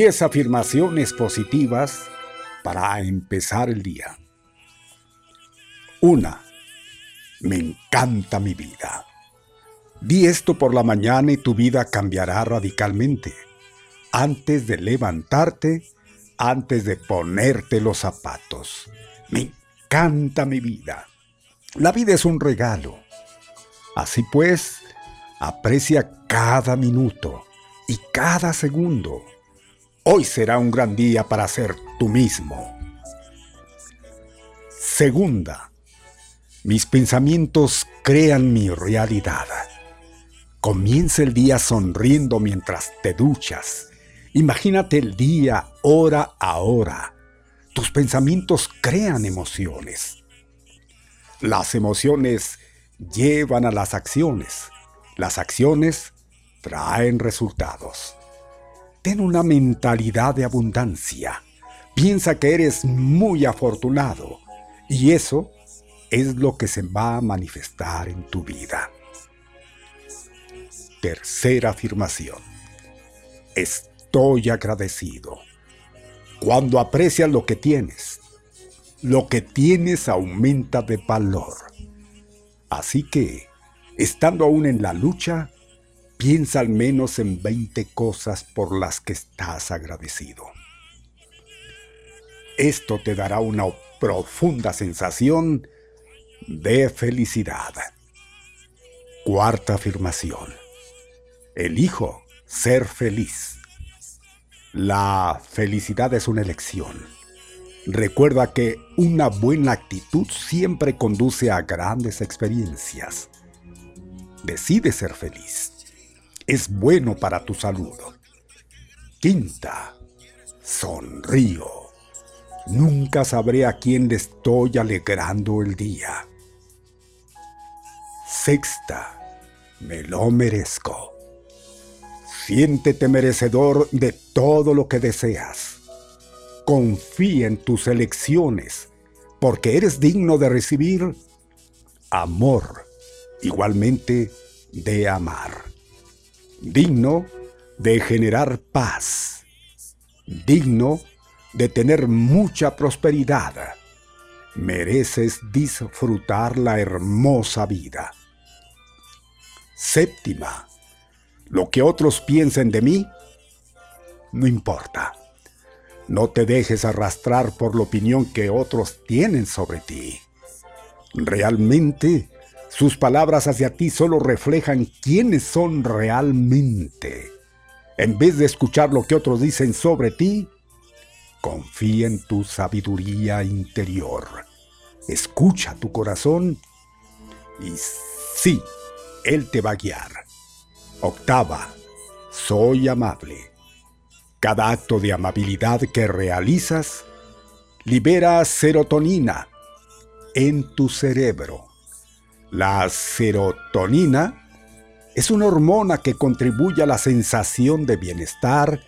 10 afirmaciones positivas para empezar el día. 1. Me encanta mi vida. Di esto por la mañana y tu vida cambiará radicalmente. Antes de levantarte, antes de ponerte los zapatos. Me encanta mi vida. La vida es un regalo. Así pues, aprecia cada minuto y cada segundo Hoy será un gran día para ser tú mismo. Segunda, mis pensamientos crean mi realidad. Comienza el día sonriendo mientras te duchas. Imagínate el día hora a hora. Tus pensamientos crean emociones. Las emociones llevan a las acciones. Las acciones traen resultados. Ten una mentalidad de abundancia. Piensa que eres muy afortunado y eso es lo que se va a manifestar en tu vida. Tercera afirmación. Estoy agradecido. Cuando aprecias lo que tienes, lo que tienes aumenta de valor. Así que, estando aún en la lucha, Piensa al menos en 20 cosas por las que estás agradecido. Esto te dará una profunda sensación de felicidad. Cuarta afirmación. Elijo ser feliz. La felicidad es una elección. Recuerda que una buena actitud siempre conduce a grandes experiencias. Decide ser feliz es bueno para tu salud. Quinta, sonrío. Nunca sabré a quién le estoy alegrando el día. Sexta, me lo merezco. Siéntete merecedor de todo lo que deseas. Confía en tus elecciones, porque eres digno de recibir amor, igualmente de amar digno de generar paz, digno de tener mucha prosperidad. Mereces disfrutar la hermosa vida. Séptima, lo que otros piensen de mí, no importa. No te dejes arrastrar por la opinión que otros tienen sobre ti. Realmente, sus palabras hacia ti solo reflejan quiénes son realmente. En vez de escuchar lo que otros dicen sobre ti, confía en tu sabiduría interior. Escucha tu corazón Y sí, Él te va a guiar. Octava, soy amable. Cada acto de amabilidad que realizas libera serotonina en tu cerebro. La serotonina es una hormona que contribuye a la sensación de bienestar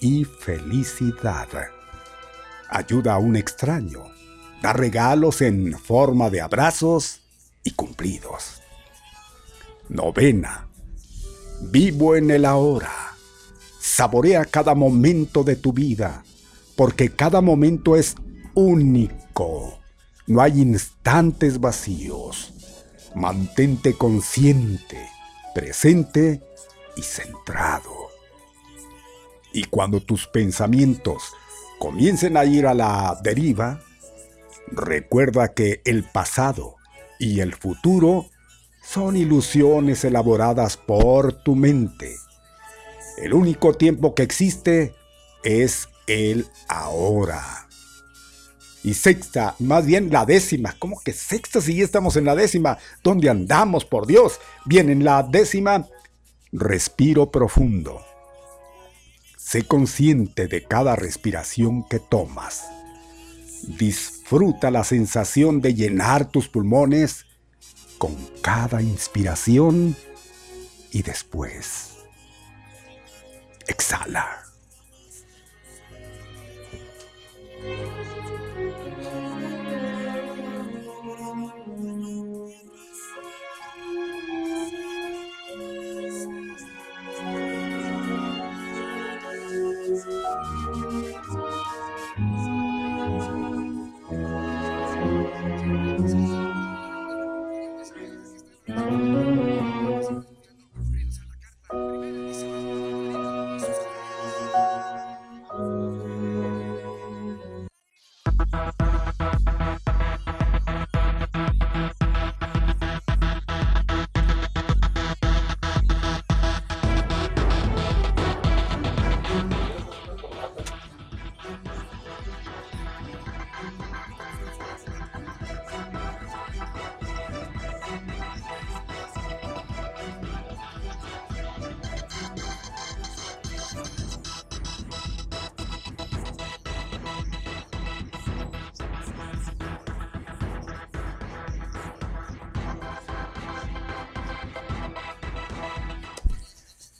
y felicidad. Ayuda a un extraño, da regalos en forma de abrazos y cumplidos. Novena. Vivo en el ahora. Saborea cada momento de tu vida, porque cada momento es único. No hay instantes vacíos. Mantente consciente, presente y centrado. Y cuando tus pensamientos comiencen a ir a la deriva, recuerda que el pasado y el futuro son ilusiones elaboradas por tu mente. El único tiempo que existe es el ahora. Y sexta, más bien la décima. ¿Cómo que sexta si ya estamos en la décima? ¿Dónde andamos, por Dios? Bien, en la décima, respiro profundo. Sé consciente de cada respiración que tomas. Disfruta la sensación de llenar tus pulmones con cada inspiración y después exhala.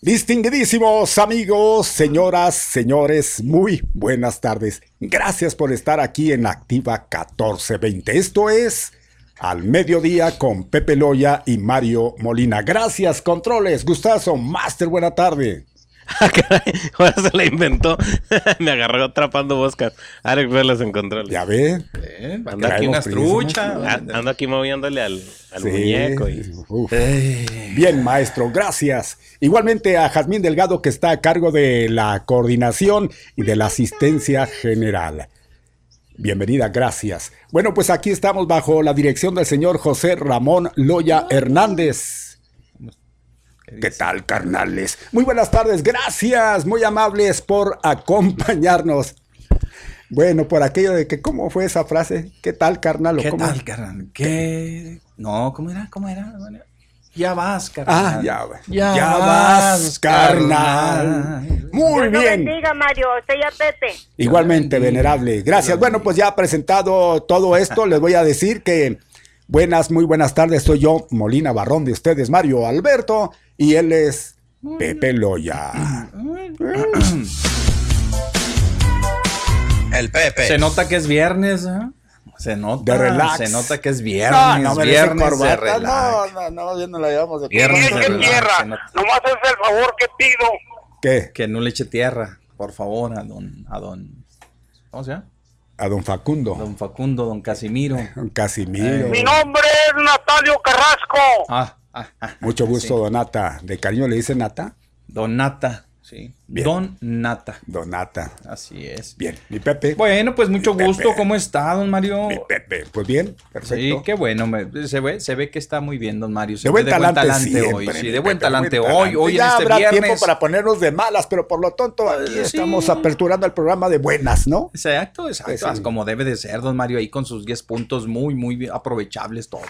Distinguidísimos amigos, señoras, señores, muy buenas tardes. Gracias por estar aquí en Activa 1420. Esto es Al Mediodía con Pepe Loya y Mario Molina. Gracias, controles. Gustazo, Master, buena tarde. Ah, ahora se la inventó. Me agarró atrapando boscas. Alex Vélez en control. Ya ve. anda aquí unas truchas. Ando aquí moviéndole al, muñeco. Bien, maestro, gracias. Igualmente a Jazmín Delgado, que está a cargo de la coordinación y de la asistencia general. Bienvenida, gracias. Bueno, pues aquí estamos bajo la dirección del señor José Ramón Loya Hernández. ¿Qué tal, carnales? Muy buenas tardes, gracias, muy amables por acompañarnos. Bueno, por aquello de que, ¿cómo fue esa frase? ¿Qué tal, carnal? ¿Qué tal, carnal? ¿Qué? No, ¿cómo era? ¿Cómo era? Ya vas, carnal. Ah, ya, ya, ya vas, carnal. Muy Dios bien. bendiga, Mario. Sea Pepe. Igualmente, venerable. Gracias. Bueno, pues ya presentado todo esto, les voy a decir que buenas, muy buenas tardes. Soy yo, Molina Barrón de ustedes, Mario Alberto y él es Pepe Loya. El Pepe. Se nota que es viernes, ¿eh? Se nota, de relax. se nota que es viernes, no, no viernes relax. No, no, no, no la llevamos de Viernes relax. tierra, nomás es el favor que pido. ¿Qué? Que no le eche tierra, por favor, a don, a don, ¿cómo se llama? A don Facundo. Don Facundo, don Casimiro. Don Casimiro. Mi nombre es Natalio Carrasco. Ah, Mucho gusto, Donata. ¿De cariño le dice Nata? Donata. Sí. Bien. Don Nata. Así es. Bien, mi Pepe. Bueno, pues mucho Mi gusto. Pepe. ¿Cómo está, don Mario? Mi Pepe. Pues bien, perfecto. Sí, qué bueno. me- se, ve, se ve que está muy bien, don Mario. Se De buen talante, siempre, hoy. Sí, de buen Pepe, talante buen hoy. talante. Hoy ya en este habrá viernes. tiempo para ponernos de malas, pero por lo tonto aquí sí. estamos aperturando el programa de buenas, ¿no? Exacto, exacto. Sí. Como debe de ser, don Mario, ahí con sus 10 puntos muy, muy bien aprovechables todos.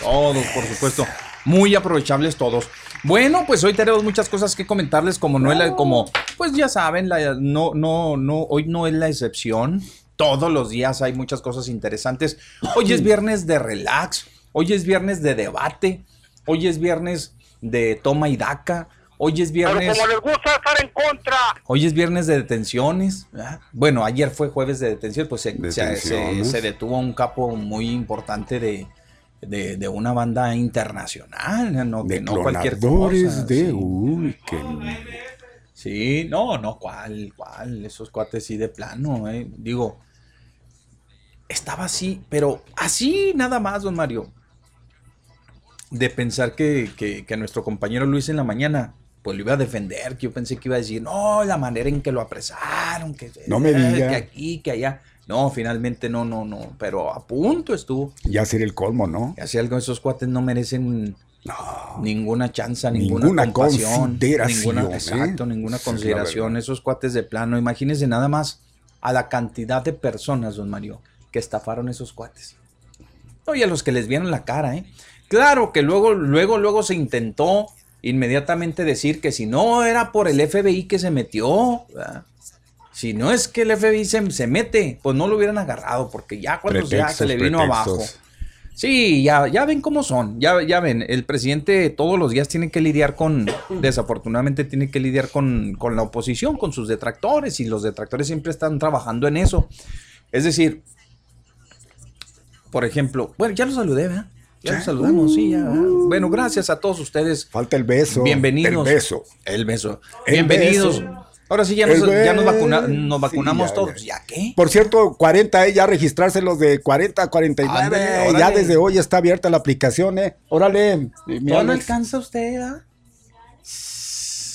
Todos, por supuesto. Muy aprovechables todos. Bueno, pues hoy tenemos muchas cosas que comentarles, como no es la, como, pues ya saben, la, no, no, no, hoy no es la excepción. Todos los días hay muchas cosas interesantes. Hoy es viernes de relax, hoy es viernes de debate, hoy es viernes de toma y daca, hoy es Pero viernes. como les gusta estar en contra, Hoy es viernes de detenciones. ¿verdad? Bueno, ayer fue jueves de detención, pues se, se- Detenciones. se- se detuvo a un capo muy importante de, de- de una banda internacional, no, De que no cualquier cosa. de... sí. Uy, que... Sí, no, no, cuál, cuál, esos cuates sí de plano, eh. Digo, estaba así, pero así nada más, don Mario. De pensar que, que, que nuestro compañero Luis en la mañana, pues lo iba a defender, que yo pensé que iba a decir, no, la manera en que lo apresaron, que, No me eh, diga. que aquí, que allá. No, finalmente no, no, no, pero a punto estuvo. Ya sería el colmo, ¿no? Así algo, esos cuates no merecen No. ninguna chance, ninguna, Ninguna compasión, consideración, ninguna, ¿eh? exacto, ninguna consideración. Esos cuates de plano, imagínense nada más a la cantidad de personas, don Mario, que estafaron esos cuates. Oye, a los que les vieron la cara, ¿eh? Claro que luego, luego, luego se intentó inmediatamente decir que si no era por el FBI que se metió, ¿verdad? Si no es que el FBI se, se mete, pues no lo hubieran agarrado, porque ya cuando ya se Pretextos, le vino pretextos. abajo. Sí, ya, ya ven cómo son, ya, ya ven, el presidente todos los días tiene que lidiar con, desafortunadamente tiene que lidiar con, con la oposición, con sus detractores, y los detractores siempre están trabajando en eso. Es decir, por ejemplo, bueno, ya los saludé, ¿verdad? Ya los saludamos, sí, ya. ¿verdad? Bueno, gracias a todos ustedes. Falta el beso. Bienvenidos. El beso. El beso. El Bienvenidos. beso. Ahora sí, ya El nos, ya nos, beso. vacuna- nos vacunamos Sí, ya, todos. ya. ¿Ya qué? Por cierto, 40, eh, ya registrarse los de 40 a 49. Ándale, eh, órale. ya desde hoy está abierta la aplicación, ¿eh? Órale. mi ¿Todavía no alcanza usted, ah?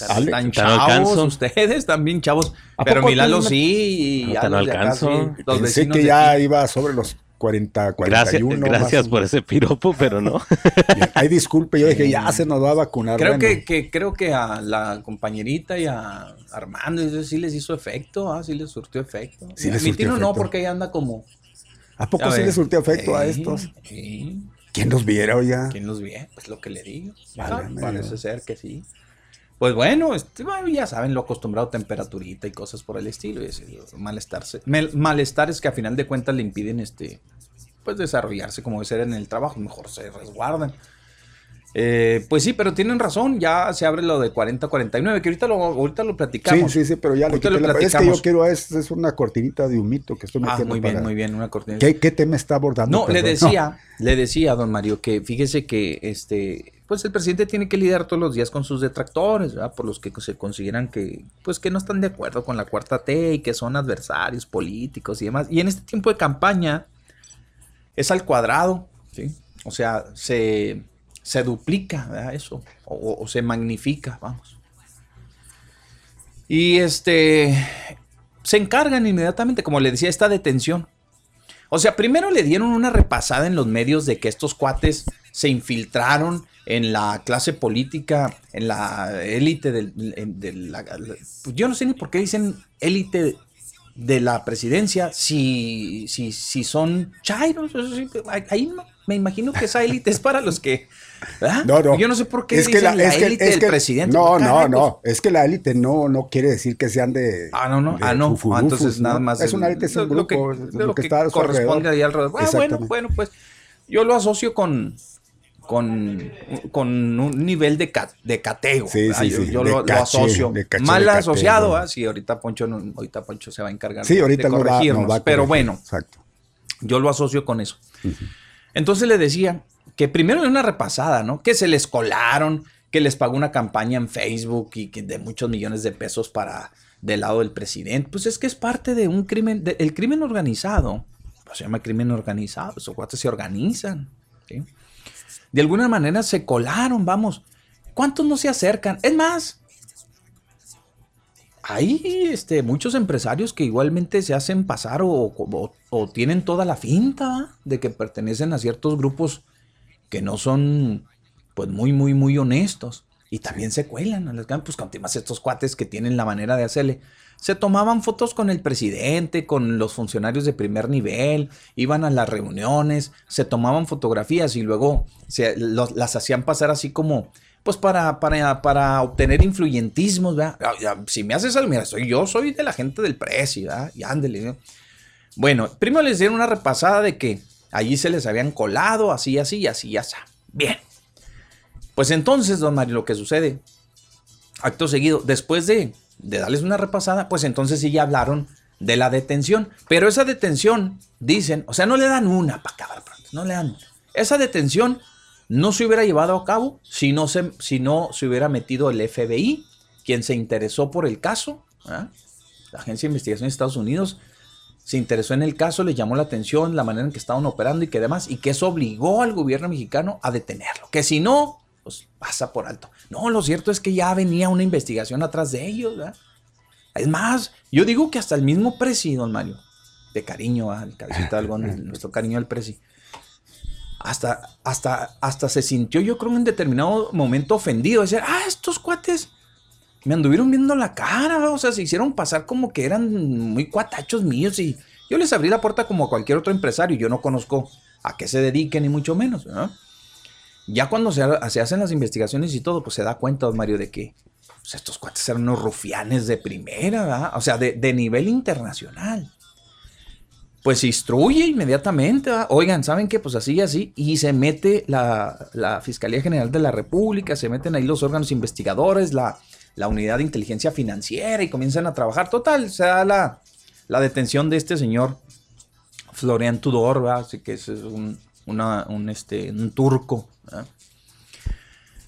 Están no chavos, alcanzo. ustedes también chavos. ¿A Pero poco mi Lalo tú no- sí. y No, ya te acá alcanzo. sí, los Pensé vecinos que ya aquí. iba sobre los 40, 41. Gracias, gracias más. por ese piropo, pero no. Bien. Ay, disculpe, yo dije, ya se nos va a vacunar. Creo bueno. que, que- creo que a la compañerita y a Armando eso sí les hizo efecto, ah, sí les surtió efecto. Sí a les mi surtió tino no, porque ella anda como. ¿A poco ya sí ve. le surtió efecto a estos? ¿Quién los viera, oiga? ¿Quién los ve? Pues lo que le digo. Vale, Ah, parece ser que sí. Pues bueno, este, bueno, ya saben lo acostumbrado temperaturita y cosas por el estilo. Y ese, malestarse, malestares que a final de cuentas le impiden este pues desarrollarse como debe ser en el trabajo. Mejor se resguardan. Eh, pues sí, pero tienen razón, ya se abre lo de 40-49, que ahorita lo, ahorita lo Sí, platicamos. sí, sí, pero ya le Ahorita lo la... Es que yo quiero, es, es una cortinita de humito que estoy Ah, metiendo muy bien, muy bien, una cortina. ¿Qué, qué tema está abordando? No, le decía, le decía a don Mario que fíjese que este, pues el presidente tiene que lidiar todos los días con sus detractores. Por los que se consideran que, pues que no están de acuerdo con la cuarta T y que son adversarios políticos y demás. Y en este tiempo de campaña es al cuadrado. O sea, se, se duplica. Eso, o, o se magnifica, vamos. Y este, se encargan inmediatamente, como le decía, esta detención. O sea, primero le dieron una repasada en los medios de que estos cuates se infiltraron en la clase política, en la élite del, de la- pues yo no sé ni por qué dicen élite de la presidencia si, si, si son chairos. ahí- no, me imagino que esa élite es para los que... ¿verdad? No, no. Yo no sé por qué Es que dicen la, que- élite del que- presidente. No, no, no. Es que la élite no, no quiere decir que sean de. Ah, no, no. Ah, no. Ah, entonces nada más. Es una élite, es un lo- lo que- grupo. lo que, está a su corresponde alrededor. ahí alrededor. Ah, bueno, bueno, pues yo lo asocio con con, con un nivel de, ca- de cateo. Sí, ¿verdad? sí, yo sí, yo lo, asocio. caché, Mal asociado, ¿no? ¿ah? Ahorita Poncho, no- ahorita Poncho se va a encargar Sí, ahorita de no va, corregirnos. no va a pero corregir. bueno, Exacto. yo lo asocio con eso. Entonces le decía que primero de una repasada, ¿no? Que se les colaron, que les pagó una campaña en Facebook y que de muchos millones de pesos para del lado del presidente. Pues es que es parte de un crimen, de- el crimen organizado. pues se llama crimen organizado, esos cuates se organizan. ¿sí? De alguna manera se colaron, vamos. ¿Cuántos no se acercan? Es más, hay este, muchos empresarios que igualmente se hacen pasar o, tienen toda la finta de que pertenecen a ciertos grupos que no son pues muy, muy, muy honestos. Y también se cuelan a las pues con más estos cuates que tienen la manera de hacerle. Se tomaban fotos con el presidente, con los funcionarios de primer nivel, iban a las reuniones, se tomaban fotografías y luego se, las hacían pasar así como, pues para, para, para obtener influyentismos, ¿verdad? Si me haces algo, mira, soy yo, soy de la gente del precio, ¿verdad? Y ándele. Bueno, primero les dieron una repasada de que allí se les habían colado, así, así, así, así. Bien. Pues entonces, don Mario, lo que sucede, acto seguido, después de, de darles una repasada, pues entonces sí ya hablaron de la detención. Pero esa detención, dicen, o sea, no le dan una para acabar pronto, no le dan. Esa detención no se hubiera llevado a cabo si no se, si no se hubiera metido el FBI, quien se interesó por el caso. La Agencia de Investigación de Estados Unidos se interesó en el caso, le llamó la atención la manera en que estaban operando y que demás, y que eso obligó al gobierno mexicano a detenerlo. Que si no, pues pasa por alto. No, lo cierto es que ya venía una investigación atrás de ellos. Es más, yo digo que hasta el mismo Presi, don Mario, de cariño, al cabecita del nuestro cariño al Presi, hasta, hasta, hasta se sintió, yo creo, en determinado momento ofendido. Decir, ah, estos cuates me anduvieron viendo la cara, o sea, se hicieron pasar como que eran muy cuatachos míos y yo les abrí la puerta como a cualquier otro empresario. Yo no conozco a qué se dediquen, ni mucho menos, Ya cuando se, hacen las investigaciones y todo, pues se da cuenta, Mario, de que pues, estos cuates eran unos rufianes de primera, o sea, de, nivel internacional pues instruye inmediatamente. Oigan, ¿saben qué? Pues así y así. Y se mete la, Fiscalía General de la República, se meten ahí los órganos investigadores, la, unidad de inteligencia financiera y comienzan a trabajar. Total, se da la, detención de este señor Florian Tudor, Así que es este, un turco.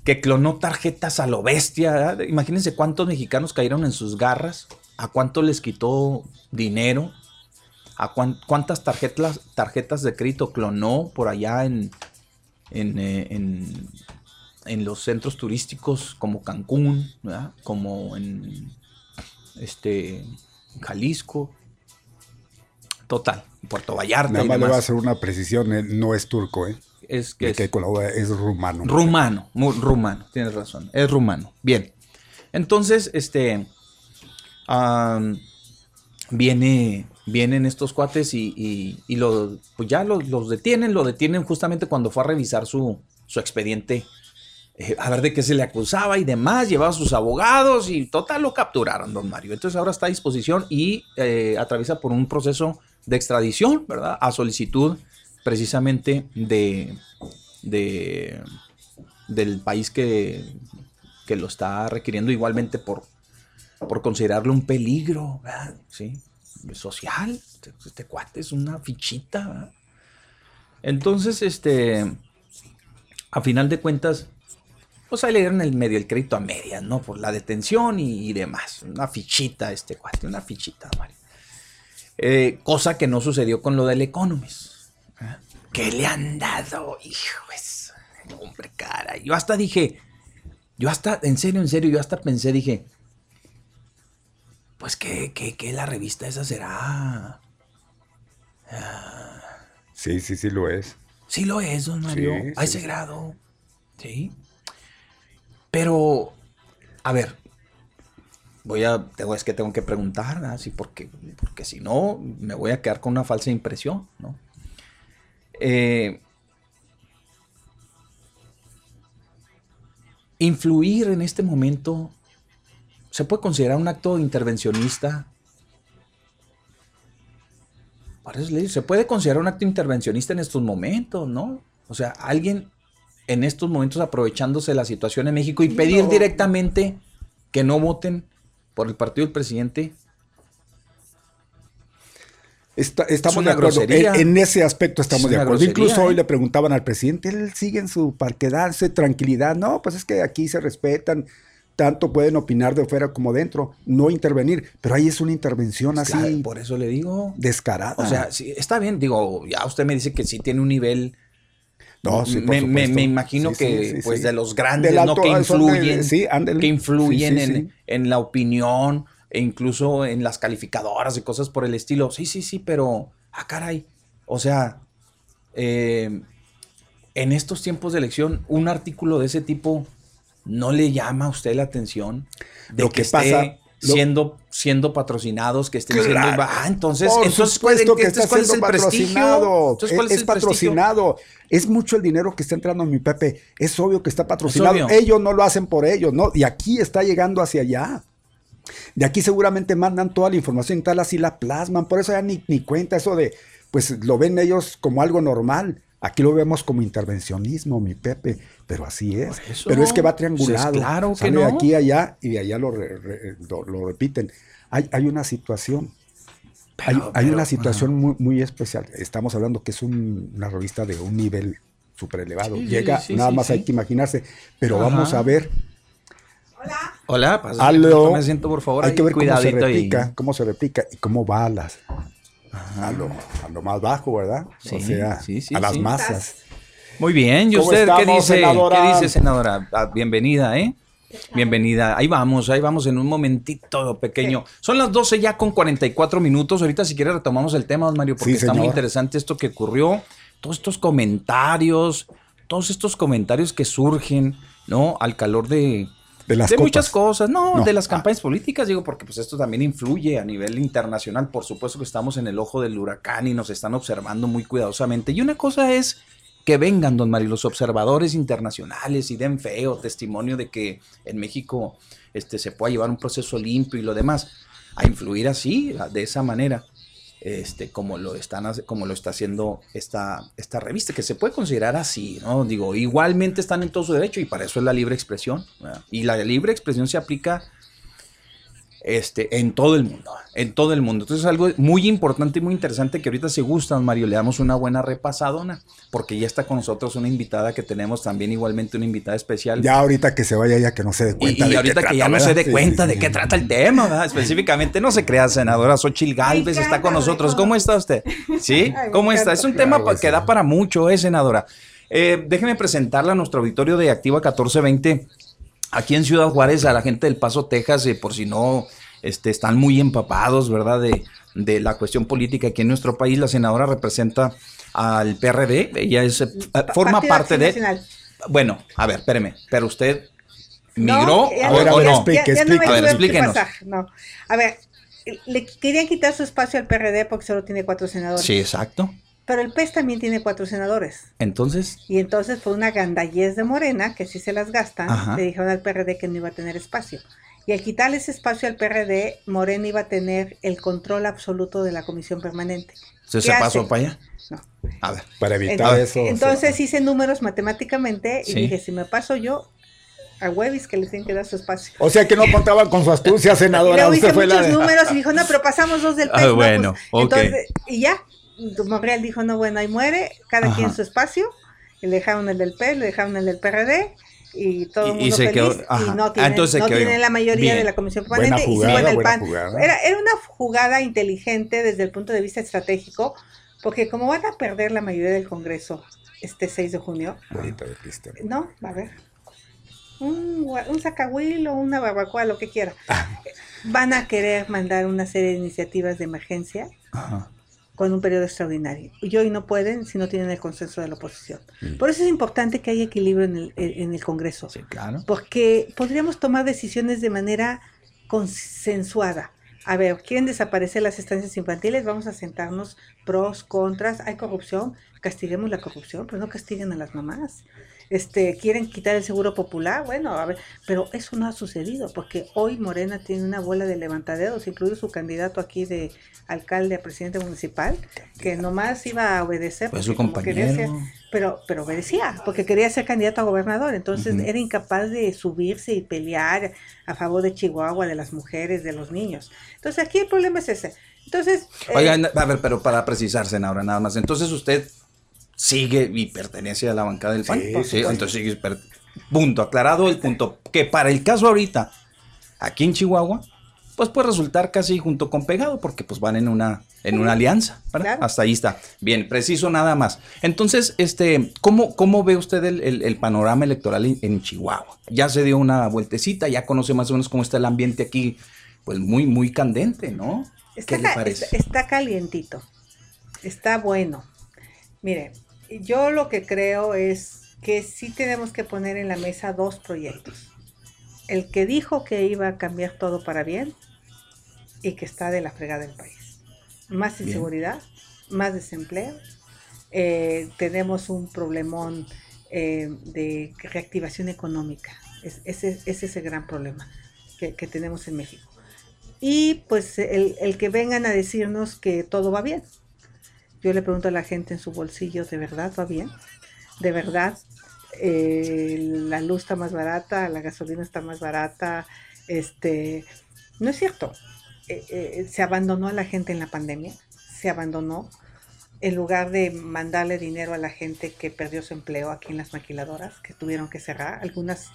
Que clonó tarjetas a lo bestia. Imagínense cuántos mexicanos cayeron en sus garras, a cuánto les quitó dinero a cuántas tarjetas, tarjetas de crédito clonó por allá en, eh, en, en, los centros turísticos como Cancún, como en este, Jalisco. Total, Puerto Vallarta. Nada más le voy a hacer una precisión, eh, no es turco, ¿eh? Es que es, es rumano. Rumano, muy, rumano, tienes razón, es rumano. Bien. Entonces, este viene vienen estos cuates y, y, pues ya los, detienen, lo detienen justamente cuando fue a revisar su, expediente, eh, a ver de qué se le acusaba y demás, llevaba a sus abogados y total lo capturaron, don Mario. Entonces ahora está a disposición y eh, atraviesa por un proceso de extradición, ¿verdad? A solicitud precisamente de, de del país que, que lo está requiriendo igualmente por, por considerarlo un peligro. Sí social. Este, este, cuate es una fichita. Entonces, este, a final de cuentas, pues ahí le dieron el medio el crédito a medias, ¿no? Por la detención y, demás. Una fichita este cuate, una fichita, Mario. Eh, cosa que no sucedió con lo del Economist. ¿Qué le han dado, hijos? Hombre, cara. Yo hasta dije, yo hasta, en serio, en serio, yo hasta pensé, dije, pues que, que, la revista esa será. Ah. sí, sí, sí lo es. Sí lo es, don Mario. a ese grado. Sí. Pero, a ver, voy a, tengo, es que tengo que preguntar, así porque, porque si no, me voy a quedar con una falsa impresión, ¿no? Eh, influir en este momento ¿Se puede considerar un acto intervencionista? se puede considerar un acto intervencionista en estos momentos, ¿no? O sea, alguien en estos momentos aprovechándose de la situación en México y pedir directamente que no voten por el partido del presidente. Estamos de acuerdo. En, ese aspecto estamos de acuerdo. Incluso hoy le preguntaban al presidente, él sigue en su parquedarse, tranquilidad. No, pues es que aquí se respetan tanto pueden opinar de fuera como dentro, no intervenir, pero ahí es una intervención así. por eso le digo. Descarada. O sea, sí, está bien, digo, ya usted me dice que sí tiene un nivel. No, sí, me, me, imagino que, pues, de los grandes, ¿no? Que influyen, que influyen en, en, la opinión. E incluso en las calificadoras y cosas por el estilo. Sí, sí, sí, pero, ah, caray. O sea, eh, en estos tiempos de elección, un artículo de ese tipo no le llama a usted la atención de Lo que, que pasa- esté siendo, siendo patrocinados, que estén siendo... Claro. Ah, entonces, Por entonces, ¿cuál, que entonces, está ¿cuál es el patrocinado. Entonces, ¿cuál es, es el prestigio? patrocinado. Es mucho el dinero que está entrando a mi Pepe. Es obvio que está patrocinado. Ellos no lo hacen por ellos, ¿no? Y aquí está llegando hacia allá. De aquí seguramente mandan toda la información y tal, así la plasman. Por eso ya ni, ni cuenta eso de, pues lo ven ellos como algo normal. Aquí lo vemos como intervencionismo, mi Pepe, pero así es. Eso. Pero es que va Pues triangulado. es claro que Sale no. de aquí a allá y de allá lo, re- re- lo- lo repiten. Hay, hay una situación. Hay, Pero- hay pero, una situación muy, muy especial. Estamos hablando que es un- una revista de un nivel súper elevado. Sí, Llega, sí, nada sí, más sí. hay que imaginarse. Pero Ajá. vamos a ver, Hola, pásale, algo. tome asiento, por favor. hay ahí, que ver cómo se replica, cómo se replica y cómo va a las a lo, a lo más bajo, ¿verdad? Sí, o sea, sí, sí, a las masas. Muy bien, ¿y ¿Cómo usted qué dice? senadora? ¿Qué dice, senadora? Ah, bienvenida, ¿eh? Bienvenida. Ahí vamos, ahí vamos en un momentito pequeño. Son las 12 ya con 44 minutos. Ahorita si quiere retomamos el tema, don Mario, porque está muy interesante esto que ocurrió. Todos estos comentarios, todos estos comentarios que surgen, ¿no? Al calor de, De las de copas. muchas cosas, no, No. de las Ah. campañas políticas, digo, porque pues esto también influye a nivel internacional. Por supuesto que estamos en el ojo del huracán y nos están observando muy cuidadosamente. Y una cosa es que vengan, don Mario, los observadores internacionales y den fe o testimonio de que en México este, se pueda llevar un proceso limpio y lo demás, a influir así, de esa manera. Este, como lo están como lo está haciendo esta, esta revista, que se puede considerar así, ¿no? Digo, igualmente están en todo su derecho y para eso es la libre expresión. Y la libre expresión se aplica este, en todo el mundo, en todo el mundo. Entonces es algo muy importante y muy interesante que ahorita si gustan, Mario, le damos una buena repasadona, porque ya está con nosotros una invitada que tenemos también igualmente una invitada especial. Ya ahorita que se vaya ya que no se dé cuenta. y de ahorita qué que ya no se dé Sí, cuenta sí, de sí. qué trata el tema, ¿verdad? Específicamente, no se crea, senadora Xochil Galvez está con nosotros. ¿Cómo está usted? ¿Sí? ¿Cómo está? Es un tema Claro, que da para mucho, ¿eh, senadora? Eh, déjeme presentarla a nuestro auditorio de Activa 1420 aquí en Ciudad Juárez, a la gente del Paso, Texas, eh, por si no este, están muy empapados, ¿verdad? De, de la cuestión política aquí en nuestro país. La senadora representa al PRD, ella es, eh, forma Partido parte de... Nacional. Bueno, a ver, espéreme, pero usted No, migró ya o, no. explique, ya- no. A ver, explíquenos. no. A ver, le querían quitar su espacio al PRD porque solo tiene cuatro senadores. Sí, exacto. Pero el PES también tiene cuatro senadores. Entonces, Y entonces fue una gandallez de Morena, que sí se las gastan, Ajá. le dijeron al PRD que no iba a tener espacio. Y al quitarle ese espacio al PRD, Morena iba a tener el control absoluto de la comisión permanente. ¿se, ¿Qué se pasó para allá? No. A ver. Para evitar Entonces, eso. entonces hice números matemáticamente y Sí. dije, si me paso yo, a Huevis que le tienen que dar su espacio. O sea que no contaban con su astucia, senadora. Usted fue la muchos de- números y dijo, no, pero pasamos dos del Ah, PES. no, bueno, pues, ok. Entonces, y ya, Monreal dijo, no, bueno, ahí muere, cada Ajá. quien su espacio. Y le dejaron el del PES, le dejaron el del PRD y todo el y mundo se feliz. quedó- y no Ah, tienen, entonces se no la mayoría Bien. de la comisión permanente y jugada, siguen el buena PAN. Era, era una jugada inteligente desde el punto de vista estratégico, porque como van a perder la mayoría del Congreso este 6 de junio, Bonito de Cristo. no, a ver. Un, un zacahuil o una barbacoa, lo que quiera. Ah. Van a querer mandar una serie de iniciativas de emergencia Ajá. Con un periodo extraordinario. Y hoy no pueden si no tienen el consenso de la oposición. Mm. Por eso es importante que haya equilibrio en el, en el Congreso. Sí, claro. Porque podríamos tomar decisiones de manera consensuada. A ver, ¿quieren desaparecer las estancias infantiles? Vamos a sentarnos pros, contras. Hay corrupción, castiguemos la corrupción, pero no castiguen a las mamás. Este, quieren quitar el seguro popular, bueno, a ver, pero eso no ha sucedido, porque hoy Morena tiene una bola de levantadedos, incluido su candidato aquí de alcalde a presidente municipal, que nomás iba a obedecer. Pues su ser- compañero. pero, pero obedecía, porque quería ser candidato a gobernador, entonces era incapaz de subirse y pelear a favor de Chihuahua, de las mujeres, de los niños. Entonces aquí el problema es ese. Entonces, eh, a ver, pero para precisar, senadora, nada más. Entonces usted sigue y pertenece a la bancada del PAN. Sí, Sí, supuesto. entonces Punto, aclarado el punto. Que para el caso ahorita, aquí en Chihuahua, pues puede resultar casi junto con pegado, porque pues van en una, en una alianza, ¿verdad? Claro. Hasta ahí está. Bien, preciso nada más. Entonces, este, ¿cómo, cómo ve usted el, el- el panorama electoral en, en Chihuahua? Ya se dio una vueltecita, ya conoce más o menos cómo está el ambiente aquí pues muy, muy candente, ¿no? Está, ¿Qué le parece? Está, está, calientito, está bueno. Mire, yo lo que creo es que sí tenemos que poner en la mesa dos proyectos. El que dijo que iba a cambiar todo para bien y que está de la fregada del país. Más inseguridad, más desempleo. Eh, tenemos un problemón eh, de reactivación económica. Es, ese, es ese gran problema que, tenemos en México. Y pues el, el, que vengan a decirnos que todo va bien. Yo le pregunto a la gente en su bolsillo, ¿de verdad va bien? ¿De verdad eh, la luz está más barata, la gasolina está más barata? Este, no es cierto. Eh, eh, se abandonó a la gente en la pandemia, se abandonó en lugar de mandarle dinero a la gente que perdió su empleo aquí en las maquiladoras, que tuvieron que cerrar. Algunas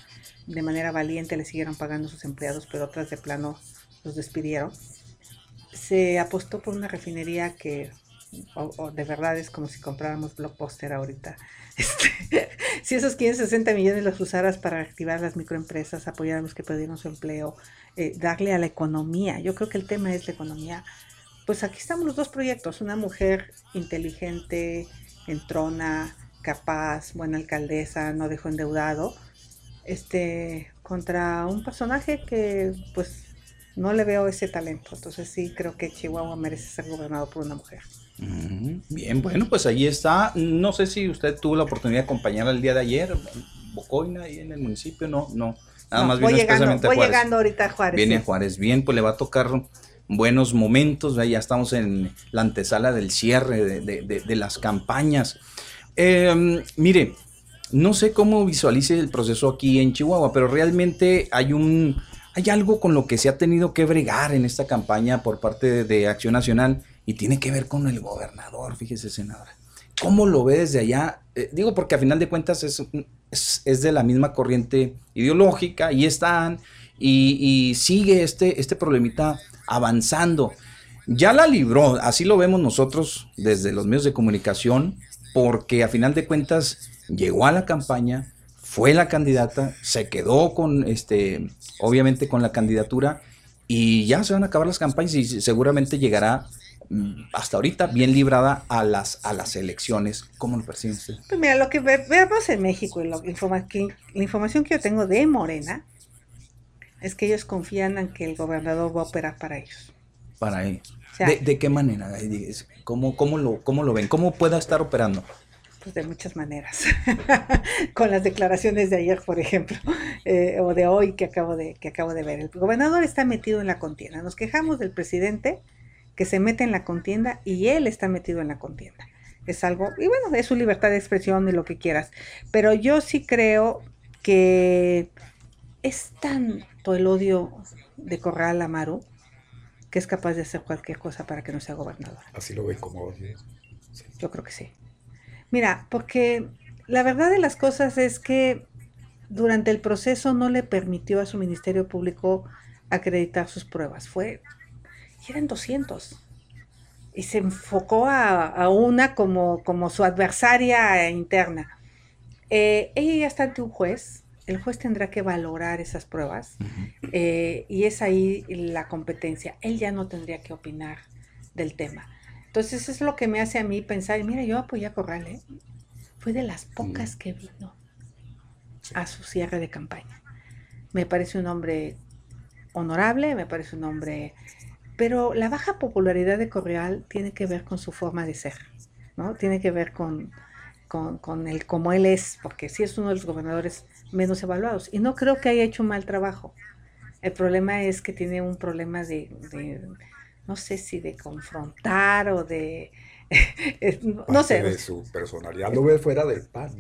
de manera valiente le siguieron pagando sus empleados, pero otras de plano los despidieron. Se apostó por una refinería que o, de verdad es como si compráramos Blockbuster ahorita. Este, si esos 560 millones los usaras para activar las microempresas, apoyar a los que perdieron su empleo, eh, darle a la economía, yo creo que el tema es la economía. Pues aquí estamos los dos proyectos, una mujer inteligente, entrona, capaz, buena alcaldesa, no dejó endeudado, este, contra un personaje que pues no le veo ese talento. Entonces sí creo que Chihuahua merece ser gobernado por una mujer. Bien, bueno, pues ahí está. No sé si usted tuvo la oportunidad de acompañar el día de ayer, Bocoina, ahí en el municipio, no, no. Nada más voy llegando, voy llegando ahorita a Juárez. Viene a Juárez, bien, pues le va a tocar buenos momentos, ya estamos en la antesala del cierre de, las campañas. Em, mire, no sé cómo visualice el proceso aquí en Chihuahua, pero realmente hay un hay algo con lo que se ha tenido que bregar en esta campaña por parte de Acción Nacional y tiene que ver con el gobernador, fíjese, senadora. ¿Cómo lo ve desde allá? Eh, digo porque a final de cuentas es, es, de la misma corriente ideológica y están, y, sigue este, este problemita avanzando. Ya la libró, así lo vemos nosotros desde los medios de comunicación, porque a final de cuentas llegó a la campaña, fue la candidata, se quedó con, este, obviamente con la candidatura y ya se van a acabar las campañas y seguramente llegará hasta ahorita bien librada a las, a las elecciones. ¿Cómo lo percibe usted? Pues mira, lo que vemos en México y la información que yo tengo de Morena es que ellos confían en que el gobernador va a operar para ellos. Para ellos. ¿De, qué manera? ¿Cómo, cómo, lo, ¿Cómo lo ven? ¿Cómo pueda estar operando? Pues de muchas maneras. Con las declaraciones de ayer, por ejemplo, eh, o de hoy que acabo de, que acabo de ver. El gobernador está metido en la contienda. Nos quejamos del presidente que se mete en la contienda y él está metido en la contienda. Es algo, y bueno, es su libertad de expresión y lo que quieras. Pero yo sí creo que es tanto el odio de Corral a Maru que es capaz de hacer cualquier cosa para que no sea gobernador. Así lo ven como odio. Yo creo que sí. Mira, porque la verdad de las cosas es que durante el proceso no le permitió a su Ministerio Público acreditar sus pruebas. Fue eran 200. Y se enfocó a, una como, como, su adversaria interna. Eh, ella ya está ante un juez, el juez tendrá que valorar esas pruebas eh, y es ahí la competencia. Él ya no tendría que opinar del tema. Entonces es lo que me hace a mí pensar, mira, yo apoyé a Corral, ¿eh? fue de las pocas que vino a su cierre de campaña. Me parece un hombre honorable, me parece un hombre pero la baja popularidad de Correal tiene que ver con su forma de ser, ¿no? Tiene que ver con, con, el cómo él es, porque sí es uno de los gobernadores menos evaluados. Y no creo que haya hecho un mal trabajo. El problema es que tiene un problema de, no sé si de confrontar o de... no sé. De su personalidad lo ve fuera del PAN,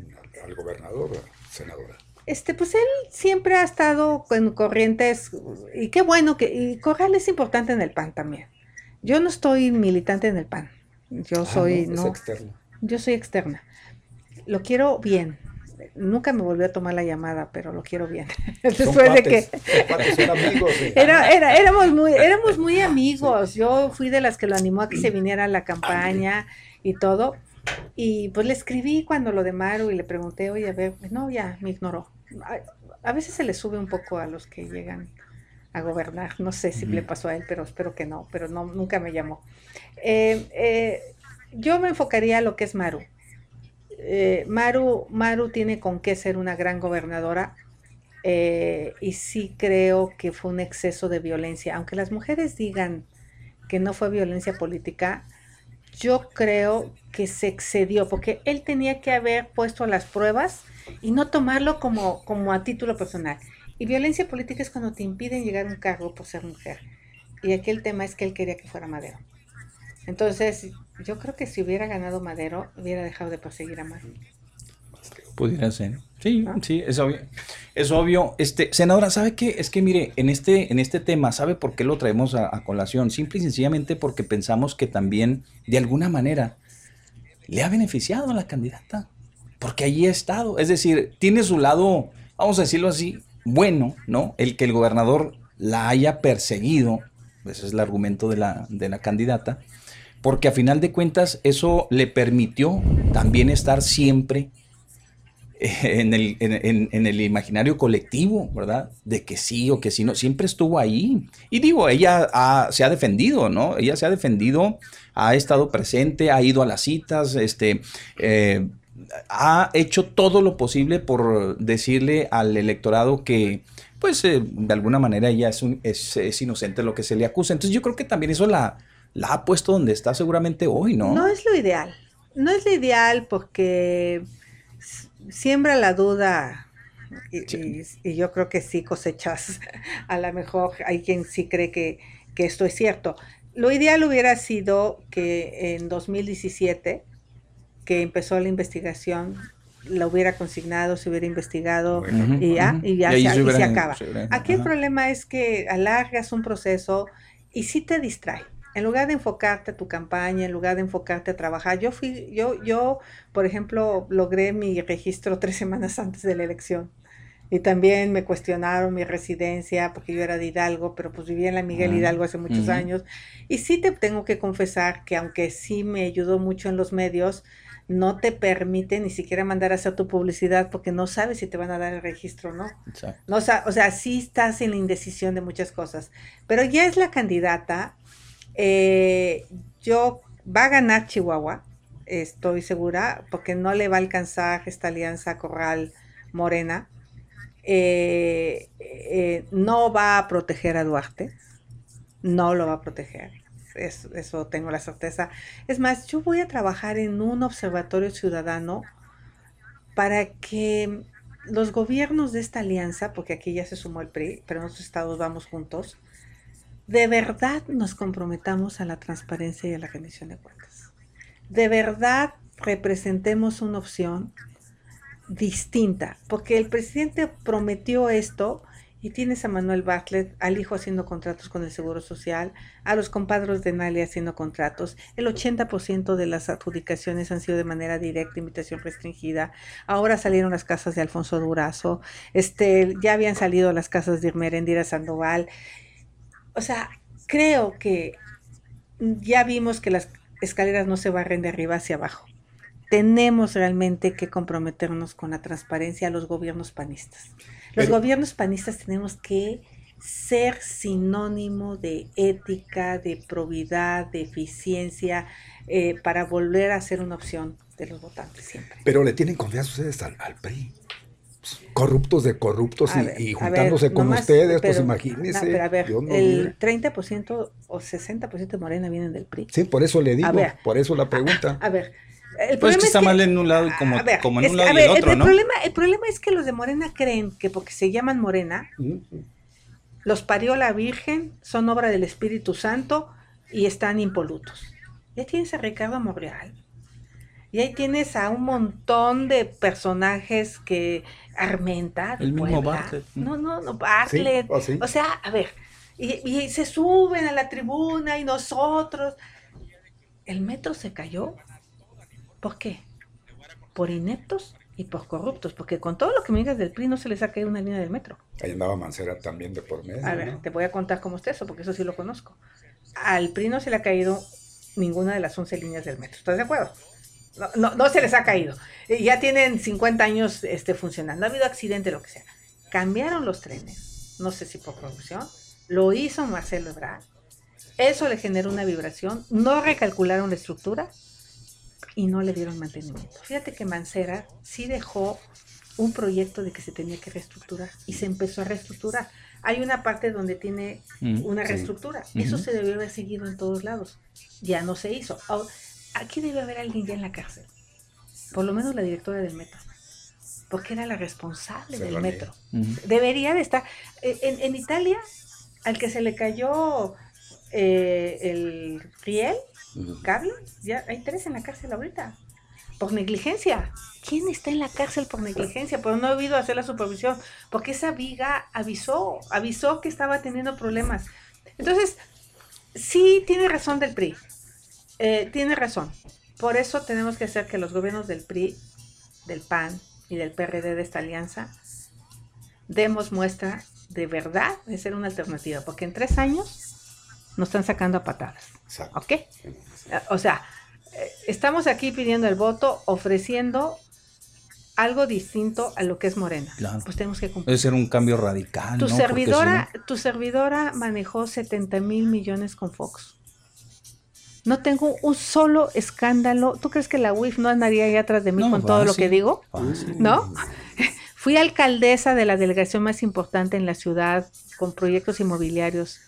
al gobernador, senadora. Este, pues él siempre ha estado con corrientes, y qué bueno que, y Corral es importante en el PAN también. Yo no estoy militante en el PAN. Yo ah, soy, no, yo soy externa. Lo quiero bien. Nunca me volvió a tomar la llamada, pero lo quiero bien. Después de que Era, era, éramos muy, éramos muy amigos. Yo fui de las que lo animó a que se viniera a la campaña y todo. Y pues le escribí cuando lo de Maru y le pregunté, oye, a ver, no, ya me ignoró a, veces se le sube un poco a los que llegan a gobernar. No sé si le pasó a él, pero espero que no, pero no, nunca me llamó. Eh, eh, yo me enfocaría a lo que es Maru. Eh, Maru, Maru tiene con qué ser una gran gobernadora y sí creo que fue un exceso de violencia. Aunque las mujeres digan que no fue violencia política, yo creo que se excedió, porque él tenía que haber puesto las pruebas y no tomarlo como, como a título personal. Y violencia política es cuando te impiden llegar a un cargo por ser mujer. Y aquí el tema es que él quería que fuera Madero. Entonces, yo creo que si hubiera ganado Madero, hubiera dejado de perseguir a Madero. Pudiera ser. Sí, sí, es obvio. Es obvio. Este, senadora, ¿sabe qué? Es que mire, en este, en este tema, ¿sabe por qué lo traemos a, colación? Simple y sencillamente porque pensamos que también, de alguna manera, le ha beneficiado a la candidata. Porque allí ha estado. Es decir, tiene su lado, vamos a decirlo así, bueno, ¿no? El que el gobernador la haya perseguido. Ese es el argumento de la, de la candidata. Porque a final de cuentas, eso le permitió también estar siempre en el, en, el, imaginario colectivo, ¿verdad? De que sí o que sí no, siempre estuvo ahí. Y digo, ella se ha defendido, ¿no? Ella se ha defendido, ha estado presente, ha ido a las citas, este, eh, ha hecho todo lo posible por decirle al electorado que, pues, eh, de alguna manera ella es, es, es, inocente lo que se le acusa. Entonces yo creo que también eso la, la ha puesto donde está seguramente hoy, ¿no? No es lo ideal. No es lo ideal porque siembra la duda y, yo creo que sí cosechas, a lo mejor hay quien sí cree que, esto es cierto. Lo ideal hubiera sido que en 2017, que empezó la investigación, la hubiera consignado, se hubiera investigado y ya, y ya se, acaba. Aquí el problema es que alargas un proceso y sí te distrae en lugar de enfocarte a tu campaña, en lugar de enfocarte a trabajar, yo fui, yo, yo, por ejemplo, logré mi registro tres semanas antes de la elección. Y también me cuestionaron mi residencia, porque yo era de Hidalgo, pero pues vivía en la Miguel Hidalgo hace muchos años. Y sí te tengo que confesar que aunque sí me ayudó mucho en los medios, no te permite ni siquiera mandar a hacer tu publicidad porque no sabes si te van a dar el registro o no. no o, sea, o sea, sí estás en la indecisión de muchas cosas. Pero ya es la candidata, eh, yo va a ganar Chihuahua, estoy segura, porque no le va a alcanzar esta alianza Corral Morena. Eh, eh, no va a proteger a Duarte, no lo va a proteger. Eso, eso tengo la certeza. Es más, yo voy a trabajar en un observatorio ciudadano para que los gobiernos de esta alianza, porque aquí ya se sumó el PRI, pero en otros estados vamos juntos, de verdad nos comprometamos a la transparencia y a la rendición de cuentas. De verdad representemos una opción distinta, porque el presidente prometió esto y tienes a Manuel Bartlett, al hijo haciendo contratos con el Seguro Social, a los compadres de Nali haciendo contratos. El 80% de las adjudicaciones han sido de manera directa, invitación restringida. Ahora salieron las casas de Alfonso Durazo, este, ya habían salido las casas de Irmerendira Sandoval o sea, creo que ya vimos que las escaleras no se barren de arriba hacia abajo. Tenemos realmente que comprometernos con la transparencia a los gobiernos panistas. Los gobiernos panistas tenemos que ser sinónimo de ética, de probidad, de eficiencia, eh, para volver a ser una opción de los votantes siempre. Pero le tienen confianza ustedes al PRI corruptos de corruptos y, juntándose con ustedes, pues imagínense. pero a ver, el 30% o 60% de Morena vienen del PRI. Sí, por eso le digo, por eso la pregunta. A, ver. El pues es que está mal en un lado como, como en un lado y el otro, el, ¿no? Problema, el problema es que los de Morena creen que porque se llaman Morena, los parió la Virgen, son obra del Espíritu Santo y están impolutos. Ya tienes a Ricardo Monreal. Y ahí tienes a un montón de personajes que Armenta. El mismo Bartlett. No, no, no, Bartlett. Oh, o sea, a ver, y, se suben a la tribuna y nosotros. El metro se cayó. ¿Por qué? Por ineptos y por corruptos, porque con todo lo que me digas del PRI no se les ha caído una línea del metro. Ahí andaba Mancera también de por medio. A ver, te voy a contar cómo está eso, porque eso sí lo conozco. Al PRI no se le ha caído ninguna de las 11 líneas del metro. ¿Estás de acuerdo? No, no, se les ha caído. Ya tienen 50 años este, funcionando. Ha habido accidente, lo que sea. Cambiaron los trenes. No sé si por producción. Lo hizo Marcelo Ebrard. Eso le generó una vibración. No recalcularon la estructura y no le dieron mantenimiento. Fíjate que Mancera sí dejó un proyecto de que se tenía que reestructurar y se empezó a reestructurar. Hay una parte donde tiene Mm, una sí. reestructura. Eso se debió haber seguido en todos lados. Ya no se hizo. Ahora, Aquí debe haber alguien ya en la cárcel. Por lo menos la directora del metro. Porque era la responsable del metro. Debería de estar. eh, En, en Italia, al que se le cayó eh, el riel, cable, ya hay tres en la cárcel ahorita. Por negligencia. ¿Quién está en la cárcel por negligencia? Por no ha habido hacer la supervisión. Porque esa viga avisó, avisó que estaba teniendo problemas. Entonces, sí tiene razón del PRI. Eh, tiene razón. Por eso tenemos que hacer que los gobiernos del PRI, del PAN y del PRD de esta alianza demos muestra de verdad de ser una alternativa. Porque en tres años nos están sacando a patadas. Exacto. ¿Ok? O sea, eh, estamos aquí pidiendo el voto, ofreciendo algo distinto a lo que es Morena. Claro. Pues tenemos que cumplir. Debe ser un cambio radical. Tu servidora, si tu servidora manejó 70 mil millones con Fox. No tengo un solo escándalo. ¿Tú crees que la UIF no andaría ahí atrás de mí No, con todo lo que digo? ¿No? Fui alcaldesa de la delegación más importante en la ciudad con proyectos inmobiliarios,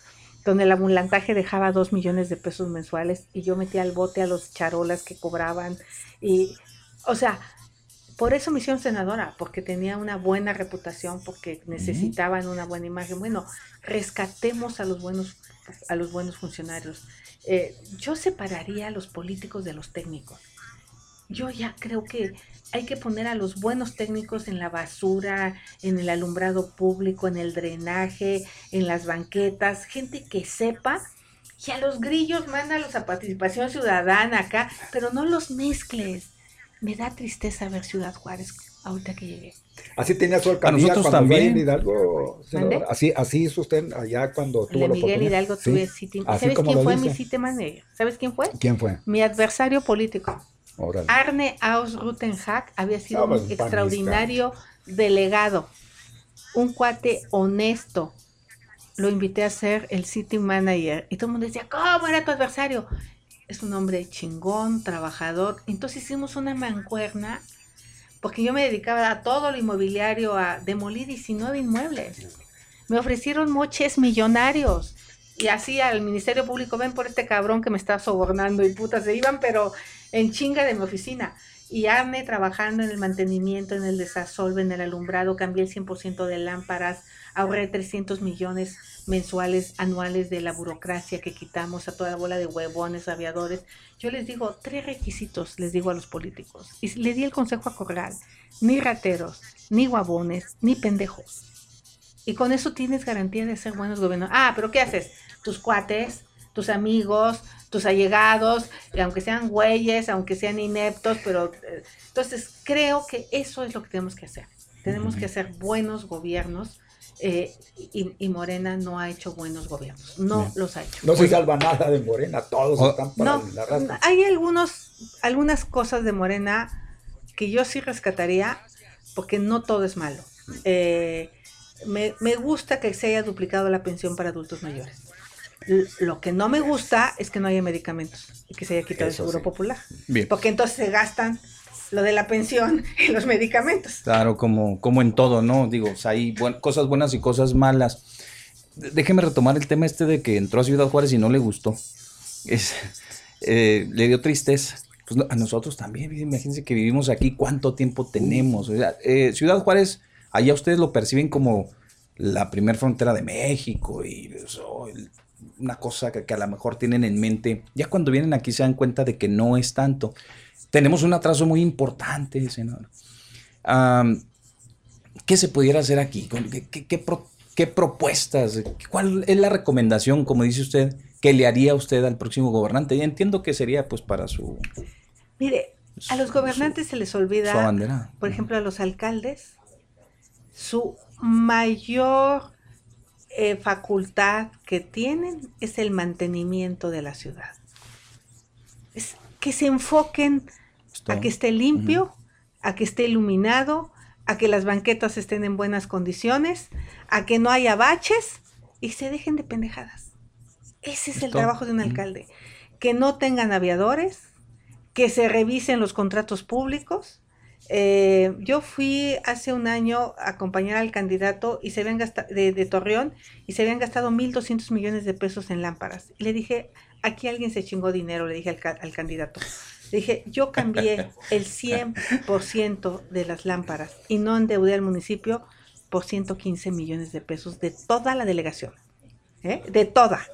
donde el amulantaje dejaba dos millones de pesos mensuales y yo metía al bote a los charolas que cobraban. Y, o sea, por eso me hicieron senadora, porque tenía una buena reputación, porque necesitaban una buena imagen. Bueno, rescatemos a los buenos, a los buenos funcionarios. Eh, yo separaría a los políticos de los técnicos. Yo ya creo que hay que poner a los buenos técnicos en la basura, en el alumbrado público, en el drenaje, en las banquetas, gente que sepa. Y a los grillos mándalos a participación ciudadana acá, pero no los mezcles. Me da tristeza ver Ciudad Juárez ahorita que llegué. Así tenía su alcaldía nosotros cuando fue también. en Hidalgo. Así, así hizo usted allá cuando tuvo la Miguel. Hidalgo Sí, tuve así ¿Sabes como quién lo fue dice. mi city manager? ¿Sabes quién fue? ¿Quién fue? Mi adversario político. Órale. Arne Aus-Rutenhack había sido un extraordinario delegado, un cuate honesto. Lo invité a ser el city manager y todo el mundo decía, ¿cómo era tu adversario? Es un hombre chingón, trabajador. Entonces hicimos una mancuerna porque yo me dedicaba a todo lo inmobiliario, a demolir 19 inmuebles. Me ofrecieron moches millonarios. Y así al Ministerio Público, ven por este cabrón que me está sobornando y putas, se iban, pero en chinga de mi oficina. Y Arne trabajando en el mantenimiento, en el desasolve, en el alumbrado, cambié el 100% de lámparas, ahorré 300 millones mensuales, anuales de la burocracia que quitamos a toda la bola de huevones, aviadores. Yo les digo, tres requisitos les digo a los políticos. Y le di el consejo a Corral, ni rateros, ni guabones, ni pendejos. Y con eso tienes garantía de ser buenos gobernadores. Ah, pero ¿qué haces? Tus cuates, tus amigos, tus allegados, y aunque sean güeyes, aunque sean ineptos, pero eh, entonces creo que eso es lo que tenemos que hacer. Tenemos que hacer buenos gobiernos eh, y, y Morena no ha hecho buenos gobiernos. No Bien. los ha hecho. No se salva nada de Morena, todos Oh, están para No, la rata. hay algunos, algunas cosas de Morena que yo sí rescataría, porque no todo es malo. Eh, me, me gusta que se haya duplicado la pensión para adultos mayores. Lo que no me gusta es que no haya medicamentos y que se haya quitado Eso el seguro sí. popular. Bien. Porque entonces se gastan lo de la pensión y los medicamentos. Claro, como, como en todo, ¿no? Digo, o sea, hay buen- cosas buenas y cosas malas. Déjeme retomar el tema este de que entró a Ciudad Juárez y no le gustó. Es, eh, le dio tristeza. Pues no, a nosotros también, imagínense que vivimos aquí, ¿cuánto tiempo tenemos? O sea, eh, Ciudad Juárez, allá ustedes lo perciben como la primer frontera de México y eso, el- una cosa que, que a lo mejor tienen en mente. Ya cuando vienen aquí se dan cuenta de que no es tanto. Tenemos un atraso muy importante, senador. ¿Qué se pudiera hacer aquí? ¿Con- ¿Qué, qué- qué pro- qué propuestas? ¿Cuál es la recomendación, como dice usted, que le haría usted al próximo gobernante? Y entiendo que sería pues para su, Mire, a los Su- gobernantes se les olvida, por ejemplo, a los alcaldes, su mayor eh, facultad que tienen es el mantenimiento de la ciudad. Es que se enfoquen a que esté limpio, a que esté iluminado, a que las banquetas estén en buenas condiciones, a que no haya baches y se dejen de pendejadas. Ese es el trabajo de un alcalde. Que no tengan aviadores, que se revisen los contratos públicos. Eh, yo fui hace un año a acompañar al candidato y se habían gastado, de, Torreón y se habían gastado 1.200 millones de pesos en lámparas. Y le dije, aquí alguien se chingó dinero, le dije al, al candidato. Le dije, yo cambié el 100% de las lámparas y no endeudé al municipio por 115 millones de pesos de toda la delegación. ¿eh? De toda.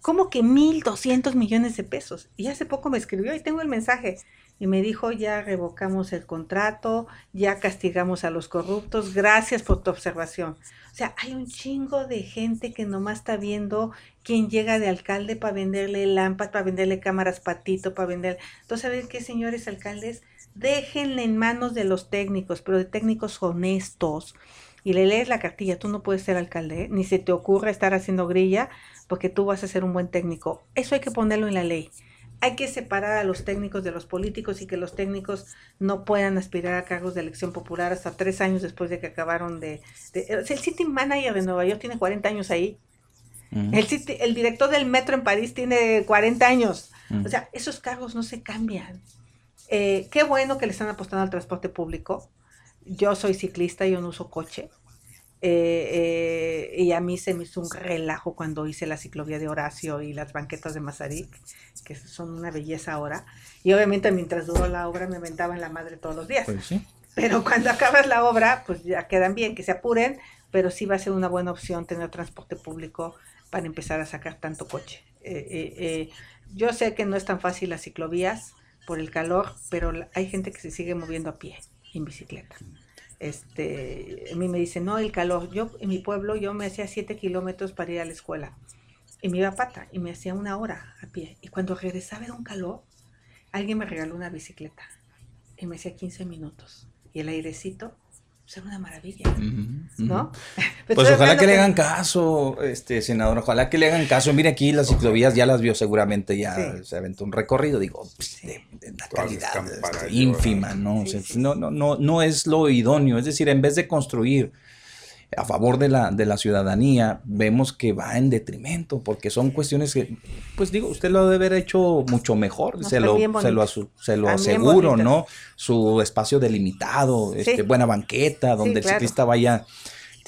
¿Cómo que 1.200 millones de pesos? Y hace poco me escribió y tengo el mensaje. Y me dijo, ya revocamos el contrato, ya castigamos a los corruptos, gracias por tu observación. O sea, hay un chingo de gente que nomás está viendo quién llega de alcalde para venderle lámparas, para venderle cámaras patito, para vender... Entonces, ¿saben qué, señores alcaldes? Déjenle en manos de los técnicos, pero de técnicos honestos. Y le lees la cartilla, tú no puedes ser alcalde, ¿eh? ni se te ocurra estar haciendo grilla porque tú vas a ser un buen técnico. Eso hay que ponerlo en la ley. Hay que separar a los técnicos de los políticos y que los técnicos no puedan aspirar a cargos de elección popular hasta tres años después de que acabaron de... el City Manager de Nueva York tiene 40 años ahí. el, el director del metro en París tiene 40 años. O sea, esos cargos no se cambian. Eh, qué bueno que le están apostando al transporte público. Yo soy ciclista, yo no uso coche. Eh, eh, y a mí se me hizo un relajo cuando hice la ciclovía de Horacio y las banquetas de Mazarik, que son una belleza ahora. Y obviamente mientras duró la obra me en la madre todos los días. Pues pero cuando acabas la obra, pues ya quedan bien, que se apuren, pero sí va a ser una buena opción tener transporte público para empezar a sacar tanto coche. Eh, yo sé que no es tan fácil las ciclovías por el calor, pero hay gente que se sigue moviendo a pie, en bicicleta este, a mí me dice, no, el calor. Yo en mi pueblo yo me hacía siete kilómetros para ir a la escuela. Y me iba a pata y me hacía una hora a pie. Y cuando regresaba era un calor, alguien me regaló una bicicleta. Y me hacía 15 minutos. Y el airecito pues una maravilla, ¿no? pues ojalá que le hagan caso, este senador, ojalá que le hagan caso. Mire aquí las ciclovías ya las vio seguramente, ya se aventó un recorrido, digo, pues, de, la calidad este, ínfima, ¿no? no, no, no, no es lo idóneo, es decir, en vez de construir a favor de la, de la ciudadanía, vemos que va en detrimento, porque son cuestiones que, pues digo, usted lo debe haber hecho mucho mejor, se, lo, se, lo, se, lo, aseguro, ¿no? Su espacio delimitado, este, buena banqueta, donde el ciclista vaya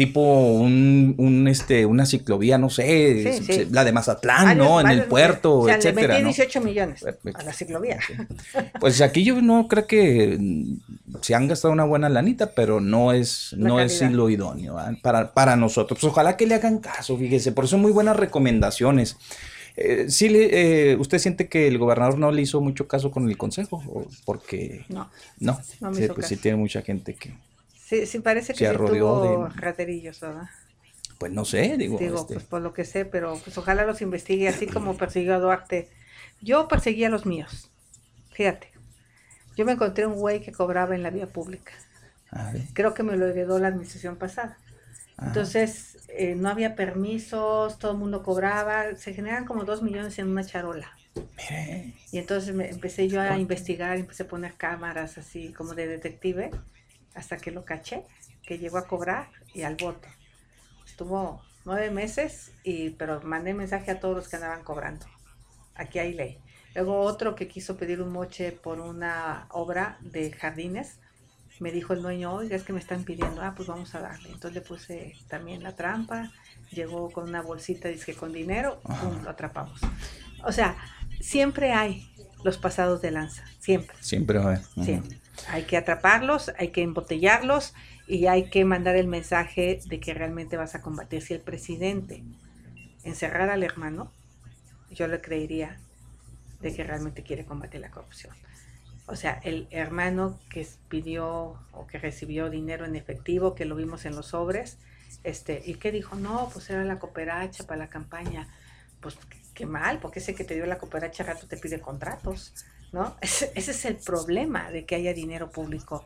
tipo un, un, este, una ciclovía, no sé, la de Mazatlán, ¿no? En el puerto, o sea, etcétera. Le 18 millones a la ciclovía. Pues aquí yo no creo que se han gastado una buena lanita, pero no es, no es lo idóneo para, para nosotros. Pues ojalá que le hagan caso, fíjese, por eso muy buenas recomendaciones. Eh, ¿Sí eh, usted siente que el gobernador no le hizo mucho caso con el consejo? porque no, no, no sí, pues sí tiene mucha gente que, Sí, sí parece que sí tuvo raterillos, ¿verdad? Pues no sé, digo. Digo, este pues por lo que sé, pero pues ojalá los investigue así como persiguió a Duarte. Yo perseguí a los míos. Fíjate. Yo me encontré un güey que cobraba en la vía pública. Creo que me lo heredó la administración pasada. Ah. Entonces, eh, no había permisos, todo el mundo cobraba, se generan como dos millones en una charola. Y entonces me, empecé yo a investigar, empecé a poner cámaras así como de detective hasta que lo caché, que llegó a cobrar y al voto. Estuvo nueve meses, y, pero mandé mensaje a todos los que andaban cobrando. Aquí hay ley. Luego otro que quiso pedir un moche por una obra de jardines, me dijo el dueño, oiga, es que me están pidiendo, ah, pues vamos a darle. Entonces le puse también la trampa, llegó con una bolsita, dice con dinero, pum, lo atrapamos. O sea, siempre hay los pasados de lanza, siempre. Siempre hay. Siempre. Hay que atraparlos, hay que embotellarlos y hay que mandar el mensaje de que realmente vas a combatir. Si el presidente encerrara al hermano, yo le creería de que realmente quiere combatir la corrupción. O sea, el hermano que pidió o que recibió dinero en efectivo, que lo vimos en los sobres, este, y que dijo, no, pues era la cooperacha para la campaña. Pues qué mal, porque ese que te dio la cooperacha rato te pide contratos. ¿No? Ese, es el problema de que haya dinero público.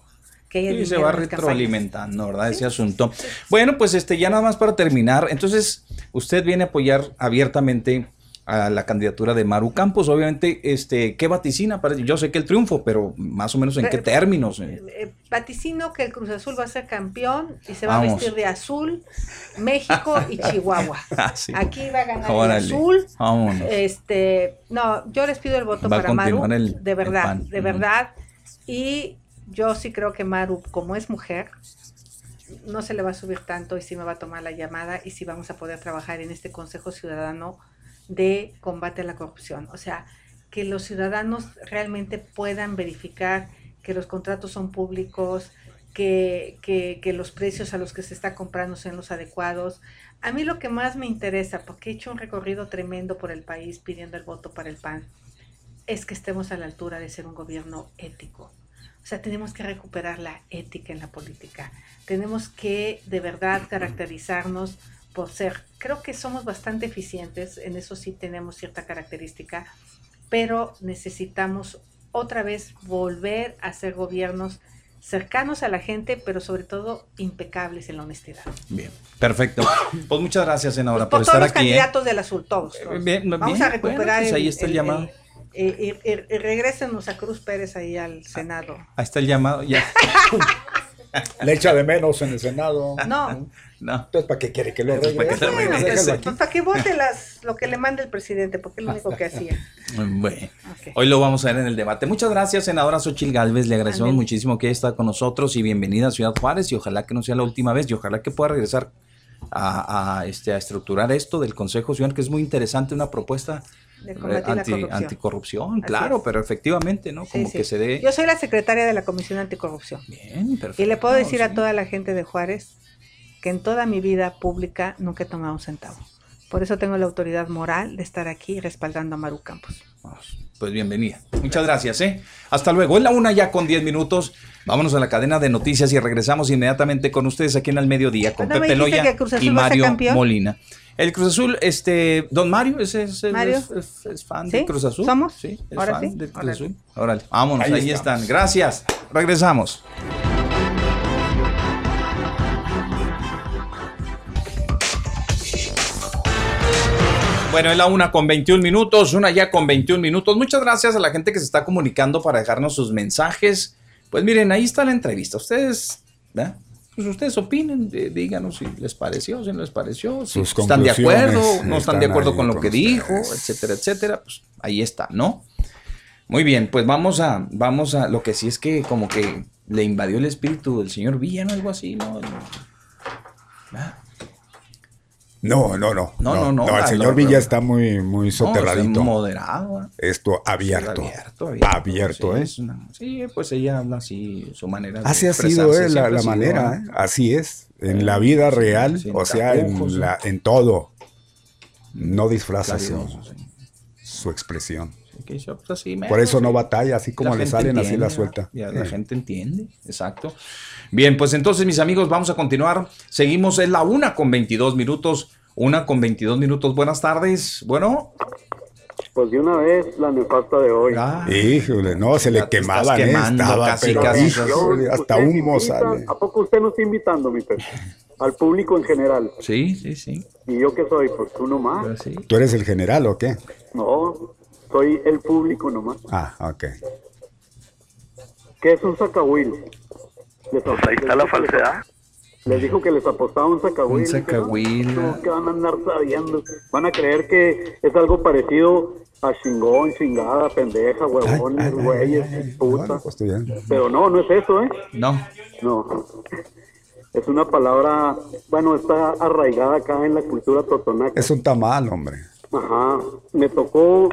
Y se va retroalimentando, ¿verdad? ese asunto. Bueno, pues este, ya nada más para terminar. Entonces, usted viene a apoyar abiertamente a la candidatura de Maru Campos. Obviamente, este, ¿qué vaticina? Yo sé que el triunfo, pero más o menos en qué términos. Eh, eh, vaticino que el Cruz Azul va a ser campeón y se va a vestir de azul, México y Chihuahua. Ah, Aquí va a ganar el azul. Este, no, yo les pido el voto para Maru, de verdad, de verdad. Y yo sí creo que Maru, como es mujer, no se le va a subir tanto y sí me va a tomar la llamada y sí vamos a poder trabajar en este Consejo Ciudadano de combate a la corrupción. O sea, que los ciudadanos realmente puedan verificar que los contratos son públicos, que, que, los precios a los que se está comprando sean los adecuados. A mí lo que más me interesa, porque he hecho un recorrido tremendo por el país pidiendo el voto para el PAN, es que estemos a la altura de ser un gobierno ético. O sea, tenemos que recuperar la ética en la política. Tenemos que de verdad caracterizarnos por ser, creo que somos bastante eficientes, en eso sí tenemos cierta característica, pero necesitamos otra vez volver a ser gobiernos cercanos a la gente, pero sobre todo impecables en la honestidad. Bien, perfecto. Pues muchas gracias, senadora, pues por, estar los aquí. ¿eh? candidatos del azul, todos. Bien, Vamos a recuperar pues ahí está el, llamado. y, regresenos a Cruz Pérez ahí al Senado. Ahí está el llamado, ya. Le echa de menos en el Senado. No. No. Entonces, ¿para qué quiere que lo regrese? ¿Para, pues, para que vote las, lo que le mande el presidente, porque es lo único que hacía. Bueno, hoy lo vamos a ver en el debate. Muchas gracias, senadora Xochil Galvez. Le agradecemos muchísimo que esté con nosotros y bienvenida a Ciudad Juárez. Y ojalá que no sea la última vez y ojalá que pueda regresar a, a, este, a estructurar esto del Consejo Ciudadano, que es muy interesante, una propuesta de anti, anticorrupción, claro, pero efectivamente, ¿no? Como que se dé. Yo soy la secretaria de la Comisión Anticorrupción. Bien, perfecto. Y le puedo decir a toda la gente de Juárez que en toda mi vida pública nunca he tomado un centavo. Por eso tengo la autoridad moral de estar aquí respaldando a Maru Campos. Pues bienvenida. Muchas gracias, ¿eh? Hasta luego. Es la una ya con 10 minutos. Vámonos a la cadena de noticias y regresamos inmediatamente con ustedes aquí en el mediodía con Pepe Loya y Mario Molina. El Cruz Azul, este, don Mario, ese es, es, fan del Cruz Azul. ¿Somos? Sí, es fan del Cruz Azul. Órale, vámonos, ahí, están. Gracias. Regresamos. Bueno, es la una con 21 minutos, una ya con 21 minutos. Muchas gracias a la gente que se está comunicando para dejarnos sus mensajes. Pues miren, ahí está la entrevista. Ustedes, ¿verdad? Pues ustedes opinen, díganos si les pareció, si no les pareció, si están de acuerdo, no están, de acuerdo con lo que dijo, etcétera, etcétera, pues ahí está, ¿no? Muy bien, pues vamos a, vamos a, lo que sí es que como que le invadió el espíritu del señor Villa, ¿no? Algo así, ¿no? No, no, no. No, no, no. el señor Villa está muy, muy soterradito. moderado. Esto abierto. abierto, abierto. ¿eh? sí, pues ella habla así, su manera. Así ha sido eh, la, manera, ¿eh? así es. En la vida real, o sea, en, la, en todo. No disfraza su, expresión. Pues, Por eso no batalla, así como le salen, así la suelta. la gente entiende, exacto. Bien, pues entonces, mis amigos, vamos a continuar. Seguimos en la una con 22 minutos. Una con 22 minutos. Buenas tardes. Bueno. Pues de una vez la nefasta de hoy. Ah, Híjole, no, se le quemaba, ¿eh? Estaba, casi, casi, hasta humo sale. ¿A poco usted nos está invitando, mi perro? Al público en general. Sí, sí, sí. ¿Y yo qué soy? Pues tú nomás. ¿Tú eres el general o qué? No, soy el público nomás. Ah, ok. ¿Qué es un sacahuil? Pues ahí está la falsedad. Les dijo que les apostaba un sacahuil. Un sacahuil. que van a andar sabiendo. Van a creer que es algo parecido a chingón, chingada, pendeja, huevones, güeyes, puta. Pues Pero no, no es eso, ¿eh? No. No. Es una palabra, bueno, está arraigada acá en la cultura totonaca. Es un tamal, hombre. Ajá. Me tocó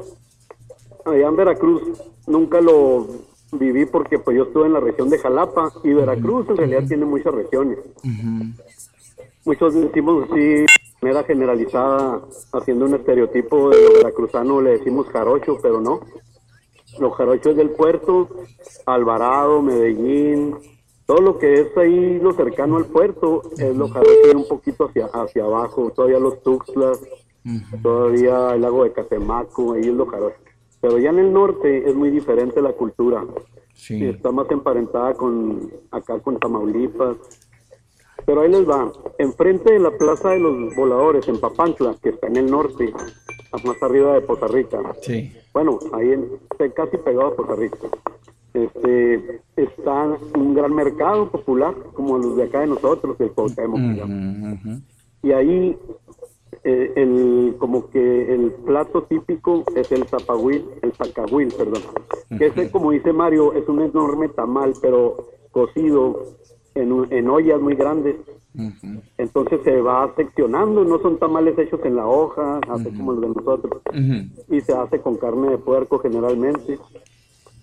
allá en Veracruz, nunca lo viví porque pues yo estuve en la región de Jalapa y Veracruz en realidad tiene muchas regiones. Muchos decimos de manera generalizada, haciendo un estereotipo de lo veracruzano, le decimos jarocho, pero no. Los jarochos del puerto, Alvarado, Medellín, todo lo que es ahí lo cercano al puerto es los jarochos un poquito hacia, hacia abajo, todavía los Tuxtlas, todavía el lago de Catemaco, ahí es los jarochos. Pero ya en el norte es muy diferente la cultura. Sí. Está más emparentada con acá con Tamaulipas. Pero ahí les va. Enfrente de la Plaza de los Voladores en Papantla, que está en el norte, más arriba de Costa Rica. Sí. Bueno, ahí en, casi pegado a Costa Rica. Este, está un gran mercado popular, como los de acá de nosotros, el Cuauhtémoc, digamos. Ujú, ujú. Y ahí, eh, el, como que el plato típico es el zapahuil, el zacahuil, perdón. Que ese, como dice Mario, es un enorme tamal, pero cocido en, en ollas muy grandes. Entonces se va seccionando, no son tamales hechos en la hoja, así como los de nosotros. Y se hace con carne de puerco generalmente.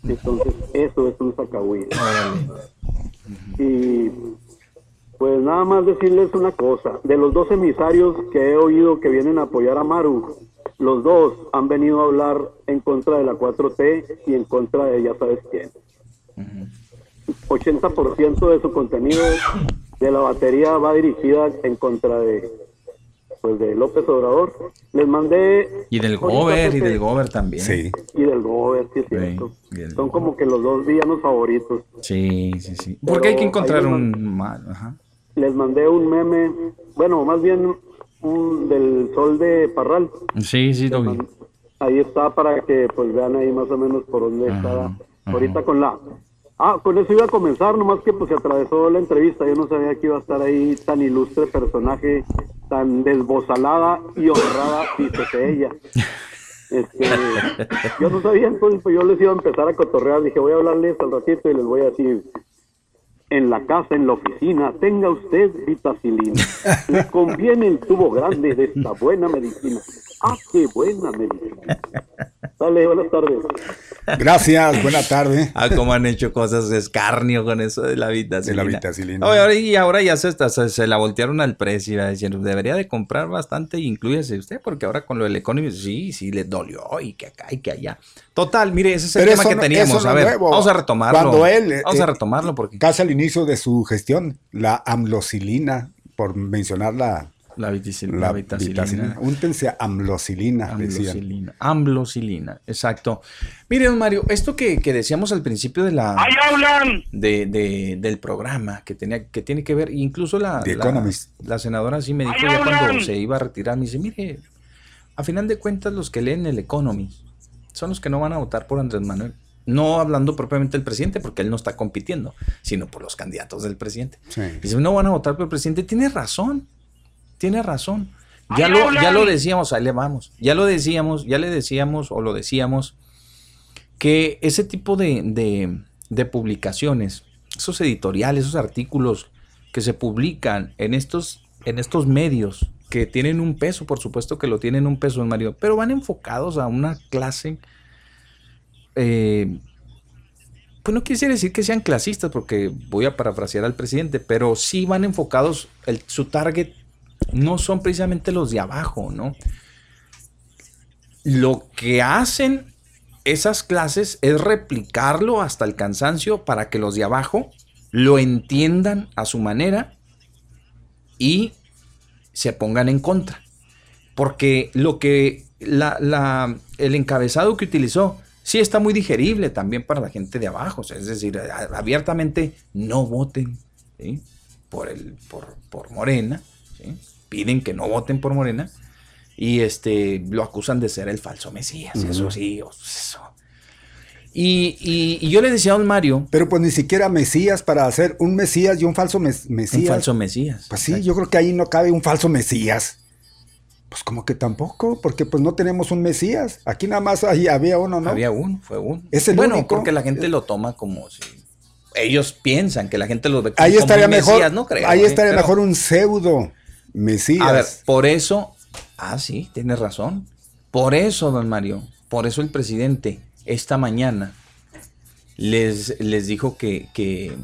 Entonces, eso es un zacahuil. Y pues nada más decirles una cosa. De los dos emisarios que he oído que vienen a apoyar a Maru, los dos han venido a hablar en contra de la 4T y en contra de ya sabes quién. 80% de su contenido de la batería va dirigida en contra de pues de López Obrador. Les mandé Y del Gober, y del Gober también. Sí. y del Gober, sí es Sí, cierto. Son como que los dos villanos favoritos. Sí, sí, sí. Porque hay que encontrar un mal. Ajá. Les mandé un meme, bueno, más bien un del sol de Parral. Sí, sí, vi. Ahí está para que pues vean ahí más o menos por dónde está ahorita con la... Ah, con eso iba a comenzar, nomás que pues se atravesó la entrevista, yo no sabía que iba a estar ahí tan ilustre personaje, tan desbozalada y honrada, dice ella. Este, yo no sabía, entonces pues yo les iba a empezar a cotorrear, dije voy a hablarles al ratito y les voy a decir, en la casa, en la oficina, tenga usted vitacilina. Le conviene el tubo grande de esta buena medicina. Ah, qué buena medicina. Dale, buenas tardes. Gracias, buena tarde. Ah, cómo han hecho cosas de escarnio con eso de la vitacilina. De la vitacilina. Ahora- y ahora ya se, está- se, se la voltearon al precio. iba diciendo, debería de comprar bastante y incluyese usted, porque ahora con lo del economy, sí, sí, le dolió y que acá y que allá. Total, mire, ese es el Pero tema que no- teníamos. no a ver, nuevo. vamos a retomarlo. Cuando él, eh, vamos a eh, retomarlo porque Casi al inicio de su gestión, la amlocilina, por mencionar la, la, viticil- la la vitacilina. vitacilina. Úntense amlocilina, decían. Amblocilina. Amblocilina, exacto. Mire, don Mario, esto que, que decíamos al principio de la ¡Ahí hablan! de, de- del programa que tenía que tiene que ver, incluso la, The la, senadora sí me dijo ¡Ahí ya cuando se iba a retirar, me dice, mire, a final de cuentas los que leen el Economist son los que no van a votar por Andrés Manuel. No hablando propiamente del presidente, porque él no está compitiendo, sino por los candidatos del presidente. Sí. Dice, no van a votar por el presidente. Tiene razón, tiene razón. Ya ¡Ahí lo, ya lo decíamos, ahí le vamos. Ya lo decíamos, ya le decíamos o lo decíamos, que ese tipo de, de- de publicaciones, esos editoriales, esos artículos que se publican en estos, en estos medios, que tienen un peso, por supuesto que lo tienen un peso en Mario, pero van enfocados a una clase eh, pues no quisiera decir que sean clasistas, porque voy a parafrasear al presidente, pero sí van enfocados, el- su target no son precisamente los de abajo, ¿no? Lo que hacen esas clases es replicarlo hasta el cansancio para que los de abajo lo entiendan a su manera y se pongan en contra. Porque lo que la- el encabezado que utilizó sí está muy digerible también para la gente de abajo. es decir, abiertamente no voten por, el, por, por Morena. ¿Sí? Piden que no voten por Morena. Y este lo acusan de ser el falso Mesías. Eso sí, eso. Y, y- y yo le decía a don Mario, Pero pues ni siquiera Mesías para hacer un Mesías y un falso mes- Mesías. un falso Mesías. Pues sí, yo creo que ahí no cabe un falso Mesías. Pues como que tampoco, porque pues no tenemos un Mesías. Aquí nada más ahí había uno, ¿no? Había uno, fue uno. Es el bueno, único. porque la gente lo toma como si ellos piensan que la gente lo ve ahí como estaría un mejor, Mesías, no creo. ahí ¿sí? estaría mejor un pseudo Mesías. A ver, por eso, ah, sí, tienes razón. Por eso, don Mario, por eso el presidente esta mañana les, les dijo que, que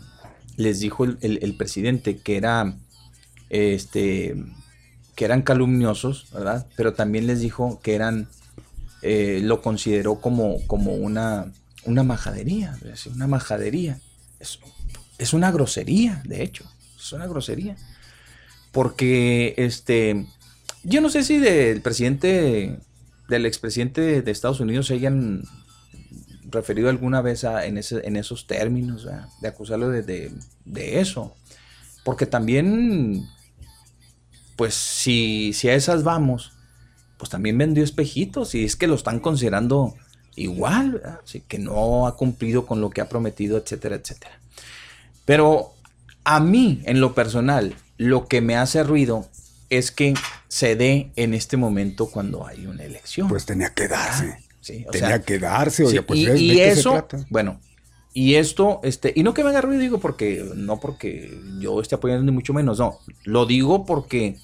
les dijo el, el- presidente que era este que eran calumniosos, ¿verdad? Pero también les dijo que eran eh, lo consideró como, como una, una majadería, una majadería. Es, es una grosería, de hecho, es una grosería porque este yo no sé si del presidente del expresidente de Estados Unidos se hayan referido alguna vez en, ese, en esos términos ¿verdad? de acusarlo de, de- de eso porque también pues si, si a esas vamos pues también vendió espejitos y es que lo están considerando igual, así que no ha cumplido con lo que ha prometido, etcétera, etcétera. Pero a mí, en lo personal, lo que me hace ruido es que se dé en este momento cuando hay una elección. Pues tenía que darse. Ah, sí, tenía que darse, oye, pues y, ¿de y qué se eso, trata? bueno, y esto, este, y no que me haga ruido, digo, porque, no porque yo esté apoyando ni mucho menos, no, lo digo porque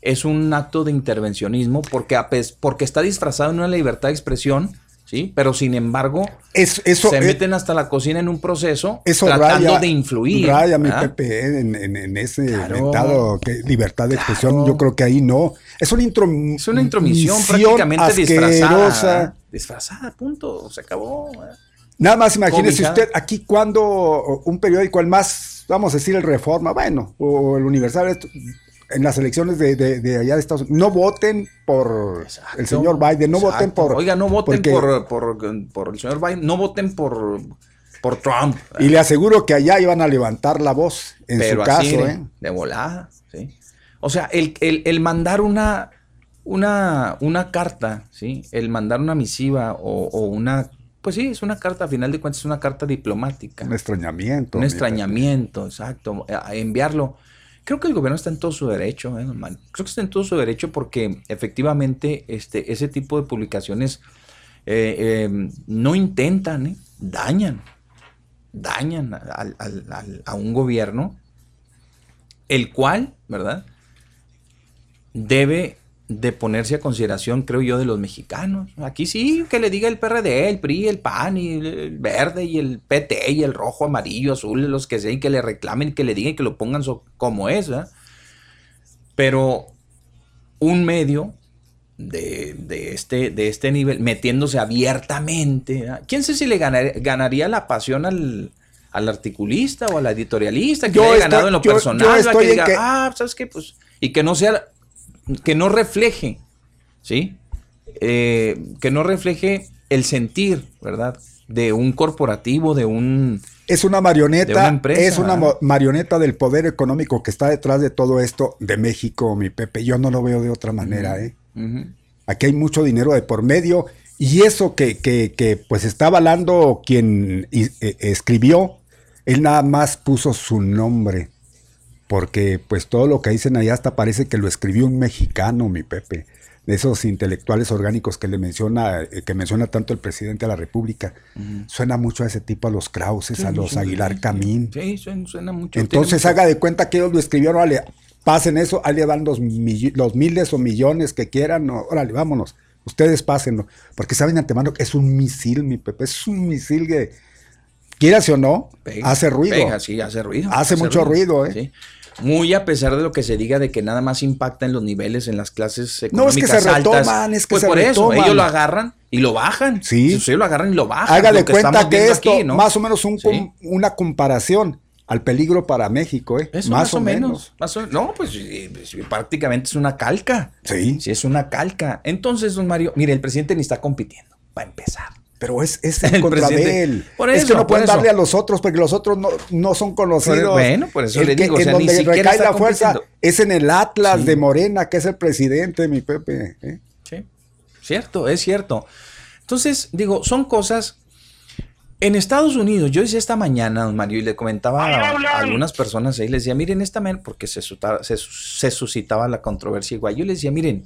es un acto de intervencionismo, porque, porque está disfrazado en una libertad de expresión, ¿sí? Pero sin embargo, Es- eso, se meten hasta la cocina en un proceso eso tratando raya, de influir. Raya mi. Pepe eh, en, en- en ese Claro. que libertad de expresión. Claro. Yo creo que ahí no. Es una, introm- Es una intromisión misión prácticamente disfrazada. asquerosa. ¿eh? Disfrazada, punto. Se acabó. Nada más imagínese usted aquí cuando un periódico, el más, vamos a decir, el Reforma, bueno, o el Universal, esto, en las elecciones de, de- de allá de Estados Unidos, no voten por Exacto, el señor Biden, no voten por... Oiga, no voten porque- por, por, por el señor Biden, no voten por, por Trump. Y le aseguro que allá iban a levantar la voz, en Pero su así, caso, de, ¿eh? de volada, ¿sí? O sea, el, el- el mandar una, una, una carta, ¿sí? El mandar una misiva o, o una... Pues sí, es una carta, a final de cuentas es una carta diplomática. Un extrañamiento. Un mi extrañamiento, exacto. A enviarlo. Creo que el gobierno está en todo su derecho, ¿eh? Creo que está en todo su derecho porque efectivamente este, ese tipo de publicaciones eh, eh, no intentan, ¿eh? dañan, dañan al- al- al- a un gobierno, el cual, ¿verdad? Debe de ponerse a consideración, creo yo, de los mexicanos. Aquí sí, que le diga el PRD, el PRI, el PAN, y el, verde, y el PT, y el rojo, amarillo, azul, los que sea, y que le reclamen, que le digan que lo pongan so- como es, ¿verdad? Pero un medio de, de este, de este nivel, metiéndose abiertamente, ¿verdad? ¿quién sé si le ganar- ganaría la pasión al, al articulista o al editorialista que Yo haya estoy- ganado en lo yo- personal, que diga, que- ah, ¿sabes qué? Pues, y que no sea, que no refleje, ¿sí? Eh, que no refleje el sentir, ¿verdad? De un corporativo, de un... Es una marioneta, una empresa, es una marioneta del poder económico que está detrás de todo esto de México, mi Pepe. Yo no lo veo de otra manera, ¿eh? Aquí hay mucho dinero de por medio y eso que, que, que, pues está avalando quien eh, escribió, él nada más puso su nombre, porque pues todo lo que dicen allá hasta parece que lo escribió un mexicano, mi Pepe, de esos intelectuales orgánicos que le menciona, eh, que menciona tanto el presidente de la República. Suena mucho a ese tipo, a los Krauses, a los Aguilar Camín. Sí, suena, suena mucho. Entonces mucho- haga de cuenta que ellos lo escribieron, órale, pasen eso, ahí le dan los, los miles o millones que quieran, no, órale, vámonos, ustedes pásenlo, porque saben de antemano que es un misil, mi Pepe, es un misil que, quieras o no, Pega, hace ruido. pega, sí, hace ruido. Hace mucho ruido, ¿eh? Sí. Muy a pesar de lo que se diga de que nada más impacta en los niveles, en las clases No, es que económicas se altas. retoman, es que pues se por eso, ellos lo agarran y lo bajan. Sí. Ellos lo agarran y lo bajan. Haga lo de cuenta que esto, aquí, ¿no? más o menos un Sí. una comparación al peligro para México, ¿eh? Eso más, o menos. más o- no, pues sí, sí, prácticamente es una calca. Sí. Sí, es una calca. Entonces, don Mario, mire, el presidente ni está compitiendo, para empezar. Pero es, es en El contra presidente- de él. Por es eso, que no pueden eso. darle a los otros porque los otros no, no son conocidos. Bueno, por eso El le que- digo, o en sea, ni donde siquiera recae está la fuerza es en el Atlas Sí. de Morena, que es el presidente, mi Pepe. ¿eh? Sí, cierto, es cierto. Entonces, digo, son cosas. En Estados Unidos, yo decía esta mañana, don Mario, y le comentaba a, a algunas personas ahí, les decía, miren, esta mañana, porque se, se, se suscitaba la controversia igual, yo les decía, miren,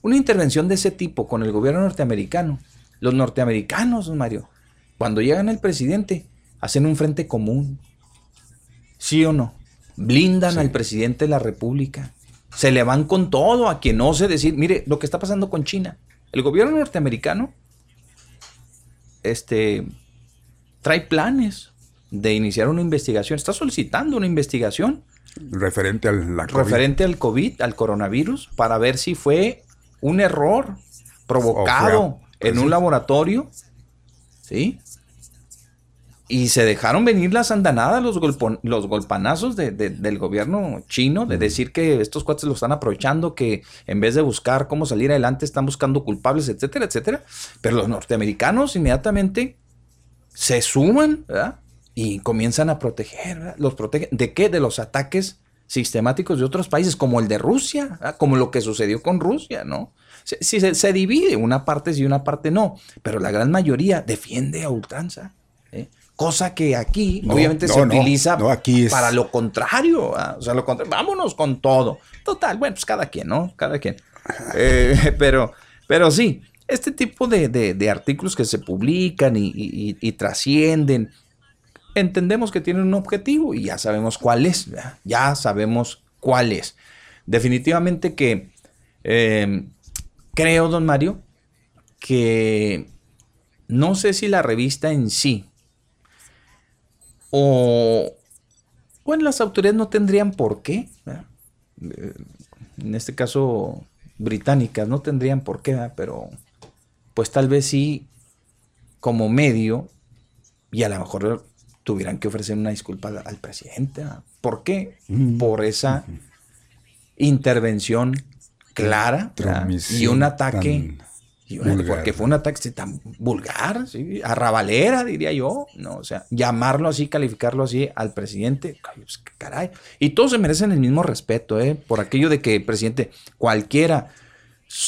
una intervención de ese tipo con el gobierno norteamericano, los norteamericanos, Mario, cuando llegan el presidente, hacen un frente común, ¿sí o no? Blindan al presidente de la República, se le van con todo a quien ose decir, mire, lo que está pasando con China, el gobierno norteamericano, este, trae planes de iniciar una investigación, está solicitando una investigación Referente a la COVID. referente al COVID, al coronavirus, para ver si fue un error provocado Pues en un sí. laboratorio, ¿sí? Y se dejaron venir las andanadas, los, golpon- los golpanazos de- de- del gobierno chino, de decir que estos cuates lo están aprovechando, que en vez de buscar cómo salir adelante están buscando culpables, etcétera, etcétera. Pero los norteamericanos inmediatamente se suman, ¿verdad? Y comienzan a proteger, ¿verdad? Los protegen. ¿De qué? De los ataques sistemáticos de otros países, como el de Rusia, como lo que sucedió con Rusia, ¿no? Si se, divide, una parte sí, una parte no, pero la gran mayoría defiende a ultranza. ¿eh? Cosa que aquí, obviamente, se utiliza para lo contrario. ¿ah? O sea, lo contrario. Vámonos con todo. Total, bueno, pues cada quien, ¿no? Cada quien. Eh, pero, pero sí, este tipo de, artículos que se publican y, trascienden, entendemos que tienen un objetivo y ya sabemos cuál es, ya, sabemos cuál es. Definitivamente que em, creo, don Mario, que no sé si la revista en sí o, bueno, las autoridades no tendrían por qué, eh, en este caso británicas, no tendrían por qué, pero pues tal vez sí como medio y a lo mejor tuvieran que ofrecer una disculpa al presidente. ¿Por qué? Por esa intervención clara y un ataque. porque fue un ataque tan vulgar, ¿sí? arrabalera, diría yo, ¿no? O sea, llamarlo así, calificarlo así al presidente, pues, caray. Y todos se merecen el mismo respeto, ¿eh? Por aquello de que el presidente, cualquiera,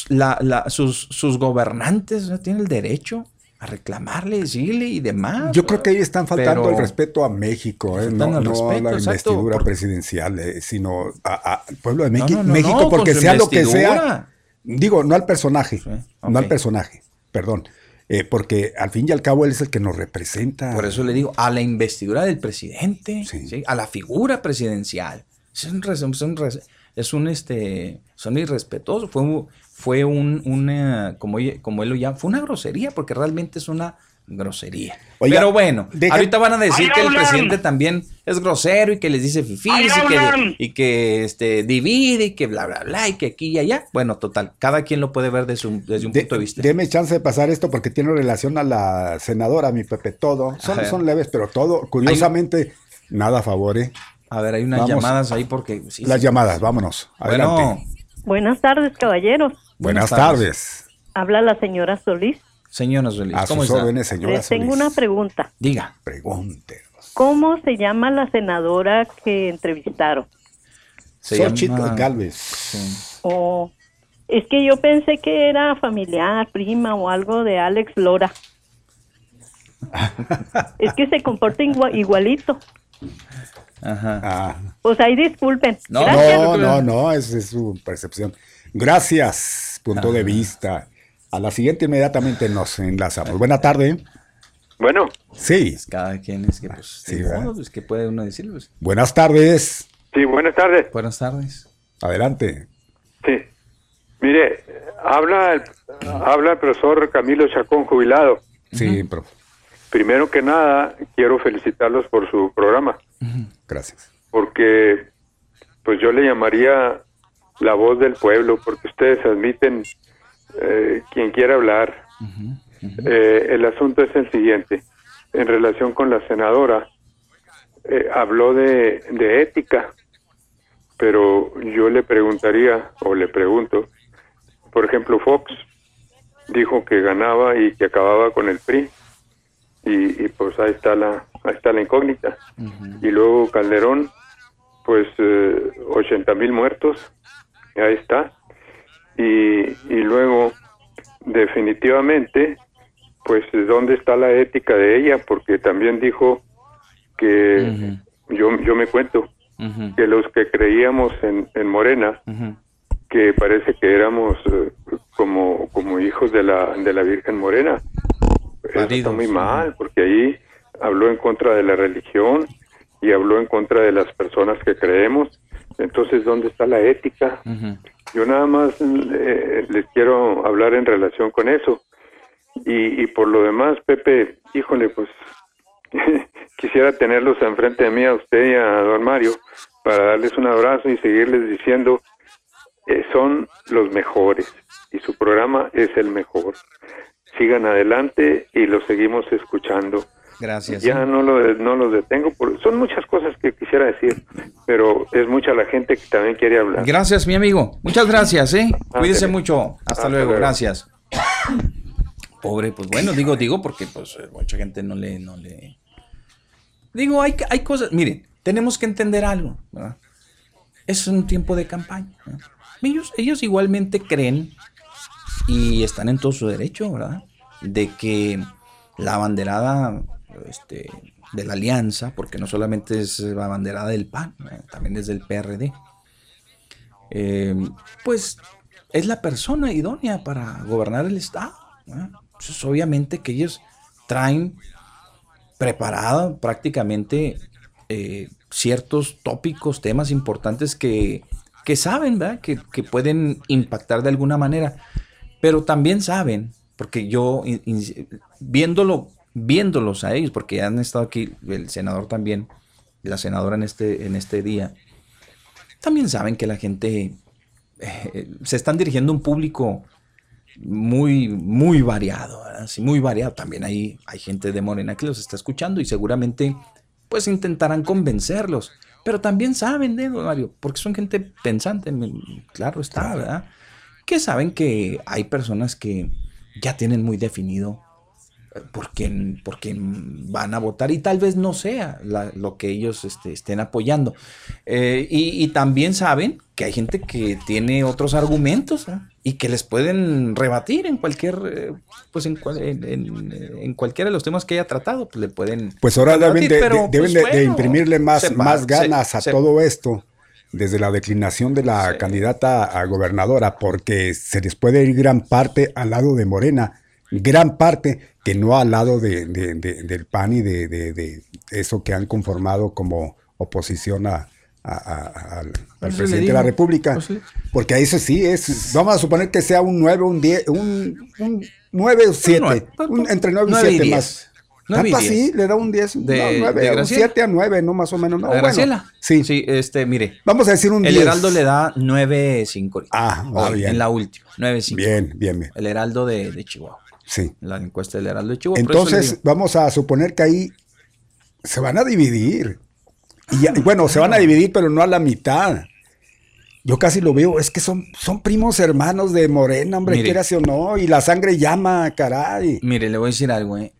la, sus, sus, gobernantes tienen el derecho a reclamarle, decirle y demás. Yo creo que ahí están faltando el respeto a México, ¿eh? no, no a la investidura presidencial, eh, sino al pueblo de México, porque sea lo que sea. Digo, no al personaje, no al personaje, perdón. Eh, porque al fin y al cabo él es el que nos representa. Por eso le digo, a la investidura del presidente, a la figura presidencial. Es un, es un, este, son irrespetuosos. Fue un, fue un, una, como, como él lo llama, fue una grosería, porque realmente es una grosería. Pero bueno, ahorita van a decir que el presidente también es grosero y que les dice fifís y que, y que este, divide y que bla, bla, bla, y que aquí y allá. Bueno, total, cada quien lo puede ver desde un, desde un punto de vista. Deme chance de pasar esto porque tiene relación a la senadora, mi Pepe, todo. Son, son leves, pero todo, curiosamente, nada a favor, ¿eh? A ver, hay unas llamadas ahí porque... Las llamadas, vámonos. Adelante. Buenas tardes, caballeros. Buenas, tardes. Habla la señora Solís. Señora Solís, ¿cómo está? señora Les tengo una pregunta. Diga. Pregúntenos. ¿Cómo se llama la senadora que entrevistaron? Xochitl Galvez. Oh, es que yo pensé que era familiar, prima o algo de Alex Lora. es que se comporta igualito. Ajá. Ah. Pues ahí disculpen. No, no, no, no, es su percepción. Gracias, punto de vista. A la siguiente inmediatamente nos enlazamos. Buena tarde. Bueno. Sí. Pues cada quien es que, pues, sí, pues, que puede uno decir. Pues. Buenas tardes. Sí, buenas tardes. Buenas tardes. Adelante. Sí. Mire, habla el, habla el profesor Camilo Chacón, jubilado. Sí, profe. Primero que nada, quiero felicitarlos por su programa. Gracias. Porque, pues yo le llamaría la voz del pueblo, porque ustedes admiten eh, quien quiera hablar. Eh, el asunto es el siguiente, en relación con la senadora, eh, habló de, de ética, pero yo le preguntaría, o le pregunto, por ejemplo, Fox dijo que ganaba y que acababa con el PRI, y, pues ahí está la, ahí está la incógnita. Y luego Calderón, pues 80 mil muertos, ahí está. Y, y luego, definitivamente, pues, ¿dónde está la ética de ella? Porque también dijo que yo, yo me cuento que los que creíamos en, en Morena, que parece que éramos eh, como, como hijos de la, de la Virgen Morena. Eso está muy mal, porque ahí habló en contra de la religión y habló en contra de las personas que creemos entonces, ¿dónde está la ética? Yo nada más eh, les quiero hablar en relación con eso. Y, por lo demás, Pepe, híjole, pues quisiera tenerlos enfrente de mí a usted y a don Mario para darles un abrazo y seguirles diciendo, eh, son los mejores y su programa es el mejor. Sigan adelante y los seguimos escuchando. Gracias. Ya no, lo, no los detengo. son muchas cosas que quisiera decir, pero es mucha la gente que también quiere hablar. Gracias, mi amigo. Muchas gracias, ¿eh? Cuídese mucho. Hasta, luego. Gracias. Pobre, pues bueno, digo, digo porque pues mucha gente no le, no le... Digo, hay, hay cosas, miren, tenemos que entender algo, es un tiempo de campaña. Ellos, ellos igualmente creen y están en todo su derecho, ¿verdad? De que la banderada este, de la alianza, porque no solamente es la banderada del PAN, ¿no? también es del PRD, eh, pues es la persona idónea para gobernar el Estado. obviamente que ellos traen preparado prácticamente eh, ciertos tópicos, temas importantes que, que saben, ¿verdad? Que, que pueden impactar de alguna manera, pero también saben, porque yo viéndolo, viéndolos a ellos, porque han estado aquí, el senador también, la senadora en este, en este día, también saben que la gente eh, se están dirigiendo a un público muy, muy variado. Sí, muy variado. También hay, hay gente de Morena que los está escuchando y seguramente pues intentarán convencerlos. Pero también saben, ¿eh, don Mario? Porque son gente pensante, claro está, ¿verdad? Que saben que hay personas que ya tienen muy definido por quién, por quién van a votar y tal vez no sea la- lo que ellos este, estén apoyando. Eh, y, y también saben que hay gente que tiene otros argumentos ¿eh? y que les pueden rebatir en cualquier, eh, pues en, cual- en- en- en cualquiera de los temas que haya tratado, pues le pueden... Pues ahora deben, de, pero, de- deben pues, de- imprimirle más, más se- ganas a todo esto desde la declinación de la candidata a gobernadora, porque se les puede ir gran parte al lado de Morena, gran parte que no al lado de, de- de- del PAN y de, de- de eso que han conformado como oposición a, a- a- al, al presidente de la República. pues le- Porque a eso sí es, vamos a suponer que sea un 9, un 10, un, un 9 o 7, nueve, pues, entre 9 y nueve y 7 diez. más. Y Tanto así, le da un 10, De- no, de 9, un Graciela. 7 a 9, no más o menos. No, ¿A bueno, Graciela? sí. Sí, este, mire. Vamos a decir un El 10. Heraldo le da 9.5 ahorita. Ah, Hoy, bien. En la última, 9.5. Bien, bien, bien. El Heraldo de, de Chihuahua. Sí. La encuesta del Heraldo de le Entonces, vamos a suponer que ahí se van a dividir. Y ya- bueno, se van a dividir, pero no a la mitad. Yo casi lo veo, es que son, son primos hermanos de Morena, hombre, Mire. quieras o no, y la sangre llama, caray. Mire, le voy a decir algo, ¿eh?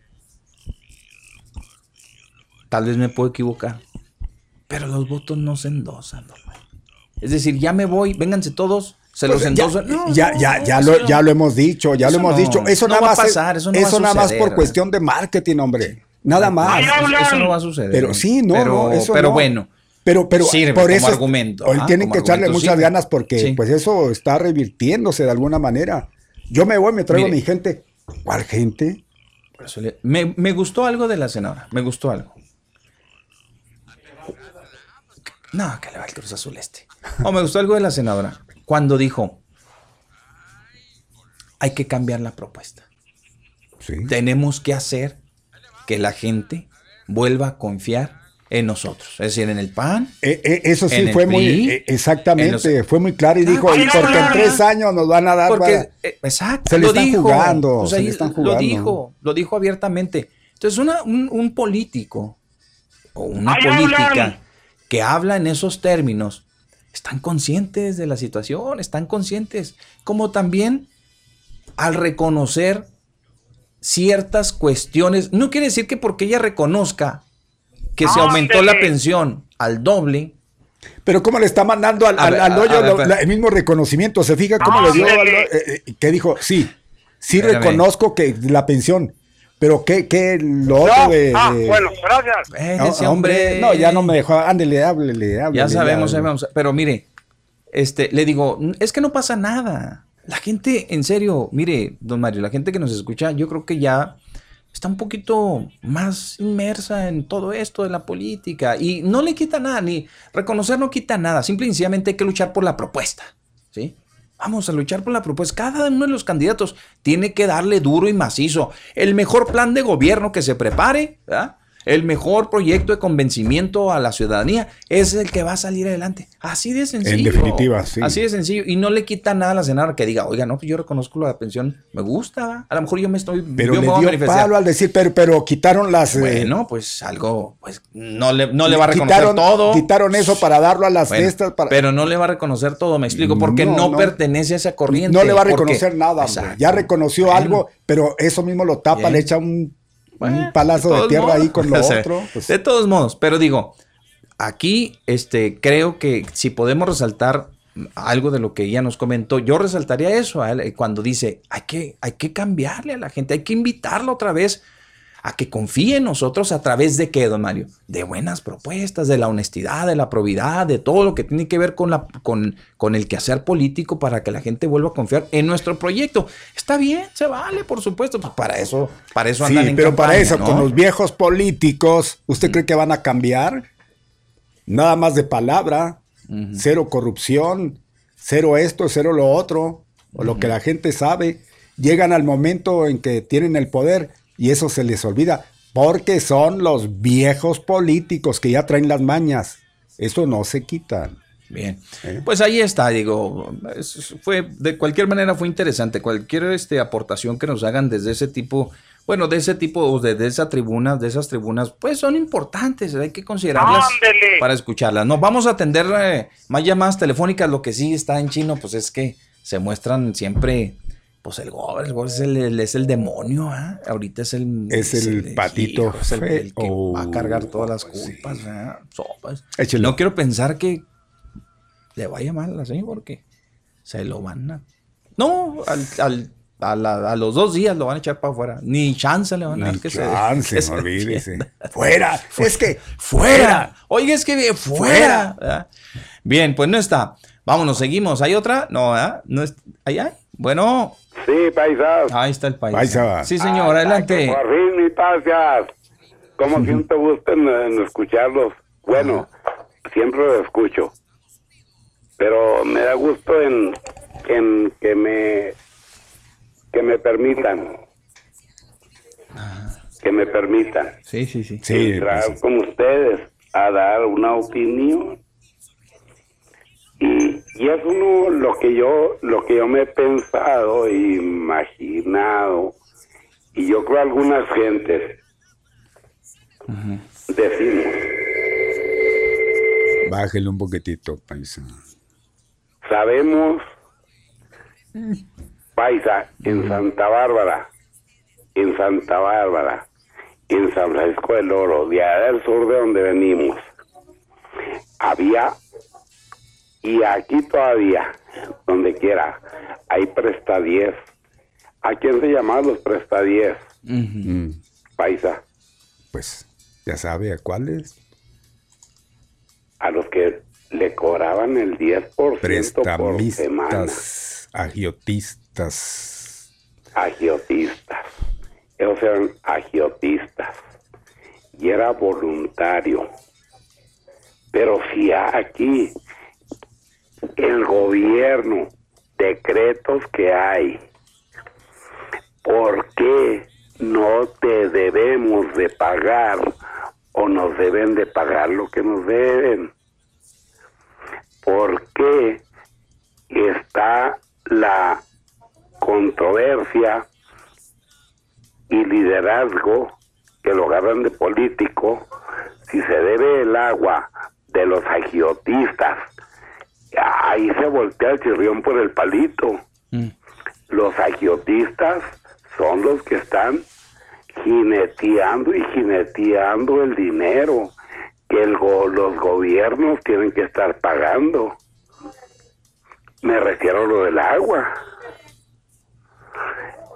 Tal vez me puedo equivocar. Pero los votos no se endosan, Mario. Es decir, ya me voy, vénganse todos, se Pues ya, endosan. Ya, no, ya, lo, ya lo hemos dicho, ya lo hemos dicho. Eso nada más pasar, eso nada más por cuestión de marketing, hombre. Nada más. Eso, no va a suceder. Pero sí, no, pero, no, eso pero no. bueno. Pero, pero Sirve por como eso argumento, hoy tienen que echarle muchas sirve. ganas porque Sí. pues eso está revirtiéndose de alguna manera. Yo me voy, me traigo Mire. a mi gente. ¿Cuál gente? Me, me gustó algo de la senadora. Me gustó algo. No, que le va el Cruz Azul este. No, me gustó algo de la senadora. Cuando dijo, hay que cambiar la propuesta. Sí. Tenemos que hacer que la gente vuelva a confiar en nosotros. Es decir, en el PAN. Eh, eh, eso sí En el fue muy PRI, eh, exactamente, los- fue muy claro y Ah, dijo, y porque en tres años nos van a dar Porque, para- eh, exacto, Se le lo están dijo. jugando, se le Lo dijo, lo dijo abiertamente. Entonces, una- un, un político o una política que habla en esos términos, están conscientes de la situación, están conscientes. Como también al reconocer ciertas cuestiones, no quiere decir que porque ella reconozca que se aumentó la pensión al doble, Pero cómo le está mandando al, al- ver, al a- hoyo a ver, lo- espera. la- el mismo reconocimiento. ¿Se fija cómo le dio? al- eh, eh, que dijo, sí, sí reconozco que la pensión, pero ¿qué, qué lo otro de... ah, de- bueno, gracias. eh, No, ese hombre, no, ya no me dejó, ándele, háblele, háblele. Ya sabemos, ya. sabemos. Pero mire, este, le digo, es que no pasa nada. La gente, en serio, mire, don Mario, la gente que nos escucha, yo creo que ya está un poquito más inmersa en todo esto de la política y no le quita nada, ni reconocer no quita nada, simple y sencillamente hay que luchar por la propuesta, ¿sí? Vamos a luchar por la propuesta. Cada uno de los candidatos tiene que darle duro y macizo. El mejor plan de gobierno que se prepare, ¿verdad? El mejor proyecto de convencimiento a la ciudadanía es el que va a salir adelante. Así de sencillo. En definitiva, sí. Así de sencillo. Y no le quita nada a la senadora que diga, oiga, no, pues yo reconozco la pensión, me gusta. A lo mejor yo me estoy. Pero yo le me dio manifestar". palo al decir, pero, pero quitaron las... eh, Bueno, pues algo, pues no le, no le va a reconocer quitaron, todo. Quitaron eso para darlo a las Bueno, de estas. Para... Pero no le va a reconocer todo, me explico, porque no, No, no. pertenece a esa corriente. No le va a porque- reconocer nada, hombre. Exacto. Ya reconoció Bueno. algo, pero eso mismo lo tapa, Bien. le echa un, un palazo de, tierra modos. ahí con lo O sea, otro. pues, De todos modos, pero digo, aquí este, creo que si podemos resaltar algo de lo que ella nos comentó, yo resaltaría eso a él, eh, cuando dice, hay que, hay que cambiarle a la gente, hay que invitarla otra vez a que confíe en nosotros a través de qué, don Mario? De buenas propuestas, de la honestidad, de la probidad, de todo lo que tiene que ver con, la, con, con el quehacer político para que la gente vuelva a confiar en nuestro proyecto. Está bien, se vale, por supuesto, pues para eso, para eso andan Sí, en pero para eso, ¿no? con los viejos políticos, ¿usted cree que van a cambiar? Nada más de palabra, cero corrupción, cero esto, cero lo otro, o lo que la gente sabe. Llegan al momento en que tienen el poder y eso se les olvida, porque son los viejos políticos que ya traen las mañas. Eso no se quitan. Bien. ¿Eh? Pues ahí está, digo, fue de cualquier manera fue interesante. Cualquier este, aportación que nos hagan desde ese tipo, bueno, de ese tipo, o de, de esa tribuna, de esas tribunas, pues son importantes, hay que considerarlas ¡Ándele! para escucharlas. No, vamos a atender eh, más llamadas telefónicas. Lo que sí está en chino, pues es que se muestran siempre, pues el gober, el gober es el, el- es el demonio, ¿ah? Ahorita es el... Es el patito hijo, es el, que va a cargar todas las Pues sí. culpas, ¿ah? Sopas. No quiero pensar que le vaya mal así porque se lo van a... No, al, al- a, la- a los dos días lo van a echar para afuera. Ni chance le van a dar que se- chance, se olvídese. defienda. Fuera, es que ¡Fuera! Oiga, es que fuera. Fuera. ¿verdad? Bien, pues no está. Vámonos, seguimos. ¿Hay otra? No, ¿verdad? No es... ¿Ahí hay? Bueno, Sí, paisas. ahí está el país. Paisa. Sí, señor, adelante. Por fin, mis paisas. Como siempre gusten en escucharlos. Bueno, siempre los escucho. Pero me da gusto en, en que me que me permitan. Que me permitan Sí, sí, sí. Sí, entrar pues, con ustedes a dar una opinión. Y, y es uno lo que yo lo que yo me he pensado e imaginado. Y yo creo algunas gentes. Decimos. Bájele un poquitito, paisa. sabemos paisa en Santa Bárbara en Santa Bárbara en San Francisco del Oro de allá del sur de donde venimos había y aquí todavía donde quiera hay presta 10 ¿a quién se llaman los presta 10? Mm, paisa pues ya sabe a cuáles. a los que le cobraban el 10% por semana agiotistas. agiotistas. Esos eran agiotistas. Y era voluntario. Pero si aquí el gobierno, decretos que hay, ¿por qué no te debemos de pagar o nos deben de pagar lo que nos deben? ¿Por qué está la controversia y liderazgo que lo agarran de político si se debe el agua de los agiotistas ahí se voltea el chirrión por el palito los agiotistas son los que están jineteando y jineteando el dinero que el go- los gobiernos tienen que estar pagando me refiero a lo del agua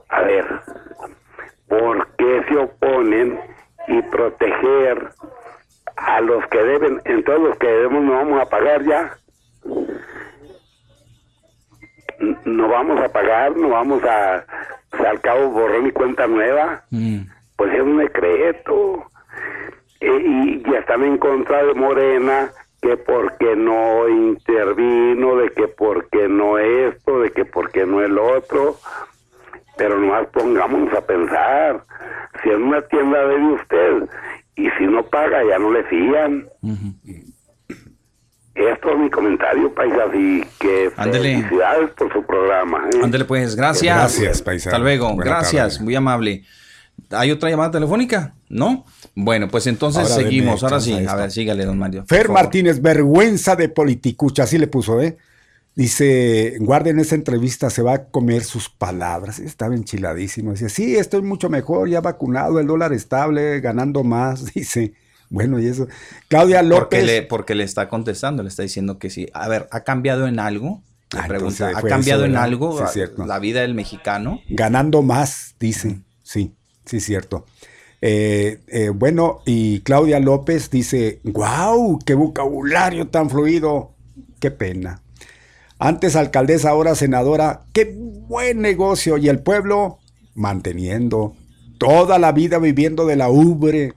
a ver, ¿por qué se oponen y proteger a los que deben? Entonces los que debemos no vamos a pagar ya. No vamos a pagar, no vamos a, pues, al cabo borrón y cuenta nueva. Pues es un decreto. Eh, y ya están en contra de Morena que porque no intervino, de que porque no esto, de que porque no el otro pero nomás pongámonos a pensar, si en una tienda debe usted y si no paga ya no le fían. Esto es mi comentario, paisas, y que Ándele. felicidades por su programa. ¿eh? Ándale pues, gracias. Gracias, paisano. Hasta luego, Buena gracias, tarde. muy amable. ¿Hay otra llamada telefónica? ¿No? Bueno, pues entonces Ahora seguimos. Ahora sí, a a ver, sígale, don Mario. Fer. Martínez, vergüenza de politicucha, así le puso, ¿eh? Dice, guarden esa entrevista, se va a comer sus palabras. Estaba enchiladísimo. Dice, sí, estoy mucho mejor, ya vacunado, el dólar estable, ganando más. Dice, Bueno, y eso. Claudia Porque López. le, porque le está contestando, le está diciendo que sí. A ver, ¿ha cambiado en algo? Le Ah, pregunta, ¿ha cambiado eso, en algo Sí, la vida del mexicano? Ganando más, dice. Sí, sí, cierto. Eh, eh, bueno, y Claudia López dice, wow, qué vocabulario tan fluido. Qué pena. Antes alcaldesa, ahora senadora, qué buen negocio. Y el pueblo manteniendo toda la vida viviendo de la ubre.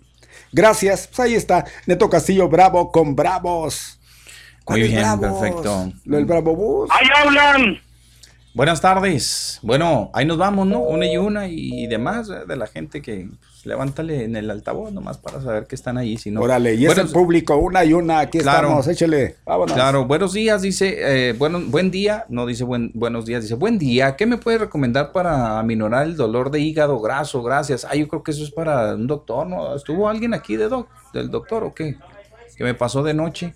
Gracias, pues ahí está. Neto Castillo, bravo con bravos. Muy ¿Cuáles bien, bravos? perfecto. Lo del Bravo Bus. ¡Ahí hablan! Buenas tardes. Bueno, ahí nos vamos, ¿no? Una y una y demás eh, de la gente que pues, levántale en el altavoz nomás para saber que están ahí. Si no, Órale, y es el público, una y una, aquí Claro. estamos, échele, vámonos. Claro, buenos días, dice, eh, bueno, buen día, no dice buen, buenos días, dice buen día, ¿qué me puede recomendar para aminorar el dolor de hígado graso? Gracias. Ah, yo creo que eso es para un doctor, ¿no? ¿Estuvo alguien aquí de doc, del doctor o qué? Que me pasó de noche.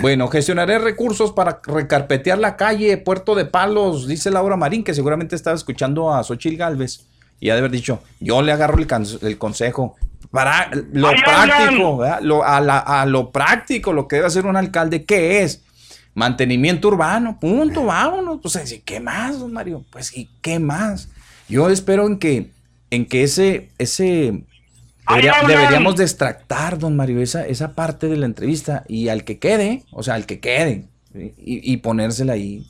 Bueno, gestionaré recursos para recarpetear la calle Puerto de Palos, dice Laura Marín, que seguramente estaba escuchando a Xochil Galvez y ha de haber dicho, yo le agarro el, consejo. Para lo ¡Ahí práctico. Lo- a, la- a lo práctico, lo que debe hacer un alcalde, ¿qué es? Mantenimiento urbano, punto, vámonos. Pues ¿qué más, don Mario? Pues ¿y qué más? Yo espero en que, en que ese, ese debería- deberíamos de extractar, don Mario, esa, esa parte de la entrevista y al que quede, o sea, al que quede, y, y ponérsela ahí.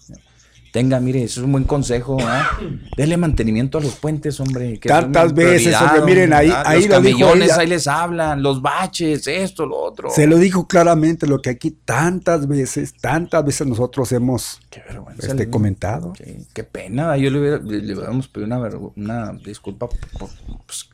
Tenga, mire, eso es un buen consejo, ¿ah? Dele mantenimiento a los puentes, hombre. que Tantas veces, hombre, miren, ahí- ¿verdad? ahí los lo dijo ella. ahí les hablan, los baches, esto, lo otro. Se lo dijo claramente lo que aquí tantas veces, tantas veces nosotros hemos Qué este, comentado. Qué pena, yo le, hubiera, le, le hubiéramos pedido una, una disculpa pues,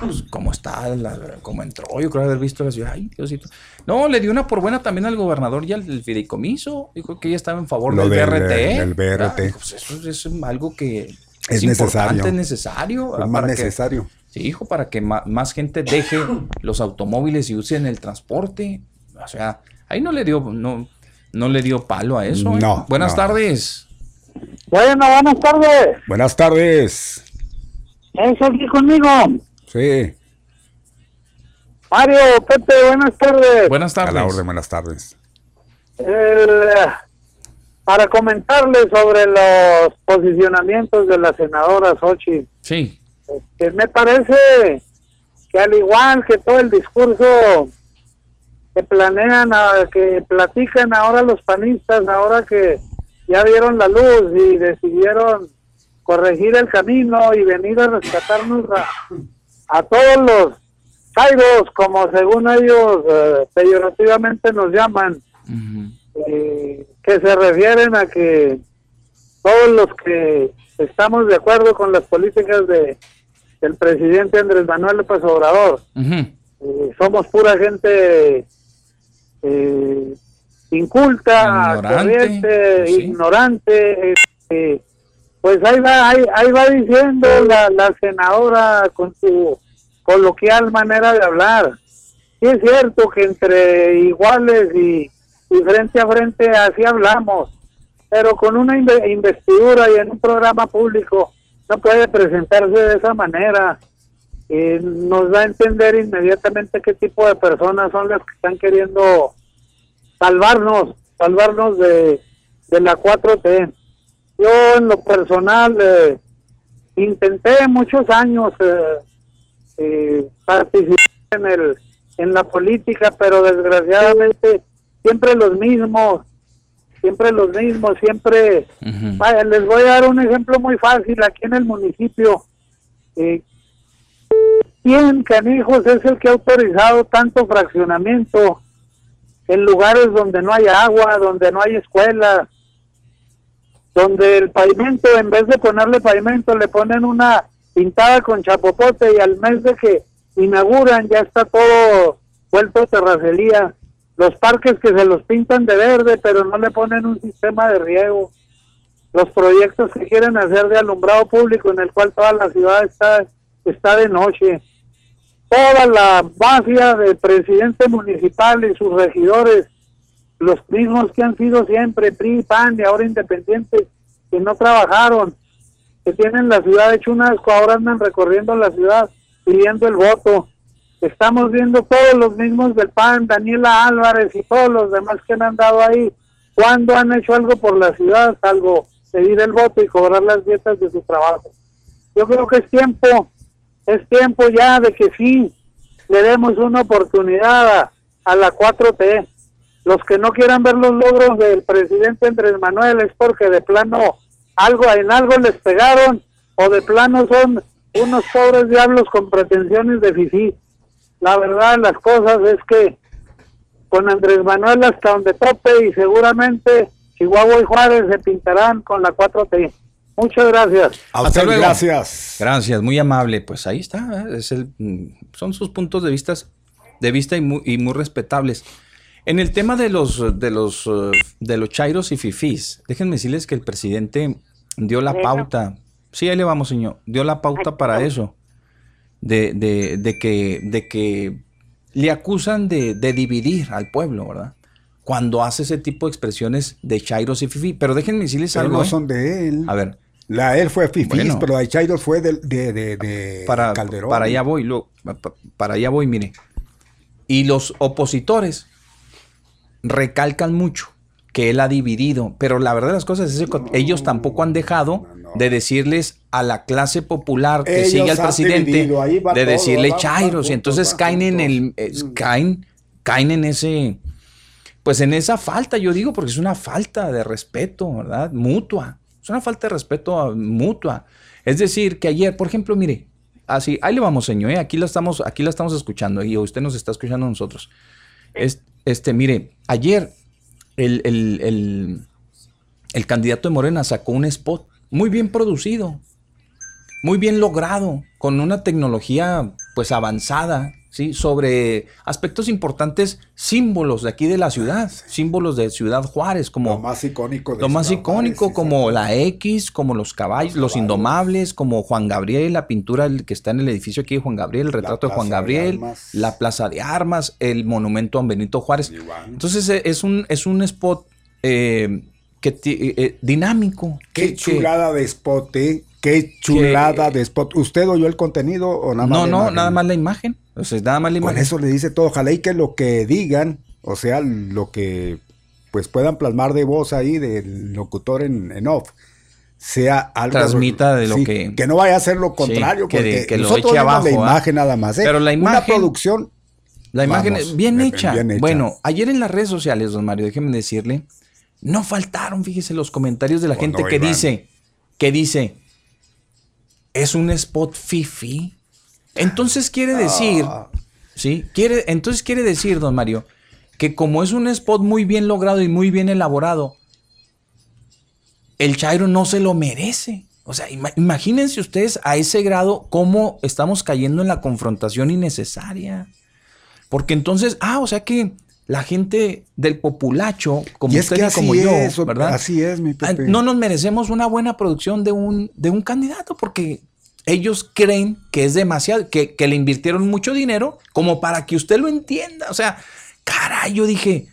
pues, cómo está, la- cómo entró, yo creo haber visto la ciudad, ay, Diosito. No, le dio una por buena también al gobernador y al del fideicomiso, dijo que ella estaba en favor Lo del, del- BRT. del ¿verdad? BRT. Pues eso es algo que Es importante, necesario. es necesario. Es ¿verdad? más Para que- necesario. Sí, hijo, para que más gente deje los automóviles y usen el transporte. O sea, ahí no le dio, no, no le dio palo a eso. ¿eh? No, Buenas no. tardes. Bueno, buenas tardes. Buenas tardes. ¿Es aquí conmigo? Sí, Mario, Pepe, buenas tardes. Buenas a la tardes. orden, buenas tardes. El, para comentarles sobre los posicionamientos de la senadora Sochi, Sí. que me parece que al igual que todo el discurso que planean, a- que platican ahora los panistas, ahora que ya vieron la luz y decidieron corregir el camino y venir a rescatarnos a, a todos los caídos, como según ellos eh, peyorativamente nos llaman, eh, que se refieren a que todos los que estamos de acuerdo con las políticas de del presidente Andrés Manuel López Obrador, eh, somos pura gente eh, inculta, Ignorante, corriente, sí. ignorante. Pues ahí va, ahí, ahí va diciendo la, la senadora con su coloquial manera de hablar. Sí es cierto que entre iguales y, y frente a frente así hablamos, pero con una inve- investidura y en un programa público no puede presentarse de esa manera. Eh, nos da a entender inmediatamente qué tipo de personas son las que están queriendo salvarnos, salvarnos de, de la 4T. Yo en lo personal eh, intenté muchos años eh, eh, participar en, el, en la política, pero desgraciadamente siempre los mismos, siempre los mismos, siempre... Vaya, les voy a dar un ejemplo muy fácil aquí en el municipio. Eh, ¿Quién, canijos, es el que ha autorizado tanto fraccionamiento en lugares donde no hay agua, donde no hay escuela, donde el pavimento, en vez de ponerle pavimento, le ponen una pintada con chapopote y al mes de que inauguran ya está todo vuelto terracería. Los parques que se los pintan de verde, pero no le ponen un sistema de riego los proyectos que quieren hacer de alumbrado público en el cual toda la ciudad está está de noche toda la mafia del presidente municipal y sus regidores los mismos que han sido siempre PRI, PAN y ahora independientes que no trabajaron que tienen la ciudad hecho un asco ahora andan recorriendo la ciudad pidiendo el voto Estamos viendo todos los mismos del PAN, Daniela Álvarez y todos los demás que han andado ahí. ¿Cuándo han hecho algo por la ciudad, salvo pedir el voto y cobrar las dietas de su trabajo? Yo creo que es tiempo, es tiempo ya de que sí le demos una oportunidad a, a la 4T. Los que no quieran ver los logros del presidente Andrés Manuel es porque de plano algo en algo les pegaron o de plano son unos pobres diablos con pretensiones de fifí. La verdad las cosas es que con Andrés Manuel hasta donde tope y seguramente Chihuahua y Juárez se pintarán con la 4T. Muchas gracias. A Hasta usted, luego. gracias. Gracias, muy amable. Pues ahí está, ¿eh? es el, mm, son sus puntos de vista, de vista y muy, y muy respetables. En el tema de los de los eh, de los chairos y fifís, déjenme decirles que el presidente dio la pauta. Sí, ahí le vamos, señor. Dio la pauta para eso. De, de, de que de que le acusan de, de dividir al pueblo, ¿verdad? Cuando hace ese tipo de expresiones de chairos y fifí. Pero déjenme decirles Pero algo. no ¿eh? son de él. A ver, La él fue Fifís, Bueno. pero la de Chairos fue de, de, de, de para, Calderón. para allá voy, lo- pa- pa- para allá voy, mire. Y los opositores recalcan mucho que él ha dividido, pero la verdad de las cosas es que ellos tampoco han dejado de decirles a la clase popular que Ellos sigue al presidente de todo, decirle va chairos y entonces va caen en el es- caen caen en ese pues en esa falta, yo digo, porque es una falta de respeto, ¿verdad? Mutua. Es una falta de respeto ah, mutua. Es decir, que ayer, por ejemplo, mire, así, ahí le vamos, señor, ¿eh? aquí la estamos, aquí la estamos escuchando y usted nos está escuchando a nosotros. Es- este, mire, ayer el, el- el- candidato de Morena sacó un spot muy bien producido, muy bien logrado, con una tecnología pues avanzada, ¿sí? Sobre aspectos importantes, símbolos de aquí de la ciudad, símbolos de Ciudad Juárez, como Lo más icónico de lo más Ciudad icónico, Juárez, como la X, como los caballos, los indomables, como Juan Gabriel, la pintura que está en el edificio aquí de Juan Gabriel, el retrato de Juan de Gabriel, la Plaza de Armas, el monumento a Benito Juárez. Entonces eh, es un, es un spot eh, que eh, eh, dinámico. Qué que- que- chulada de spot, ¿eh? Qué chulada de spot. ¿Usted oyó el contenido o nada más? No, la no, imagen? nada más la imagen. Sea, nada más la Con eso le dice todo. Ojalá y que lo que digan, o sea, lo que pues puedan plasmar de voz ahí del locutor en, en off, sea algo Transmita de lo sí, que- que no vaya a ser lo contrario, que porque que lo nosotros eche abajo, la ¿ah? imagen nada más, ¿eh? Pero la una imagen- producción La imagen Vamos, es bien bien- hecha. bien hecha. Bueno, ayer en las redes sociales, don Mario, déjeme decirle, no faltaron, fíjese, los comentarios de la Oh, gente no, que Iván. dice, que dice, es un spot fifi. Entonces quiere decir, Ah. ¿sí? Quiere, entonces quiere decir, don Mario, que como es un spot muy bien logrado y muy bien elaborado, el Chairo no se lo merece. O sea, ima- imagínense ustedes a ese grado cómo estamos cayendo en la confrontación innecesaria. Porque entonces, ah, o sea que la gente del populacho, como y es usted que y como yo, es, ¿verdad? así es, mi Ah, Pepe. No nos merecemos una buena producción de un, de un candidato porque ellos creen que es demasiado, que, que le invirtieron mucho dinero como para que usted lo entienda. O sea, caray, yo dije,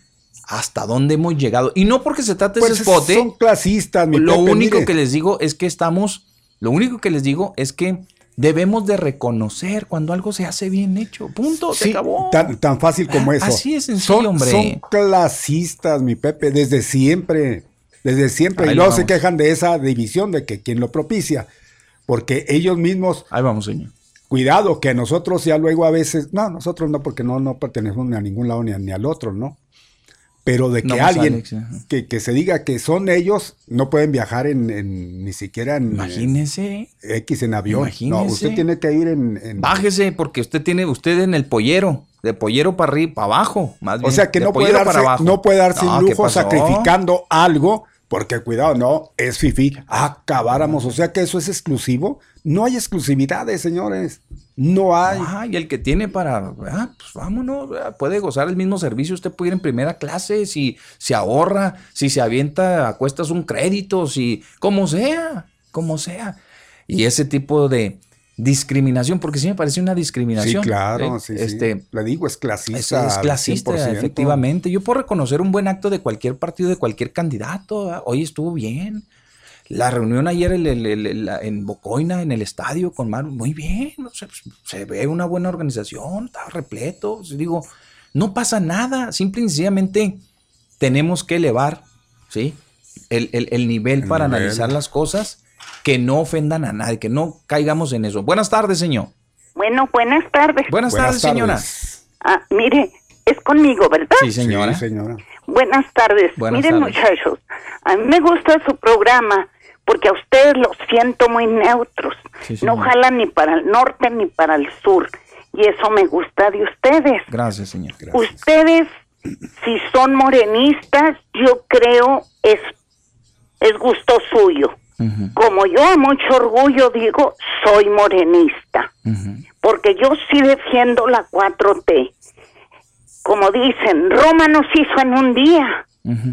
¿hasta dónde hemos llegado? Y no porque se trate de Pues ese son clasistas, mi Lo Pepe, único mire. que les digo es que estamos, lo único que les digo es que debemos de reconocer cuando algo se hace bien hecho. Punto, se Sí, acabó. tan, tan fácil como Ah, eso. así es sencillo, son, hombre. Son clasistas, mi Pepe, desde siempre. Desde siempre. Ahí y luego se quejan de esa división, de que quien lo propicia. Porque ellos mismos. Ahí vamos, señor. Cuidado, que nosotros ya luego a veces. No, nosotros no, porque no, no pertenecemos ni a ningún lado ni, a- ni al otro, ¿no? Pero de que No, alguien que, que se diga que son ellos, no pueden viajar en, en- ni siquiera en Imagínese. X en avión. No, Imagínese. usted tiene que ir en. en- Bájese porque usted tiene, usted en el pollero, de pollero para arriba, para abajo, más O bien, sea que no puede, darse, no puede darse No, el ¿qué lujo sacrificando algo, porque cuidado, no, es fifi. Acabáramos. O sea que eso es exclusivo. No hay exclusividades, señores. No hay. Ah, y el que tiene para, ah, pues vámonos, ah, puede gozar el mismo servicio, usted puede ir en primera clase, si se ahorra, si se avienta a cuestas un crédito, si, como sea, como sea. Y ese tipo de discriminación, porque sí me parece una Sí, discriminación. claro, ¿eh? sí, sí. Este, Le digo, es Es, clasista. es al clasista, 100%. efectivamente. Yo puedo reconocer un buen acto de cualquier partido, de cualquier candidato. ¿verdad? Hoy estuvo bien. La reunión ayer el- el- el- el- la- en Bocoina, en el estadio con Maru, muy bien, o sea, pues, se ve una buena organización, está repleto. digo, no pasa nada, simple y sencillamente tenemos que elevar, ¿sí? El, el- el nivel El para nivel. analizar las cosas que no ofendan a nadie, que no caigamos en eso. Buenas tardes, señor. Bueno, buenas tardes. Buenas, tardes, señora. Ah, mire, es conmigo, ¿verdad? Sí, señora. Sí, señora. Buenas tardes. Buenas Miren, tardes. muchachos, a mí me gusta su programa porque a ustedes los siento muy neutros. Sí, no jalan ni para el norte ni para el sur. Y eso me gusta de ustedes. Gracias, señor. Ustedes, si son morenistas, yo creo es, es gusto suyo. Como yo a mucho orgullo digo, soy morenista. Porque yo sí defiendo la 4T. Como dicen, Roma nos hizo en un día.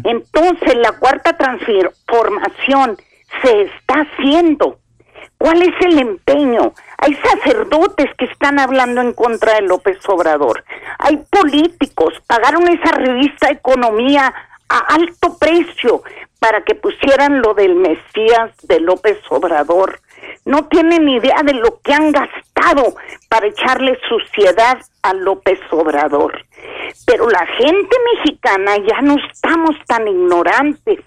Entonces la cuarta transformación se está haciendo. ¿Cuál es el empeño? Hay sacerdotes que están hablando en contra de López Obrador. Hay políticos, pagaron esa revista Economía a alto precio para que pusieran lo del Mesías de López Obrador. No tienen idea de lo que han gastado para echarle suciedad a López Obrador. Pero la gente mexicana ya no estamos tan ignorantes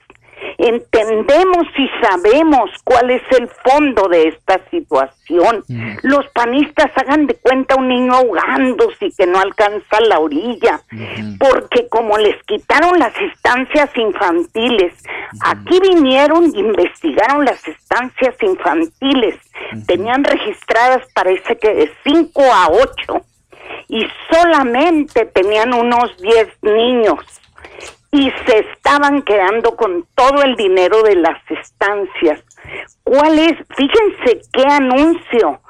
entendemos y sabemos cuál es el fondo de esta situación. Los panistas hagan de cuenta un niño ahogándose y que no alcanza la orilla, porque como les quitaron las estancias infantiles, aquí vinieron y investigaron las estancias infantiles, tenían registradas parece que de 5 a 8 y solamente tenían unos 10 niños y se estaban quedando con todo el dinero de las estancias. ¿Cuál es? Fíjense qué anuncio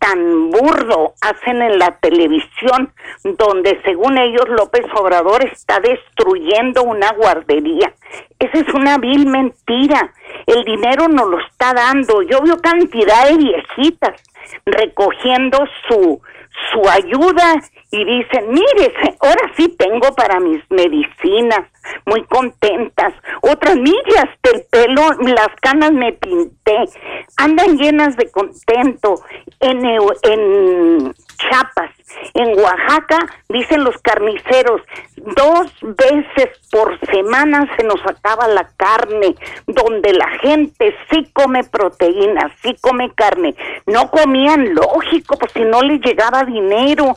tan burdo hacen en la televisión, donde según ellos López Obrador está destruyendo una guardería. Esa es una vil mentira. El dinero no lo está dando. Yo veo cantidad de viejitas recogiendo su su ayuda y dicen, mire, ahora sí tengo para mis medicinas, muy contentas. Otras millas del pelo, las canas me pinté, andan llenas de contento. En, en Chiapas, en Oaxaca, dicen los carniceros, dos veces por semana se nos acaba la carne, donde la gente sí come proteínas, sí come carne. No comían, lógico, pues si no les llegaba dinero.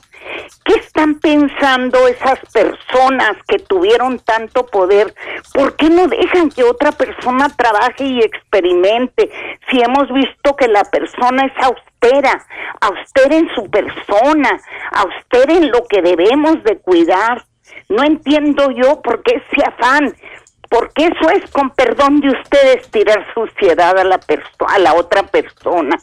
¿Qué están pensando esas personas que tuvieron tanto poder? ¿Por qué no dejan que otra persona trabaje y experimente? Si hemos visto que la persona es austera, austera en su persona, austera en lo que debemos de cuidar. No entiendo yo por qué ese afán, porque eso es con perdón de ustedes tirar suciedad a la perso- a la otra persona.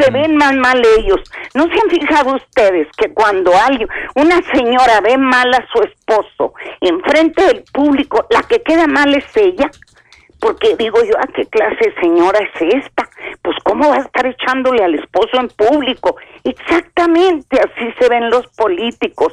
Se ven más mal ellos. ¿No se han fijado ustedes que cuando alguien, una señora ve mal a su esposo enfrente del público, la que queda mal es ella? Porque digo yo, ¿a qué clase de señora es esta? Pues cómo va a estar echándole al esposo en público. Exactamente así se ven los políticos.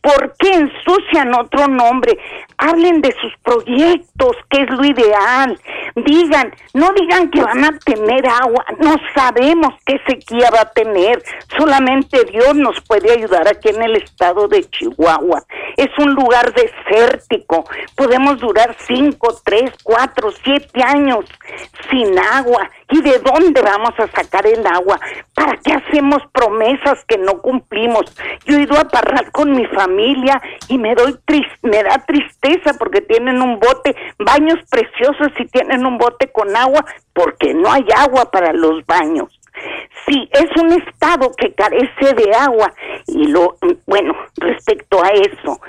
¿Por qué ensucian otro nombre? Hablen de sus proyectos, que es lo ideal. Digan, no digan que van a tener agua. No sabemos qué sequía va a tener. Solamente Dios nos puede ayudar aquí en el estado de Chihuahua. Es un lugar desértico. Podemos durar cinco, tres, cuatro, siete años sin agua. ¿Y de dónde vamos a sacar el agua? ¿Para qué hacemos promesas que no cumplimos? Yo he ido a parrar con mi familia y me doy tris- me da tristeza porque tienen un bote, baños preciosos y tienen un bote con agua porque no hay agua para los baños. Sí, es un estado que carece de agua y lo bueno, respecto a eso,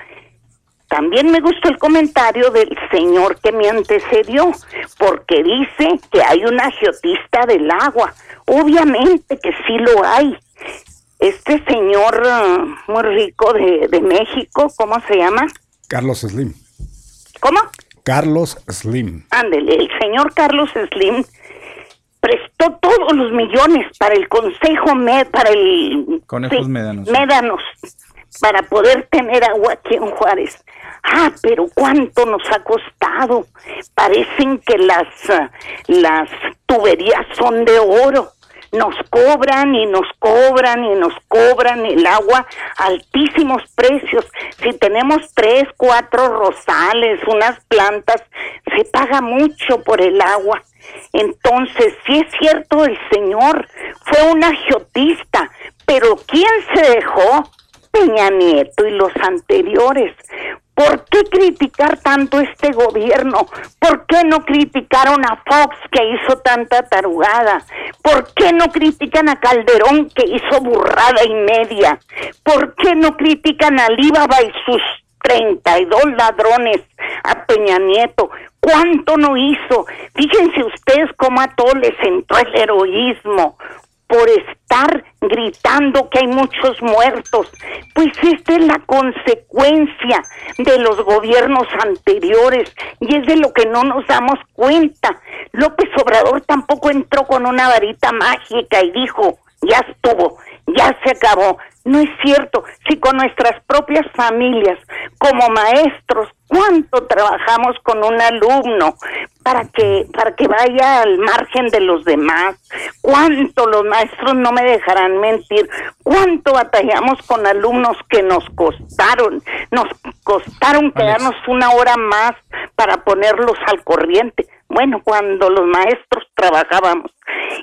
también me gustó el comentario del señor que me antecedió, porque dice que hay un agiotista del agua. Obviamente que sí lo hay. Este señor eh, muy rico de, de México, ¿cómo se llama? Carlos Slim. ¿Cómo? Carlos Slim. Ándele, el señor Carlos Slim prestó todos los millones para el Consejo Med, para el Conejos sí, médanos. Médanos. para poder tener agua aquí en Juárez. Ah, pero cuánto nos ha costado. Parecen que las, ah, las tuberías son de oro. Nos cobran y nos cobran y nos cobran el agua altísimos precios. Si tenemos tres, cuatro rosales, unas plantas, se paga mucho por el agua. Entonces, sí es cierto, el señor fue un agiotista, pero ¿quién se dejó? Peña Nieto y los anteriores. ¿Por qué criticar tanto este gobierno? ¿Por qué no criticaron a Fox que hizo tanta tarugada? ¿Por qué no critican a Calderón que hizo burrada y media? ¿Por qué no critican a Líbaba y sus 32 ladrones a Peña Nieto? ¿Cuánto no hizo? Fíjense ustedes cómo a todos les entró el heroísmo por estar gritando que hay muchos muertos. Pues esta es la consecuencia de los gobiernos anteriores y es de lo que no nos damos cuenta. López Obrador tampoco entró con una varita mágica y dijo, ya estuvo, ya se acabó. No es cierto. Si con nuestras propias familias, como maestros, cuánto trabajamos con un alumno para que para que vaya al margen de los demás, cuánto los maestros no me dejarán mentir, cuánto batallamos con alumnos que nos costaron, nos costaron quedarnos una hora más para ponerlos al corriente. Bueno, cuando los maestros trabajábamos.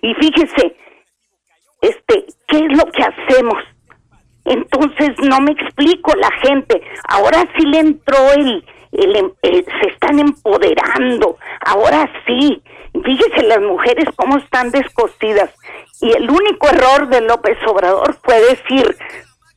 Y fíjese, este, ¿qué es lo que hacemos? Entonces no me explico la gente. Ahora sí le entró el, el, em, se están empoderando. Ahora sí. Fíjese las mujeres cómo están descosidas. Y el único error de López Obrador fue decir,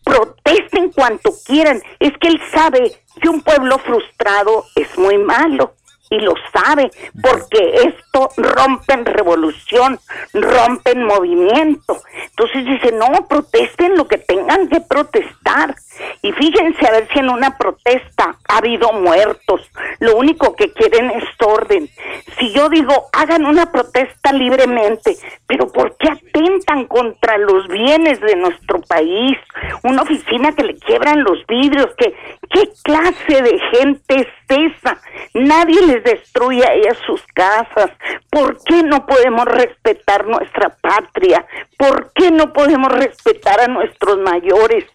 protesten cuanto quieran. Es que él sabe que un pueblo frustrado es muy malo y lo sabe, porque esto rompen revolución, rompen movimiento. Entonces dice, no, protesten lo que tengan que protestar. Y fíjense a ver si en una protesta ha habido muertos. Lo único que quieren es orden. Si yo digo, hagan una protesta libremente, pero ¿por qué atentan contra los bienes de nuestro país? Una oficina que le quiebran los vidrios, que ¿qué clase de gente es esa? Nadie les destruye a ellas sus casas. ¿Por qué no podemos respetar nuestra patria? ¿Por qué no podemos respetar a nuestros mayores?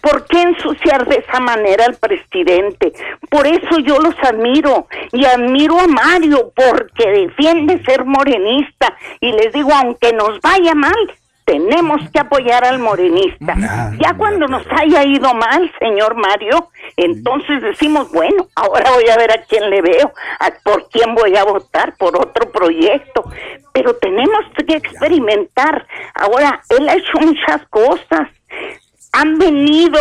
¿Por qué ensuciar de esa manera al presidente? Por eso yo los admiro y admiro a Mario porque defiende ser morenista y les digo, aunque nos vaya mal, tenemos que apoyar al morenista. ya cuando nos haya ido mal, señor Mario, entonces decimos, bueno, ahora voy a ver a quién le veo, a por quién voy a votar, por otro proyecto. Pero tenemos que experimentar. Ahora, él ha hecho muchas cosas. Han venido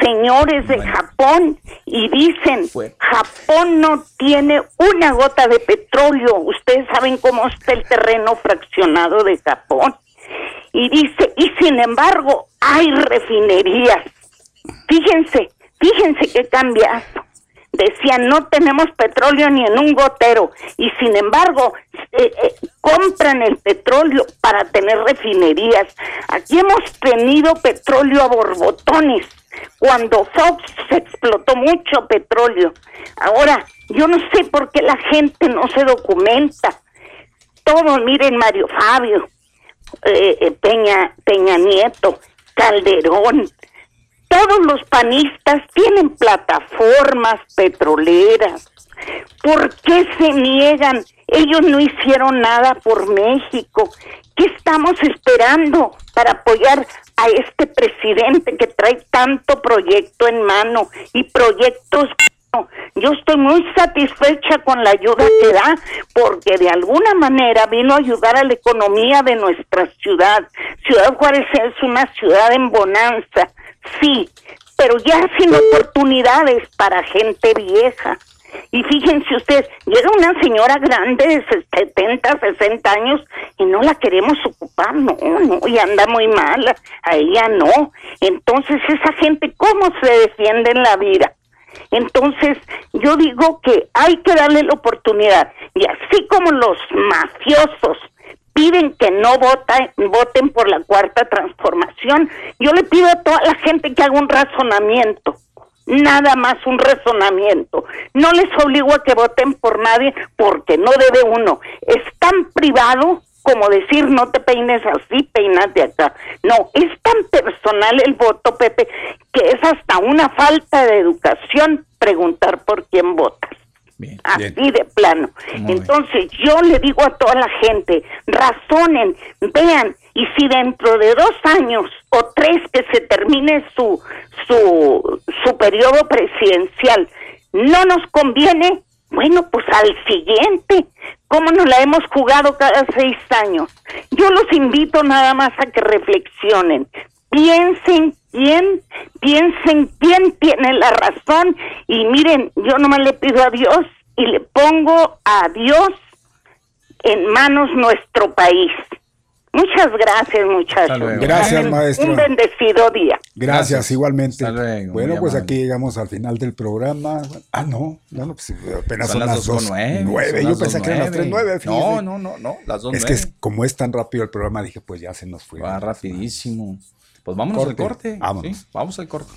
señores de Japón y dicen, Japón no tiene una gota de petróleo. Ustedes saben cómo está el terreno fraccionado de Japón y dice, y sin embargo hay refinerías. Fíjense, fíjense qué cambia. Decían, no tenemos petróleo ni en un gotero y sin embargo eh, eh, compran el petróleo para tener refinerías. Aquí hemos tenido petróleo a borbotones. Cuando Fox se explotó mucho petróleo. Ahora, yo no sé por qué la gente no se documenta. Todo, miren, Mario Fabio, eh, eh, Peña, Peña Nieto, Calderón, todos los panistas tienen plataformas petroleras. ¿Por qué se niegan? Ellos no hicieron nada por México. ¿Qué estamos esperando para apoyar a este presidente que trae tanto proyecto en mano y proyectos yo estoy muy satisfecha con la ayuda que da porque de alguna manera vino a ayudar a la economía de nuestra ciudad. Ciudad Juárez es una ciudad en bonanza, sí, pero ya sin oportunidades para gente vieja. Y fíjense ustedes, llega una señora grande de 70, 60 años y no la queremos ocupar, no, no, y anda muy mal, a ella no. Entonces esa gente, ¿cómo se defiende en la vida? Entonces, yo digo que hay que darle la oportunidad. Y así como los mafiosos piden que no vota, voten por la cuarta transformación. Yo le pido a toda la gente que haga un razonamiento, nada más un razonamiento. No les obligo a que voten por nadie porque no debe uno. Es tan privado como decir no te peines así, peinate acá. No, es tan personal el voto, Pepe, que es hasta una falta de educación preguntar por quién votas. Así de plano. Entonces yo le digo a toda la gente, razonen, vean, y si dentro de dos años o tres que se termine su, su, su periodo presidencial no nos conviene, bueno, pues al siguiente. ¿Cómo nos la hemos jugado cada seis años? Yo los invito nada más a que reflexionen. Piensen quién, piensen quién tiene la razón y miren, yo nomás le pido a Dios y le pongo a Dios en manos nuestro país. Muchas gracias, muchachos. Gracias, maestro. Un bendecido día. Gracias, igualmente. bueno, pues aquí llegamos al final del programa. Ah, no, no, no pues apenas son, las dos nueve. Yo pensé que eran las tres nueve. No, no, no, no, las dos Es que como es tan rápido el programa, dije, pues ya se nos fue. Va rapidísimo. Pues vámonos al corte. Vámonos. Vamos al corte.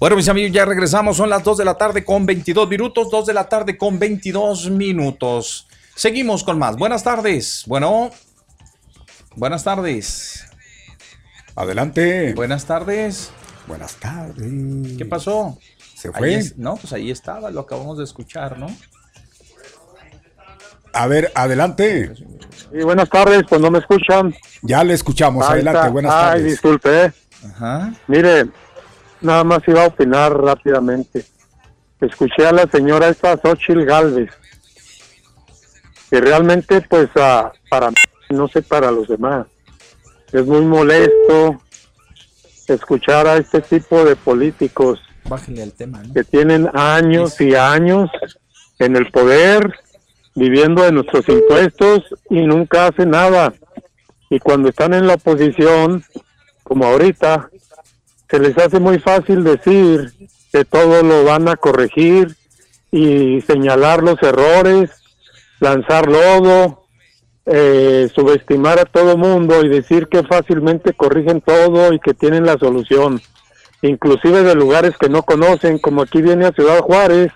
Bueno, mis amigos, ya regresamos. Son las 2 de la tarde con 22 minutos. 2 de la tarde con 22 minutos. Seguimos con más. Buenas tardes. Bueno. Buenas tardes. Adelante. Buenas tardes. Buenas tardes. ¿Qué pasó? ¿Se fue? no, pues ahí estaba, lo acabamos de escuchar, ¿no? A ver, adelante. Sí, buenas tardes, pues no me escuchan. Ya le escuchamos, adelante, buenas tardes. Ay, disculpe. ¿eh? Ajá. Mire, nada más iba a opinar rápidamente. Escuché a la señora esta Xochitl Galvez. Y realmente, pues, para mí, no sé para los demás, es muy molesto escuchar a este tipo de políticos tema, que tienen años y años en el poder, viviendo de nuestros impuestos y nunca hacen nada. Y cuando están en la oposición, como ahorita, se les hace muy fácil decir que todo lo van a corregir y señalar los errores, lanzar lodo, eh, subestimar a todo mundo y decir que fácilmente corrigen todo y que tienen la solución, inclusive de lugares que no conocen, como aquí viene a Ciudad Juárez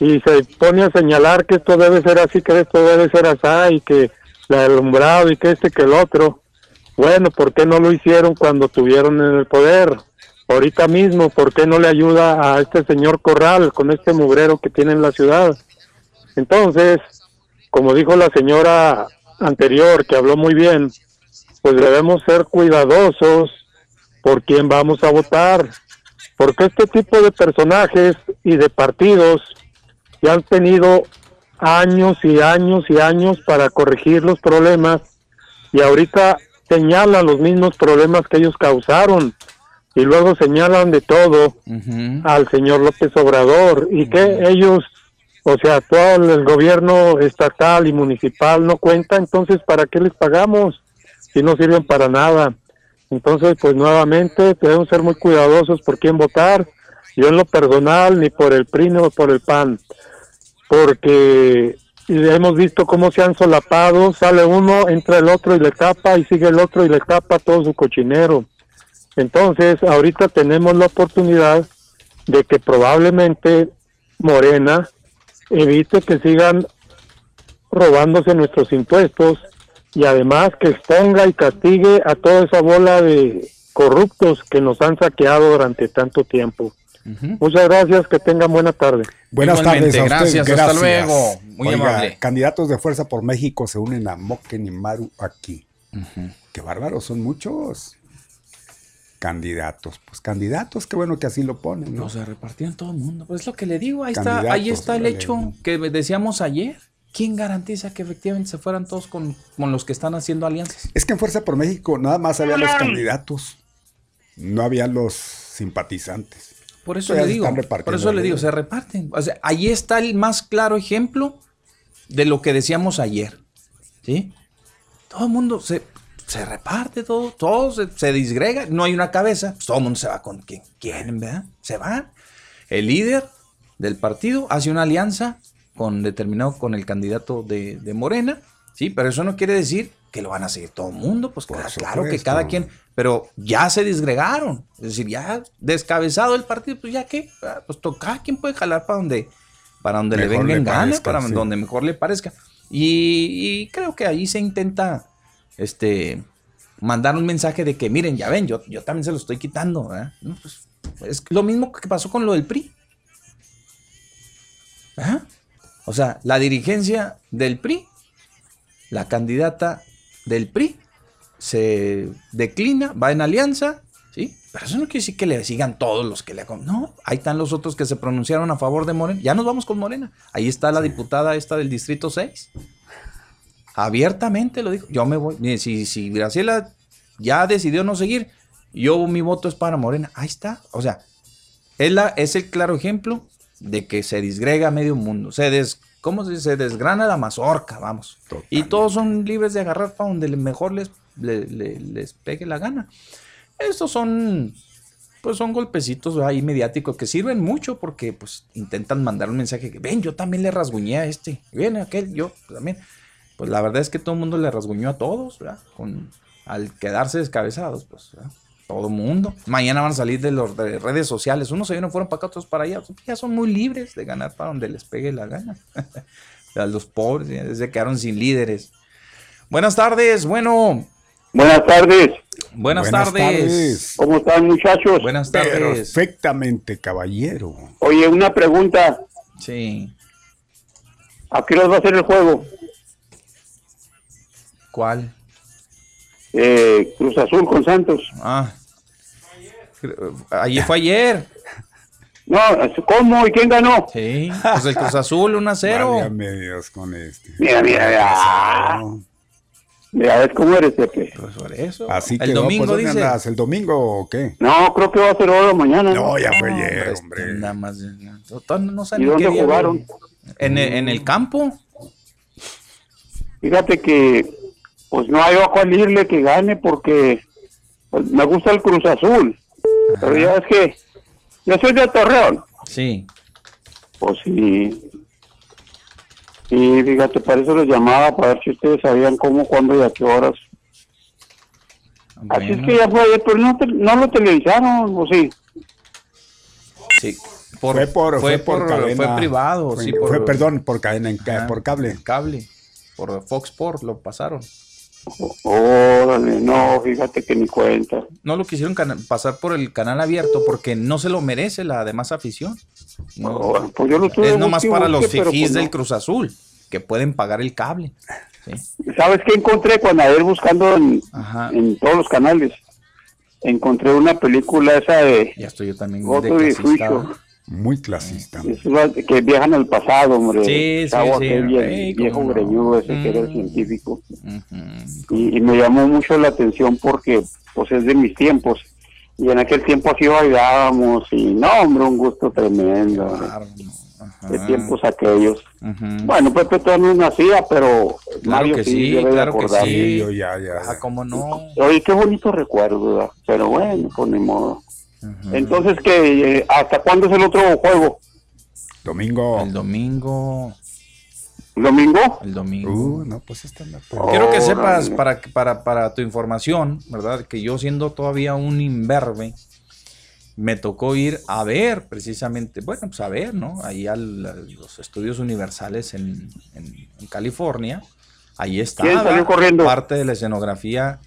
y se pone a señalar que esto debe ser así, que esto debe ser así y que la alumbrado y que este que el otro. Bueno, ¿por qué no lo hicieron cuando tuvieron en el poder? ahorita mismo, ¿por qué no le ayuda a este señor Corral con este mugrero que tiene en la ciudad? Entonces, como dijo la señora anterior, que habló muy bien, pues debemos ser cuidadosos por quién vamos a votar, porque este tipo de personajes y de partidos ya han tenido años y años y años para corregir los problemas y ahorita señalan los mismos problemas que ellos causaron y luego señalan de todo al señor López Obrador y que ellos, o sea, todo el gobierno estatal y municipal no cuenta, entonces ¿para qué les pagamos si no sirven para nada? Entonces, pues nuevamente debemos ser muy cuidadosos por quién votar. Yo en lo personal, ni por el PRI ni por el PAN, porque hemos visto cómo se han solapado, sale uno, entra el otro y le tapa, y sigue el otro y le tapa todo su cochinero. Entonces, ahorita tenemos la oportunidad de que probablemente Morena evite que sigan robándose nuestros impuestos y además que exponga y castigue a toda esa bola de corruptos que nos han saqueado durante tanto tiempo. Muchas gracias, que tengan buena tarde. Buenas tardes, a gracias, hasta luego. Muy amable. Candidatos de Fuerza por México se unen a Moken y Maru aquí. Qué bárbaros, son muchos candidatos. Pues candidatos, qué bueno que así lo ponen. ¿no? se repartían todo el mundo. Pues es lo que le digo, ahí está, ahí está el hecho que decíamos ayer. ¿Quién garantiza que efectivamente se fueran todos con, los que están haciendo alianzas? Es que en Fuerza por México nada más había los candidatos, no había los simpatizantes. Por eso le digo, por eso le digo, se reparten. O sea, ahí está el más claro ejemplo de lo que decíamos ayer. ¿Sí? Todo el mundo se, se reparte todo, todo se, disgrega, no hay una cabeza, pues todo el mundo se va con quien quieren, ¿verdad? Se van. El líder del partido hace una alianza con determinado con el candidato de, de Morena, sí, pero eso no quiere decir que lo van a seguir todo el mundo, pues claro, claro que cada quien, pero ya se disgregaron, es decir, ya descabezado el partido, pues ya que, pues to- cada quien puede jalar para donde, para donde le Mejor venga le en gana, parezca, para sí. donde mejor le parezca. Y, y creo que ahí se intenta, este, mandar un mensaje de que, miren, ya ven, yo, yo también se lo estoy quitando, pues, es lo mismo que pasó con lo del PRI. ¿Verdad? O sea, la dirigencia del PRI, la candidata del PRI, se declina, va en alianza, ¿sí? Pero eso no quiere decir que le sigan todos los que le... No, ahí están los otros que se pronunciaron a favor de Morena. Ya nos vamos con Morena. Ahí está la diputada esta del Distrito 6. Abiertamente lo dijo. Yo me voy. Mire, si, si Graciela ya decidió no seguir, yo mi voto es para Morena. Ahí está. O sea, es, la, es el claro ejemplo de que se disgrega medio mundo. Se des, ¿cómo se dice? Desgrana la mazorca, vamos. Y todos son libres de agarrar para donde mejor les, le- le- les pegue la gana. Estos son, pues son golpecitos ahí mediáticos que sirven mucho porque pues intentan mandar un mensaje que, ven, yo también le rasguñé a este, ven aquel, yo también. Pues la verdad es que todo el mundo le rasguñó a todos, ¿verdad? Con, al quedarse descabezados, pues, ¿verdad? Todo mundo. Mañana van a salir de las redes sociales. Unos se vieron, fueron para acá, otros para allá. Ya son muy libres de ganar para donde les pegue la gana. a los pobres, ya se quedaron sin líderes. Buenas tardes, bueno. Buenas tardes. Buenas, tardes. ¿Cómo están, muchachos? Buenas tardes. Perfectamente, caballero. Oye, una pregunta. Sí. ¿A qué hora va a ser el juego? ¿Cuál? Eh, Cruz Azul con Santos. Ah. Ayer fue ayer. No, ¿cómo? ¿Y quién ganó? Sí, pues el Cruz Azul 1 a 0. Válgame Dios con este. Mira, mira, mira. Mira, ves cómo eres, Pepe. Pues por eso. Así El que domingo ¿dónde dice. andas? ¿El domingo o qué? No, creo que va a ser ahora o mañana. No, ya fue No, ayer, hombre, hombre. este, Nada más. No, ¿Y dónde jugaron? güey. En, el- en el campo. Fíjate que, pues no hay a cuál irle que gane porque pues, me gusta el Cruz Azul. Pero ya es que yo soy de Torreón. Sí. Pues sí. Y fíjate, para eso les llamaba, para ver si ustedes sabían cómo, cuándo y a qué horas. Así es que ya fue ayer, pero no, te- no lo televisaron, ¿o sí? Sí. Por, fue por, fue por, cadena. fue privado, Fue- sí, fue, perdón, por cadena, en ca- Ajá, por cable. Cable. Por Fox Sport lo pasaron. Órale, no, fíjate que ni cuenta. No lo quisieron pasar por el canal abierto porque no se lo merece la demás afición. No, Bueno, pues yo lo tuve es nomás para los fifís pues no. del Cruz Azul que pueden pagar el cable. Sí. ¿Sabes qué encontré cuando ayer buscando en, todos los canales? Encontré una película esa de Ya estoy yo también Goto de y clasista. Suizo. Muy clasista. Es que viajan al pasado, hombre. Sí, sí, sí, viejo no. greñudo ese que era el Mm. científico. Y, y me llamó mucho la atención porque pues es de mis tiempos. Y en aquel tiempo así bailábamos y no, hombre, un gusto tremendo. hombre. De tiempos aquellos. Bueno, Pepe todavía no nacía, pero Claro Mario que sí, sí, debe de claro que sí. Yo ya, ya. Ah, cómo no. Oye, qué bonito recuerdo, ¿verdad? pero bueno, pues ni modo. Entonces, que ¿hasta cuándo es el otro juego? Domingo. El domingo. ¿Domingo? El domingo. Uh, no, pues está en la Quiero que sepas, para, para, para tu información, ¿verdad? Que yo siendo todavía un imberbe, me tocó ir a ver precisamente, bueno, pues a ver, ¿no? Ahí a los estudios universales en, en- en California. Ahí ¿Quién estaba salió corriendo? parte de la escenografía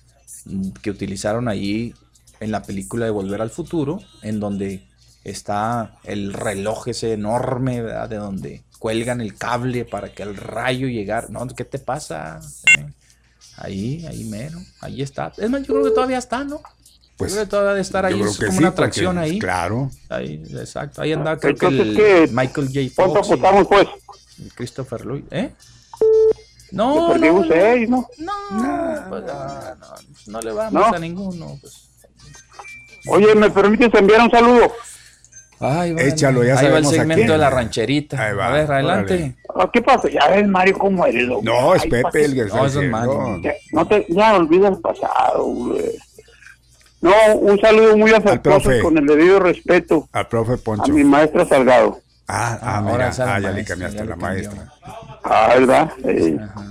que utilizaron ahí en la película de Volver al Futuro, en donde está el reloj ese enorme, ¿verdad? De donde cuelgan el cable para que el rayo llegara. No, ¿qué te pasa? Eh, Ahí, ahí mero, ahí está. Es más, yo creo que todavía está, ¿no? Pues, yo creo que todavía de estar ahí, es como sí, una porque, atracción ahí. Claro. Ahí, exacto. Ahí andaba, creo que el. Michael J. ¿Cuánto Fox. y- apostamos, pues? Christopher Lloyd. ¿Eh? No, no, no. ¿no? No, pues, ah, no, no le vamos ¿No? a ninguno. Pues. Oye, ¿me permites enviar un saludo? Ay, bueno. Échalo, ya Ahí va el a segmento quién. de la rancherita. Ahí va, a ver, adelante. órale. Ah, ¿Qué pasa? Ya ves, Mario, cómo eres. loco. No, es Ay, Pepe el está No, es. Mario. No te, ya olvida el pasado, güey. No, un saludo muy afectuoso con el debido respeto Al profe a Poncho. mi maestra Salgado. Ah, ah, Ahora mira, a ah, ya le cambiaste a la maestra. Ah, ¿verdad?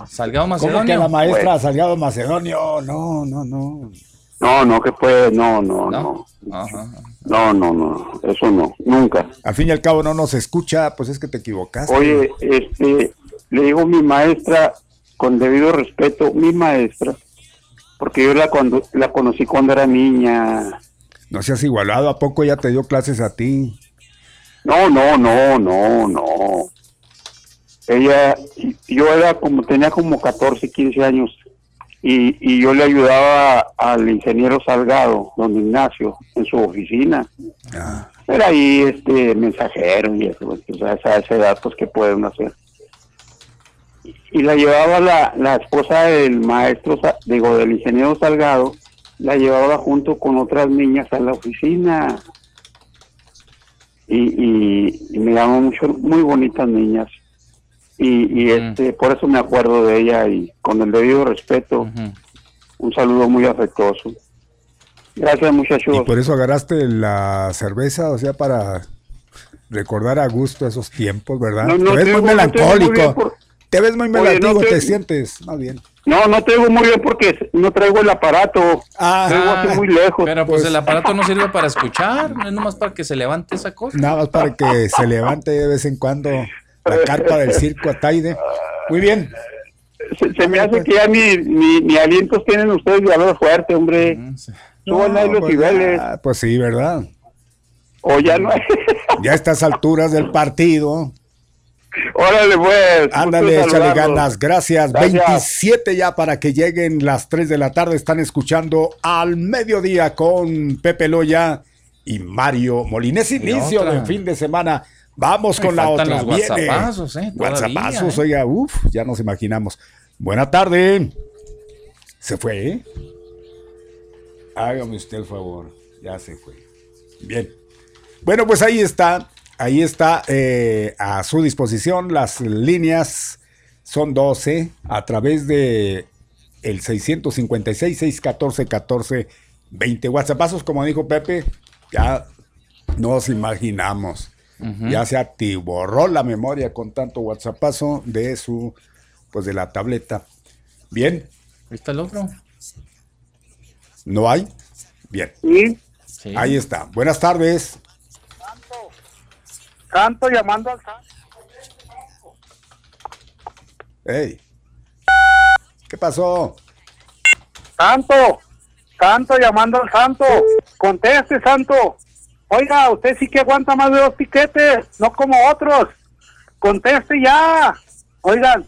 Salgado ¿Cómo Macedonio. que la maestra Bueno. Salgado Macedonio? No, no, no. No, no, que puede, no, no, ¿No? no. Ajá. No, no, no, eso no, nunca. Al fin y al cabo no nos escucha, pues es que te equivocaste. Oye, este, le digo mi maestra, con debido respeto, mi maestra, porque yo la, cuando, la conocí cuando era niña. No seas igualado, ¿a poco ya te dio clases a ti? No, no, no, no, no. Ella, yo era como, tenía como 14, 15 años y, y yo le ayudaba al ingeniero Salgado, don Ignacio, en su oficina. Ah, Era ahí este mensajero y eso, pues, o sea, esa, esa edad pues que pueden hacer. Y la llevaba la, la esposa del maestro, digo, del ingeniero Salgado, la llevaba junto con otras niñas a la oficina. Y, y, y me llamó mucho, muy bonitas niñas. Y, y este, por eso me acuerdo de ella y con el debido respeto, un saludo muy afectuoso. Gracias muchachos. y por eso agarraste la cerveza, o sea, para recordar a gusto esos tiempos, ¿verdad? No, no te ves muy melancólico. por- Te ves muy no melancólico, te- te sientes, más bien. No, no traigo muy bien porque no traigo el aparato. Ah, traigo aquí muy lejos. Pero pues, Pues- el aparato no sirve para escuchar, no es nomás para que se levante esa cosa. Nada más para que se levante de vez en cuando la carpa del circo Ataide. Muy bien. Se, se me hace que ya ni, ni, ni alientos tienen ustedes de hablar fuerte, hombre. Sí. Suban ahí los pues, niveles. ya, pues sí, ¿verdad? O ya no hay. Ya a estas alturas del partido. Órale, pues. Ándale, échale ganas. Gracias. Gracias. 27 ya para que lleguen las 3 de la tarde. Están escuchando al mediodía con Pepe Loya y Mario Molines. Inicio otra. de fin de semana. Vamos con la otra. los ¿eh? ¿eh? oiga, uff, ya nos imaginamos. Buena tarde. Se fue, ¿eh? Hágame usted el favor. Ya se fue. Bien. Bueno, pues ahí está. Ahí está eh, a su disposición las líneas. Son 12 a través de el 656 614 14 20 WhatsAppazos, como dijo Pepe, ya nos imaginamos. Ya se atiborró la memoria con tanto WhatsAppazo de su pues de la tableta. Bien, Ahí está el otro. ¿no hay? Bien, Sí, Sí. ahí está. Buenas tardes. santo llamando al santo. Hey. ¿Qué pasó? Santo, santo llamando al santo. Conteste, santo. Oiga, usted sí que aguanta más de dos piquetes, no como otros. Conteste ya. Oigan,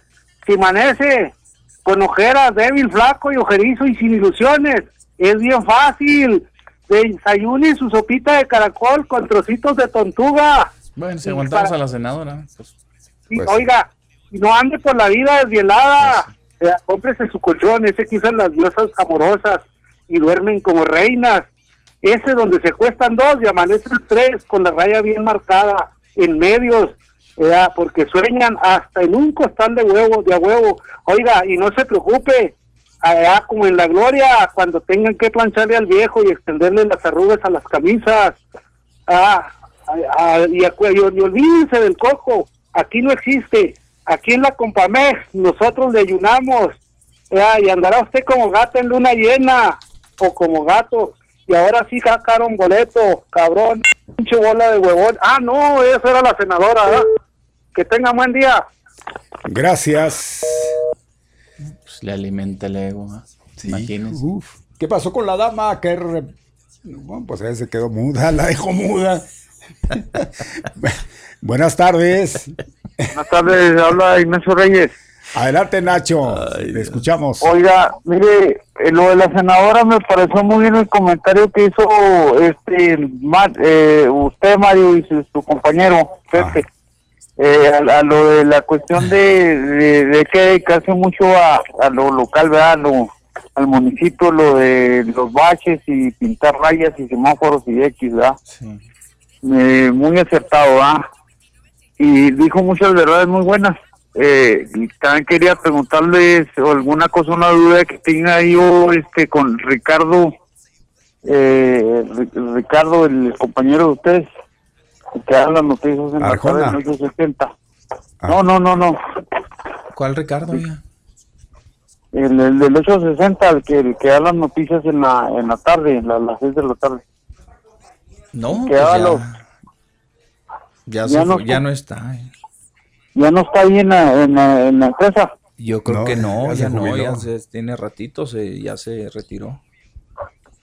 si amanece con ojeras, débil, flaco y ojerizo y sin ilusiones, es bien fácil. Desayune su sopita de caracol con trocitos de tontuga. Bueno, si aguantamos para- a la senadora, pues Sí, Pues- oiga, y no ande por la vida desvielada. Eh, cómprese su colchón, ese que usan las diosas amorosas y duermen como reinas. Ese donde se cuestan dos y amanecen tres con la raya bien marcada en medios, porque sueñan hasta en un costal de huevo, de a huevo. Oiga, y no se preocupe, allá como en la gloria, cuando tengan que plancharle al viejo y extenderle las arrugas a las camisas, ah, y, acu- y- olvídense del coco, aquí no existe, aquí en la Compamex nosotros le ayunamos, y andará usted como gato en luna llena, o como gato, y ahora sí sacaron boleto, cabrón, pinche bola de huevón, ah no, esa era la senadora, ¿verdad? que tenga buen día. Gracias. pues, le alimenta el ego. ¿ah? Imagínense. Uf. ¿Qué pasó con la dama? Que re- bueno, pues ella se quedó muda, la dejó muda. Buenas tardes. Buenas tardes, habla Ignacio Reyes. Adelante, Nacho. Te escuchamos. Oiga, mire, eh, lo de la senadora me pareció muy bien el comentario que hizo este eh, usted, Mario, y su, su compañero, Pepe. Eh, a, a lo de la cuestión de, de, de que dedicarse mucho a, a lo local, ¿verdad? A lo- al municipio, lo de los baches y pintar rayas y semáforos y X, ¿verdad? Sí. Eh, muy acertado, ¿verdad? Y dijo muchas verdades muy buenas. Eh, también quería preguntarles alguna cosa, una duda que tenga yo este, con Ricardo, eh, Ri- Ricardo, el compañero de ustedes. que da las noticias en Arjona. la tarde en 870. No, no, no, no. ¿Cuál Ricardo? oiga? El, el del 860, el que, el que da las noticias en la, en la tarde, a las 6 de la tarde. No, Que pues ya, los- ya, ya se no fue- ya no está. eh. Ya no está ahí en la, en la, en la empresa. Yo creo No, que no, ya no, jubiló. ya se, tiene ratito, se, ya se retiró.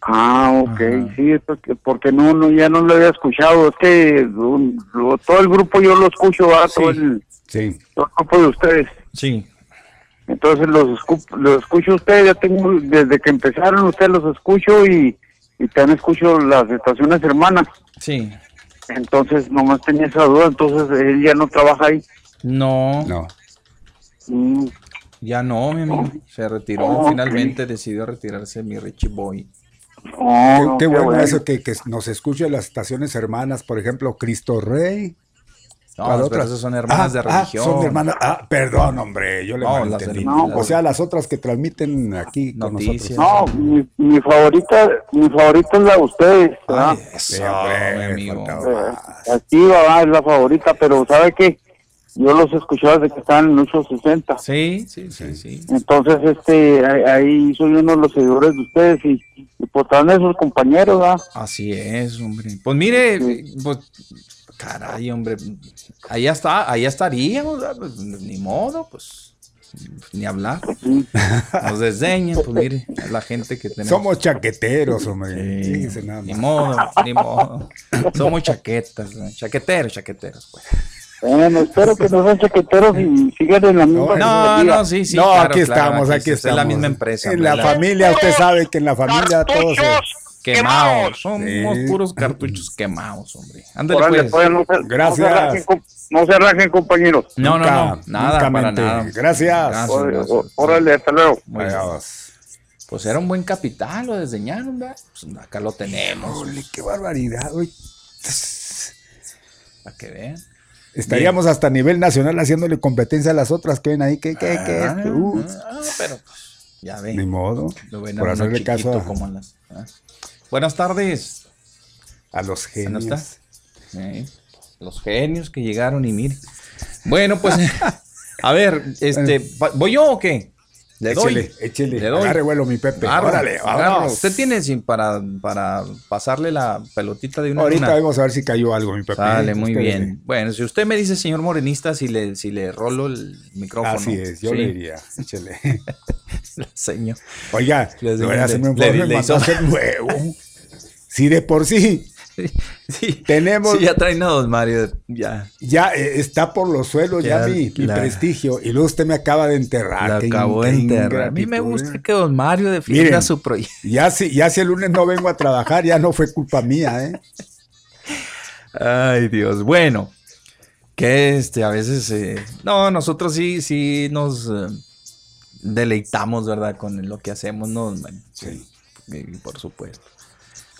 Ah, ok, sí, es porque, porque no, no, ya no lo había escuchado. Es que lo- todo el grupo yo lo escucho, ¿verdad? todo, el, Sí. todo el grupo de ustedes. Sí. Entonces los, los escucho a ustedes, ya tengo, desde que empezaron ustedes los escucho y, y también escucho las estaciones hermanas. Sí. Entonces nomás tenía esa duda, entonces él ya no trabaja ahí. No, No. Mm, ya no, mi amigo. Se retiró, Oh, finalmente decidió retirarse mi Richie Boy. oh, qué, qué qué bueno, eso que, que nos escuchen las estaciones hermanas, por ejemplo, Cristo Rey. No, ¿Cuál pero otra? esas son hermanas de Ah, religión. son hermanas. Ah, perdón, hombre, yo le No, malentendí. las hermanas- o sea, las otras que transmiten aquí con Noticias. nosotros. No, mi, mi favorita, mi favorita es la de ustedes, ¿verdad? Sí, hombre, mi amigo. faltaba. Eh, activa, va, es la favorita, pero ¿sabe qué? Yo los escuchaba desde que estaban en 860. Sí, sí, sí, sí. Entonces, este, ahí, ahí soy uno de los seguidores de ustedes y, y por también esos compañeros, ¿verdad? Así es, hombre. Pues mire, pues, caray, hombre, allá está, allá estaríamos, ¿verdad? Pues, ni modo, pues, ni hablar. Nos desdeñan, pues mire, a la gente que tenemos. Somos chaqueteros, hombre. Sí, nada ni modo, ni modo. Somos chaquetas, ¿no? chaqueteros, chaqueteros, pues. Bueno, espero que no sean chaqueteros y sigan en la misma No, no, sí, sí. no, claro, aquí claro, estamos, aquí, sí, es estamos. la misma empresa. En la familia, usted sabe que en la familia todos. Quemados, somos Sí. puros cartuchos quemaos, hombre. Ándale, pues. pues, no se- Gracias. No se no rajen, compañeros. No, Nunca, no, no, nada, para mente. nada. Gracias. Órale, hasta luego. Adiós. Pues era un buen capital, lo desdeñaron, ¿verdad? Pues acá lo tenemos, Híjole, qué barbaridad. Uy. para que vean. Estaríamos hasta a nivel nacional haciéndole competencia a las otras que ven ahí. ¿Qué, qué, qué? Ah, este? Uh, ah, pero pues, ya ven. ni modo. Lo ven Por hacerle caso a, como las- ah. Buenas tardes. a los ¿No genios. está? Sí, Los genios que llegaron y mire. Bueno, pues, a ver, este, ¿va- ¿voy yo o qué? Le doy. Échele, échele. Le doy. Agarre vuelo, mi Pepe. Agarro, Órale, vámonos. Usted tiene sin para, para pasarle la pelotita de una Ahorita una? vamos a ver si cayó algo, mi Pepe. Sale, muy Espérese. bien. Bueno, si usted me dice, señor Morenista, si le, si le rolo el micrófono. Así es, yo Sí. le diría. Échele. La seño. Oiga, Le- le voy a hacer un le- le mandó hizo- nuevo. Si de por sí Sí, tenemos, sí, ya traen a don Mario. Ya. ya eh, está por los suelos ya, Ya mi, mi la- prestigio. Y luego usted me acaba de enterrar. Qué acabó de enterrar. A mí me gusta que don Mario defienda Miren. su proyecto. Ya si, ya si el lunes no vengo a trabajar, ya no fue culpa mía, ¿eh? Ay, Dios. Bueno, que este, a veces. eh, no, nosotros sí, sí nos eh, deleitamos, ¿verdad? Con lo que hacemos, ¿no? Sí. Por supuesto.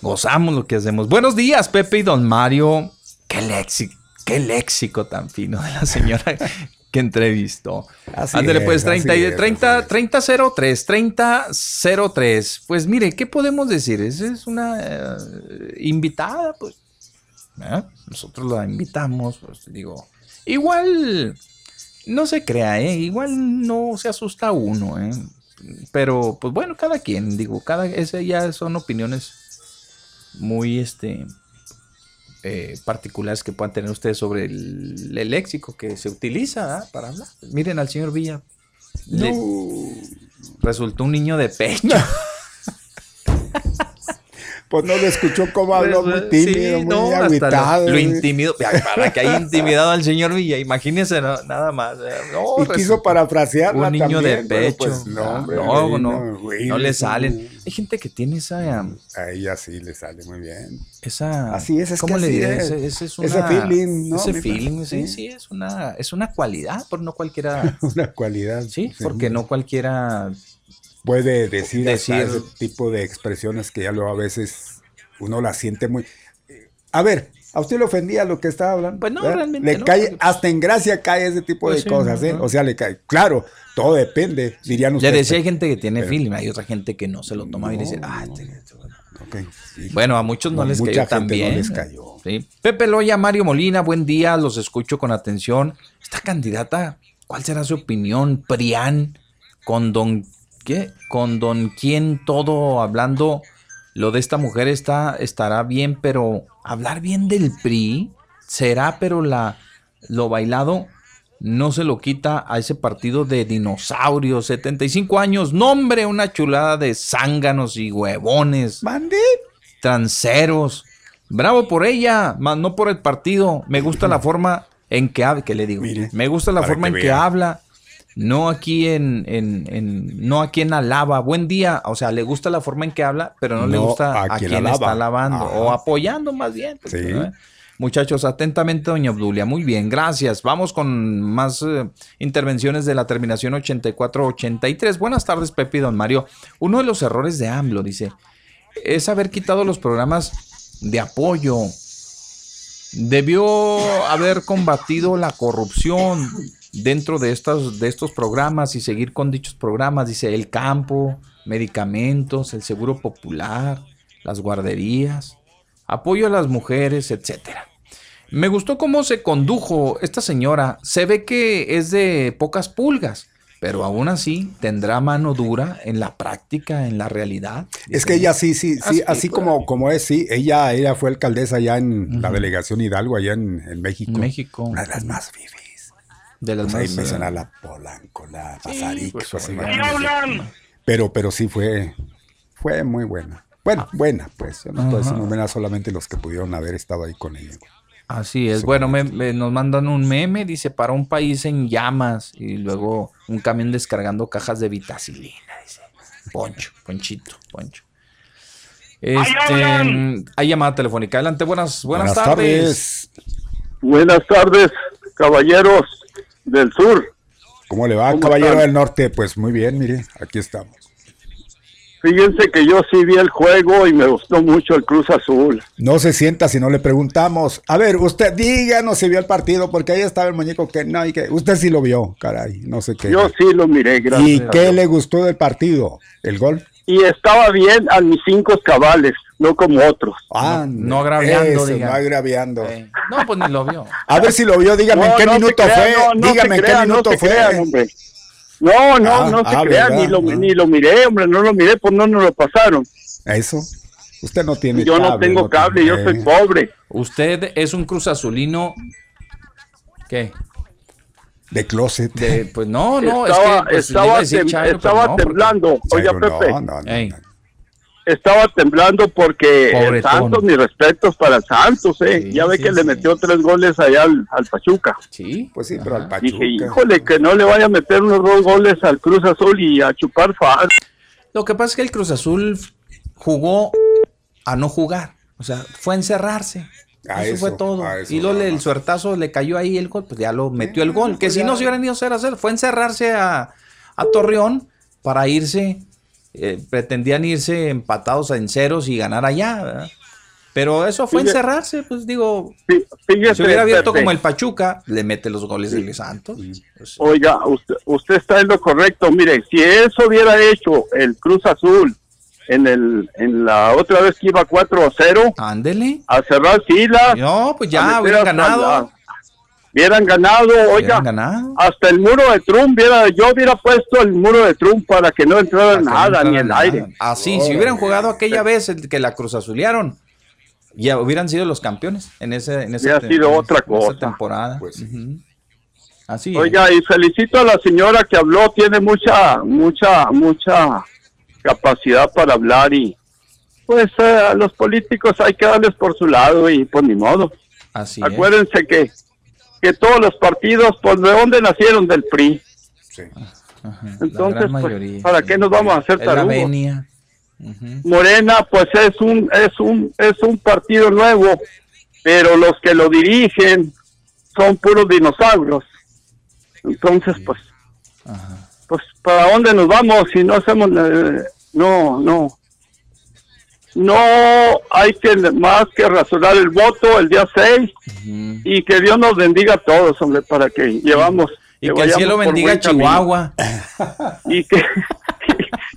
Gozamos lo que hacemos. Buenos días, Pepe y don Mario. Qué léxico, qué léxico tan fino de la señora que entrevistó. Así Ándale, pues es, 30, así y- es, 30, así 3003, 3003. Pues mire, ¿qué podemos decir? Esa es una eh, invitada, pues. ¿eh? Nosotros la invitamos, pues digo. Igual, no se crea, ¿eh? Igual no se asusta uno, ¿eh? Pero, pues bueno, cada quien, digo, cada, ese ya son opiniones muy, este, eh, particulares que puedan tener ustedes sobre el, el léxico que se utiliza ¿ah? para hablar. Miren al señor Villa. Le- resultó un niño de pecho. Pues no lo escuchó cómo habló, muy Sí, tímido, muy no, hasta agüitado. Lo, lo intimidó. Para que haya intimidado al señor Villa, imagínese no- nada más. eh, no, Y quiso parafrasearla Un niño de también, pecho. pues, no, hombre, no, no, no, güey, no le salen. Hay gente que tiene esa. um, A ella sí le sale muy bien. esa Así es, es ¿Cómo que le diré? es. Ese, ese es Ese una- feeling, ¿no? Ese feeling, sí, sí. sí, es una, es una cualidad, pero no cualquiera. Una cualidad. Sí, porque no cualquiera. Puede decir, hasta Decir- ese tipo de expresiones que ya luego a veces uno la siente muy... A ver, ¿a usted le ofendía lo que estaba hablando? Pues no, ¿verdad? realmente Le no, cae, hasta en gracia cae ese tipo Pues de sí, cosas, no, ¿eh? no. O sea, le cae. Claro, todo depende, dirían Ya ustedes. decía hay gente que tiene pero- feeling, hay otra gente que no se lo toma bien y dice, ah, este- Ok, sí. Bueno, a muchos no, les mucha cayó bien. No les cayó. Sí. Pepe Loya, Mario Molina, buen día, los escucho con atención. Esta candidata, ¿cuál será su opinión? Prián, con don, ¿qué? Con don quién todo hablando, lo de esta mujer está, estará bien, pero hablar bien del PRI, será, pero la, lo bailado no se lo quita a ese partido de dinosaurios, 75 años, nombre, una chulada de zánganos y huevones. Mande. Tranceros. Bravo por ella, más no por el partido. Me gusta la forma en que habla, que le digo. Me gusta la forma en que habla. No aquí en, en, en- no aquí en alaba. Buen día. O sea, le gusta la forma en que habla, pero no, le gusta a a, quien quien, alaba. está alabando. Ajá. O apoyando más bien. pues, Sí. ¿no? Muchachos, atentamente, doña Obdulia. Muy bien, gracias. Vamos con más eh, intervenciones de la terminación 8483. Buenas tardes, Pepe y don Mario. Uno de los errores de AMLO, dice, es haber quitado los programas de apoyo. Debió haber combatido la corrupción dentro de estos, de estos programas y seguir con dichos programas. Dice el campo, medicamentos, el seguro popular, las guarderías, apoyo a las mujeres, etcétera. Me gustó cómo se condujo esta señora. Se ve que es de pocas pulgas, pero aún así tendrá mano dura en la práctica, en la realidad. Es que ella sí, sí, sí, Así, como, como es, sí, ella, ella fue alcaldesa allá en la delegación Hidalgo, allá en, en México. México. Una de las más fifis. De las Pues ahí más, me eh, la Polanco, la Pasaric, pues, pues. Pero, pero sí fue, fue muy buena. Bueno, buena, pues. Yo no puedo decir Ajá. muy buena solamente los que pudieron haber estado ahí con ella. Así es. Bueno, me- me- nos mandan un meme, dice, para un país en llamas. Y luego un camión descargando cajas de vitacilina, dice. Poncho, Ponchito, Poncho. Este, hay llamada telefónica. Adelante, buenas, buenas, Buenas tardes. Buenas tardes, caballeros del sur. ¿Cómo le va, ¿Cómo caballero están? del norte? Pues muy bien, mire, aquí estamos. Fíjense que yo sí vi el juego y me gustó mucho el Cruz Azul. No se sienta si no le preguntamos. A ver, usted díganos si vio el partido, porque ahí estaba el muñeco que no, y que usted sí lo vio, caray, no sé qué. Yo sí lo miré, gracias. ¿Y qué le gustó del partido? ¿El gol? Y estaba bien a mis cinco cabales, no como otros. Ah, no agraviando, eso, diga. no agraviando. No, pues ni lo vio. A ver si lo vio, dígame No, en qué no minuto fue. no, no dígame en qué minuto fue. crean, hombre. No, no, Ah, no se ah, crean, ¿verdad? ni lo, Ah. ni lo miré, hombre, no lo miré, pues no nos lo pasaron. Eso. Usted no tiene Yo no tengo cable, yo soy pobre. Usted es un cruz azulino. ¿Qué? De closet. De, pues no, no, estaba es que pues, estaba, tem- Chairo, no, temblando. No, Pepe, no, no, estaba temblando porque el. Santos, mis respetos para el Santos, eh. Sí, ya ve sí, que le metió tres goles allá al, al Pachuca. sí. Pues sí, pero al Dije, Pachuca. híjole, que no le vaya a meter unos dos goles al Cruz Azul y a chupar fal. Lo que pasa es que el Cruz Azul jugó a no jugar. O sea, fue a encerrarse. A eso, eso, fue todo. eso y luego el suertazo le cayó ahí el gol, pues ya lo metió el gol. Que pues si ya. no se hubieran ido 0 a 0, fue a encerrarse a, a Torreón para irse. Eh, pretendían irse empatados en ceros y ganar allá, ¿verdad? Pero eso fue Fíjate- encerrarse, pues digo, si hubiera abierto Pepe, como el Pachuca, le mete los goles del Santos. Pues, Oiga, usted, usted está en lo correcto. Mire, si eso hubiera hecho el Cruz Azul en el en la otra vez que iba 4 a 0, ándele. a cerrar filas, No, pues ya hubieran hasta ganado. la- hubieran ganado, oiga, ganado. hasta el muro de Trump, hubiera, yo hubiera puesto el muro de Trump para que no entrara no nada, ni el nada. aire. Así, si Órale. hubieran jugado aquella vez el que la Cruz Azulearon, ya hubieran sido los campeones en ese en esa Hubiera te- sido en otra esa cosa. temporada. Pues. Así. es. Oiga, y felicito a la señora que habló, tiene mucha, mucha, mucha capacidad para hablar y pues eh, a los políticos hay que darles por su lado y pues ni modo. Así es. Acuérdense que, que todos los partidos, pues de dónde nacieron del PRI. Sí. Ajá, la Entonces, pues, mayoría. ¿para qué nos vamos a hacer tarugos? Morena, pues es un, es un, es un partido nuevo, pero los que lo dirigen son puros dinosaurios. Entonces, pues, Ajá. pues, ¿para dónde nos vamos si no hacemos, eh, no, no, no hay que más que razonar el voto el día 6 Ujú. y que Dios nos bendiga a todos, hombre, para que llevamos Y que el cielo bendiga. Chihuahua. y que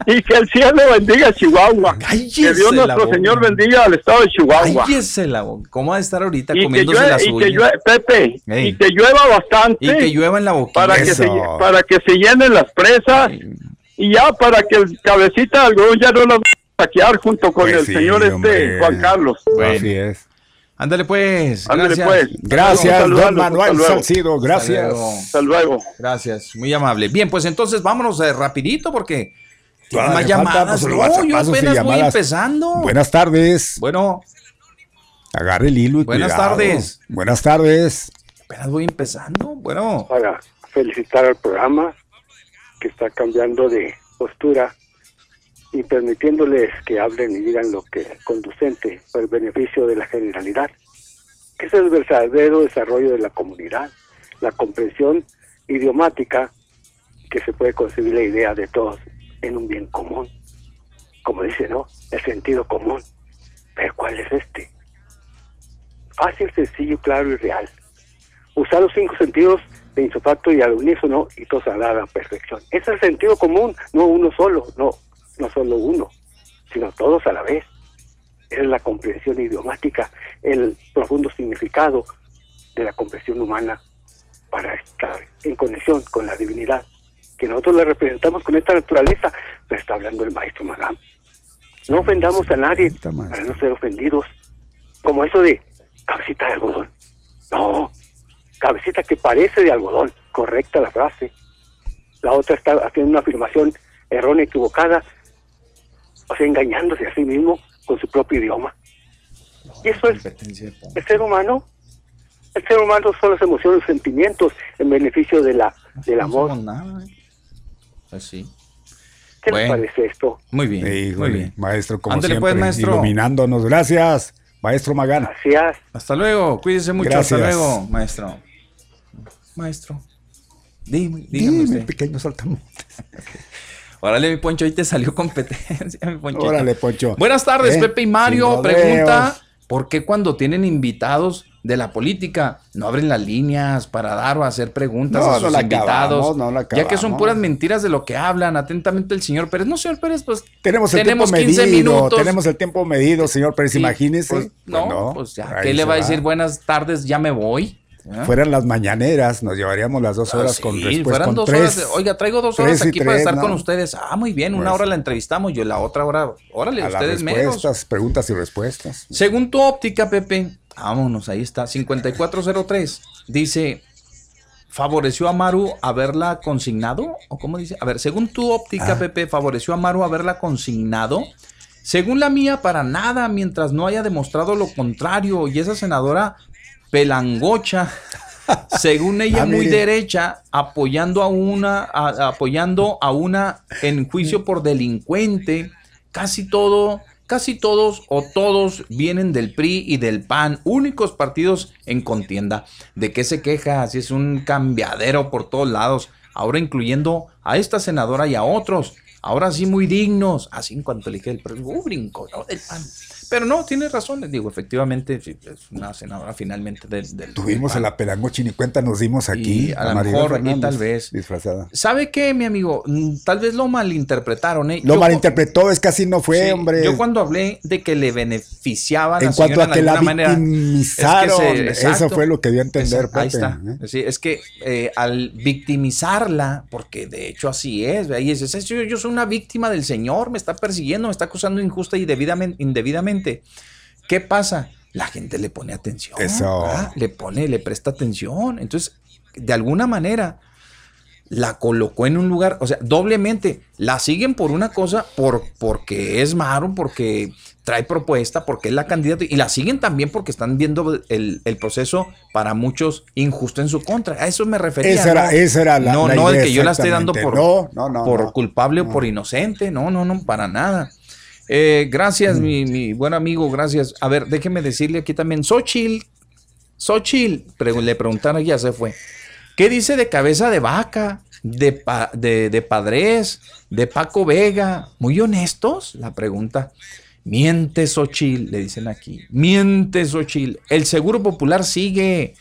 y que el cielo bendiga a Chihuahua. que Dios nuestro boca. Señor bendiga al estado de Chihuahua. Cállese la boca. ¿Cómo va a estar ahorita Y que, comiéndose llueve, la y que llueve, Pepe, Ey. y que llueva bastante. Y que llueva en la boquilla. para que, se, para que se llenen las presas y ya para que el cabecita de algodón ya no saquear junto con Pues el sí, señor este. Juan Carlos. Así es. Ándale pues. Ándale, gracias. pues. Gracias, don Manuel hasta luego. Salcido. Gracias. Hasta luego. Hasta luego. Gracias, muy amable. Bien, pues entonces vámonos eh, rapidito porque tiene Todavía más falta, llamadas. pues, No, yo apenas voy empezando. Buenas tardes. Bueno, Agarre el hilo y Buenas cuidado. tardes. Buenas tardes. apenas voy empezando. Bueno, para felicitar al programa que está cambiando de postura y permitiéndoles que hablen y digan lo que es conducente para el beneficio de la generalidad, que es el verdadero desarrollo de la comunidad, la comprensión idiomática que se puede concebir la idea de todos en un bien común. Como dice, ¿no? El sentido común. Pero ¿cuál es este? Fácil, sencillo, claro y real. Usar los cinco sentidos de insofacto y al unísono y todos a la perfección. Ese es el sentido común, no uno solo, no, no solo uno, sino todos a la vez. Es la comprensión idiomática, el profundo significado de la comprensión humana para estar en conexión con la divinidad, que nosotros la representamos con esta naturaleza, pero está hablando el maestro Magam. No ofendamos a nadie para no ser ofendidos, como eso de cabecita de algodón. No, cabecita que parece de algodón, correcta la frase. La otra está haciendo una afirmación errónea, equivocada, o sea, engañándose a sí mismo con su propio idioma. Y eso es el ser humano. El ser humano son las emociones, los sentimientos en beneficio de la, del amor. pues sí. ¿Qué Bueno. les parece esto? Muy bien, muy bien. Maestro, como Ándale, siempre, pues, maestro. iluminándonos. Gracias, maestro Magán. Gracias. Hasta luego, cuídese mucho. Gracias. Hasta luego, maestro. Maestro. Dime, dígame Dime, usted. pequeño saltamontes. Órale, mi Poncho, hoy te salió competencia, mi Ponchito. Órale, Poncho. Buenas tardes, ¿Eh? Pepe y Mario. Pregunta. ¿por qué cuando tienen invitados de la política no abren las líneas para dar o hacer preguntas No, a sus invitados? acabamos, no la ya que son puras mentiras de lo que hablan. Atentamente el señor Pérez. No, señor Pérez, pues Tenemos el tenemos tiempo 15 medido. minutos. Tenemos el tiempo medido, señor Pérez. Sí, imagínese. pues, no, Pues ya, ahí ¿qué le va a decir? Buenas tardes, ya me voy. ¿Ah? Fueran las mañaneras, nos llevaríamos las dos Ah, horas sí, con después fueran con dos tres. horas. de- Oiga, traigo dos horas tres aquí para estar ¿no? con ustedes. Ah, muy bien, una Pues- hora la entrevistamos, yo la otra hora, órale, a ustedes menos. preguntas y respuestas. Según tu óptica, Pepe, vámonos, ahí está, 5403, dice, ¿favoreció a Maru haberla consignado? ¿O cómo dice? A ver, según tu óptica, Ah. Pepe, ¿favoreció a Maru haberla consignado? Según la mía, para nada, mientras no haya demostrado lo contrario. Y esa senadora pelangocha, según ella, Ah, muy derecha, apoyando a una, a- apoyando a una en juicio por delincuente. Casi todo, casi todos o todos vienen del PRI y del PAN, únicos partidos en contienda. ¿De qué se queja? Si es un cambiadero por todos lados, ahora incluyendo a esta senadora y a otros. Ahora sí muy dignos, así en cuanto elige el PRI, uh, brinco, ¿no? del PAN. Pero no, tiene razón, les digo, efectivamente, sí, es una senadora finalmente del, del Tuvimos del a la pelangocha ni cuenta nos dimos aquí. Y a lo Maribel mejor, y Fernández, tal vez. Disfrazada. ¿Sabe qué, mi amigo? Mm, Tal vez lo malinterpretaron, ¿eh? Lo Yo- malinterpretó, es que así no fue, Sí, hombre. Yo cuando hablé de que le beneficiaba a la en cuanto señora a que la manera, victimizaron, es que se- eso fue lo que dio a entender, Es- ahí está. ¿eh? Sí, es que eh, al victimizarla, porque de hecho así es, ahí dices, "Es- yo, yo soy una víctima del Señor, me está persiguiendo, me está acusando injusta y debidamente, indebidamente. ¿Qué pasa? La gente le pone atención. Eso. ¿verdad? Le pone, le presta atención. Entonces, de alguna manera, la colocó en un lugar, o sea, doblemente, la siguen por una cosa, por, porque es Maru, porque trae propuesta, porque es la candidata, y la siguen también porque están viendo el, el proceso para muchos injusto en su contra. A eso me refería. Esa era- ¿no? esa era la- No, la no, el que yo la esté dando por. No, culpable o por inocente. No, no, no, para nada. Eh, gracias, mi, mi buen amigo, gracias. A ver, déjeme decirle aquí también, Xochitl, pre- le preguntaron, ya se fue. ¿Qué dice de cabeza de vaca? De, pa- de, de padres, de Paco Vega. Muy honestos, la pregunta. Miente Xochitl, le dicen aquí. Miente Xochitl. El Seguro Popular sigue.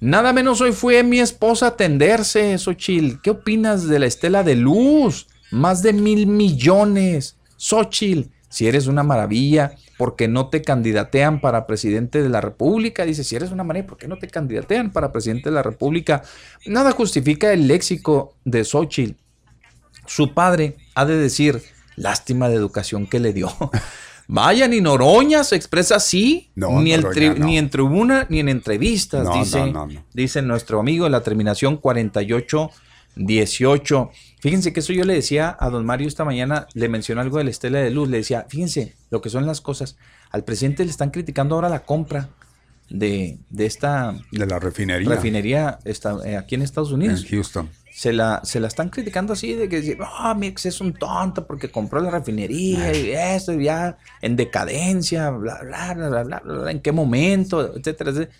Nada menos hoy fue mi esposa a atenderse, Xochitl. ¿Qué opinas de la estela de luz? Más de mil millones. Xochitl, si eres una maravilla, porque no te candidatean para presidente de la República? Dice, si eres una maravilla, ¿por qué no te candidatean para presidente de la República? Nada justifica el léxico de Xochitl. Su padre ha de decir, lástima de educación que le dio. Vaya, ni Noroña se expresa así, No, ni, Noroña no. ni en tribuna ni en entrevistas, No, dice, dice nuestro amigo de la terminación 4818. Fíjense que eso yo le decía a don Mario esta mañana, le mencionó algo de la estela de luz, le decía, fíjense lo que son las cosas. Al presidente le están criticando ahora la compra de, de esta De la refinería. refinería eh, aquí en Estados Unidos En Houston. se la, se la están criticando así de que dice, ah, mi ex es un tonto porque compró la refinería y esto y ya en decadencia, bla, bla, bla, bla, bla, bla, en qué momento, etcétera, etcétera.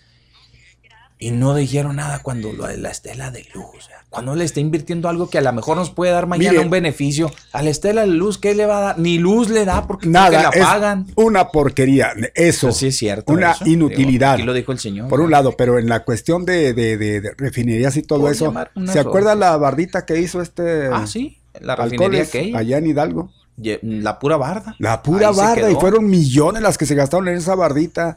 Y no dijeron nada cuando lo de la estela de luz. Cuando le está invirtiendo algo que a lo mejor nos puede dar mañana Mire. un beneficio. A la estela de luz, ¿qué le va a dar? Ni luz le da porque Nada, que la es pagan. una porquería. Eso. sí es cierto. Una eso. Digo, inutilidad. aquí lo dijo el señor. Por un lado, pero en la cuestión de, de- de- de refinerías y todo eso, ¿se acuerda la bardita que hizo este? Ah, sí, la refinería aquella. Allá en Hidalgo. La pura barda. La pura Ahí barda, y fueron millones las que se gastaron en esa bardita.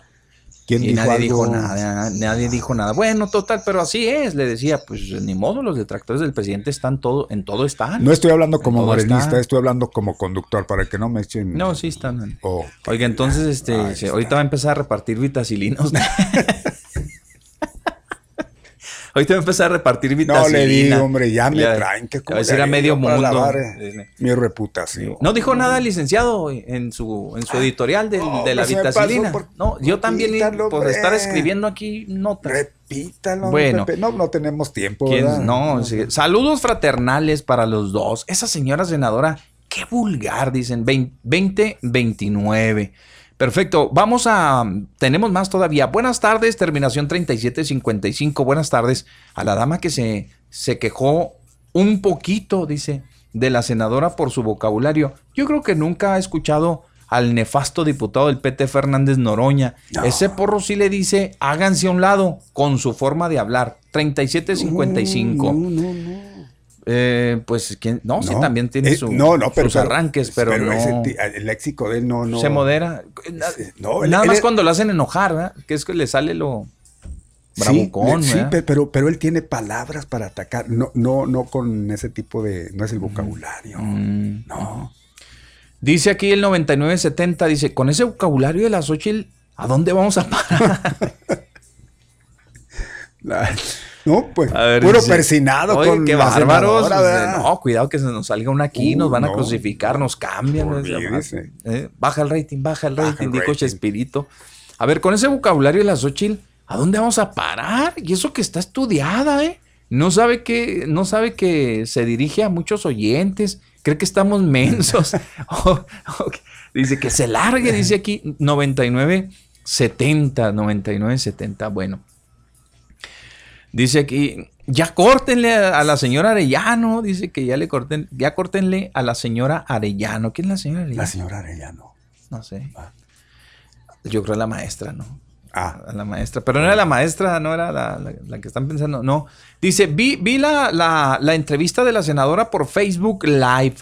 ¿Quién Y dijo nadie algo? dijo nada, nadie dijo nada. Bueno, total, pero así es, le decía, pues ni modo, los detractores del presidente están todo, en todo están. No estoy hablando como morenista, estoy hablando como conductor, para que no me echen. No, sí están. Oh, Oiga, entonces, este, se- ahorita va a empezar a repartir vitacilinos. ahorita va a empezar a repartir No vitacilina. le digo, hombre, ya me Ya- traen. que a decir a medio mundo. mi reputación. No dijo nada el licenciado en su, en su editorial del- de la vitacilina. por- No, yo también por estar escribiendo aquí notas. Repítalo, Bueno. Pepe. No, no tenemos tiempo, ¿Quién- ¿verdad? No, sí. saludos fraternales para los dos. Esa señora senadora, qué vulgar, dicen, 20, 29. Perfecto, vamos a... Tenemos más todavía. Buenas tardes, terminación 3755. Buenas tardes a la dama que se, se quejó un poquito, dice, de la senadora por su vocabulario. Yo creo que nunca ha escuchado al nefasto diputado del PT Fernández Noroña. Ese porro sí le dice, háganse a un lado con su forma de hablar. 3755. Eh, pues, ¿quién? No, sí, No, también tiene eh, su- no, no, pero- sus pero- arranques, pero, no. ese el léxico de él no, no. Se modera. No, Nada él más cuando lo hacen enojar, ¿verdad? Que es que le sale lo Sí, bravucón, sí, pe- pero, pero él tiene palabras para atacar, no, no, no con ese tipo de, no es el vocabulario. Mm. No. Dice aquí el 9970, dice, con ese vocabulario de la Xochitl, ¿a dónde vamos a parar? No, pues, ver, puro persinado Oye, con qué la bárbaros. no, cuidado que se nos salga una aquí, Uh, nos van a crucificar, nos cambian. Eh, baja el rating, baja el Baja rating, el dijo rating. Chespirito. A ver, con ese vocabulario de la Xochitl, ¿a dónde vamos a parar? Y eso que está estudiada, ¿eh? No sabe que, no sabe que se dirige a muchos oyentes, cree que estamos mensos. O- o que- dice que se largue, dice aquí 9970, 9970, bueno. Dice aquí, ya córtenle a, la señora Arellano, dice que ya le corten, ya córtenle a la señora Arellano. ¿Quién es la señora Arellano? La señora Arellano. No sé. Yo creo la maestra, ¿no? Ah. A la maestra. Pero no era la maestra, no era la, la- la que están pensando. No. Dice, vi, vi la, la- la entrevista de la senadora por Facebook Live.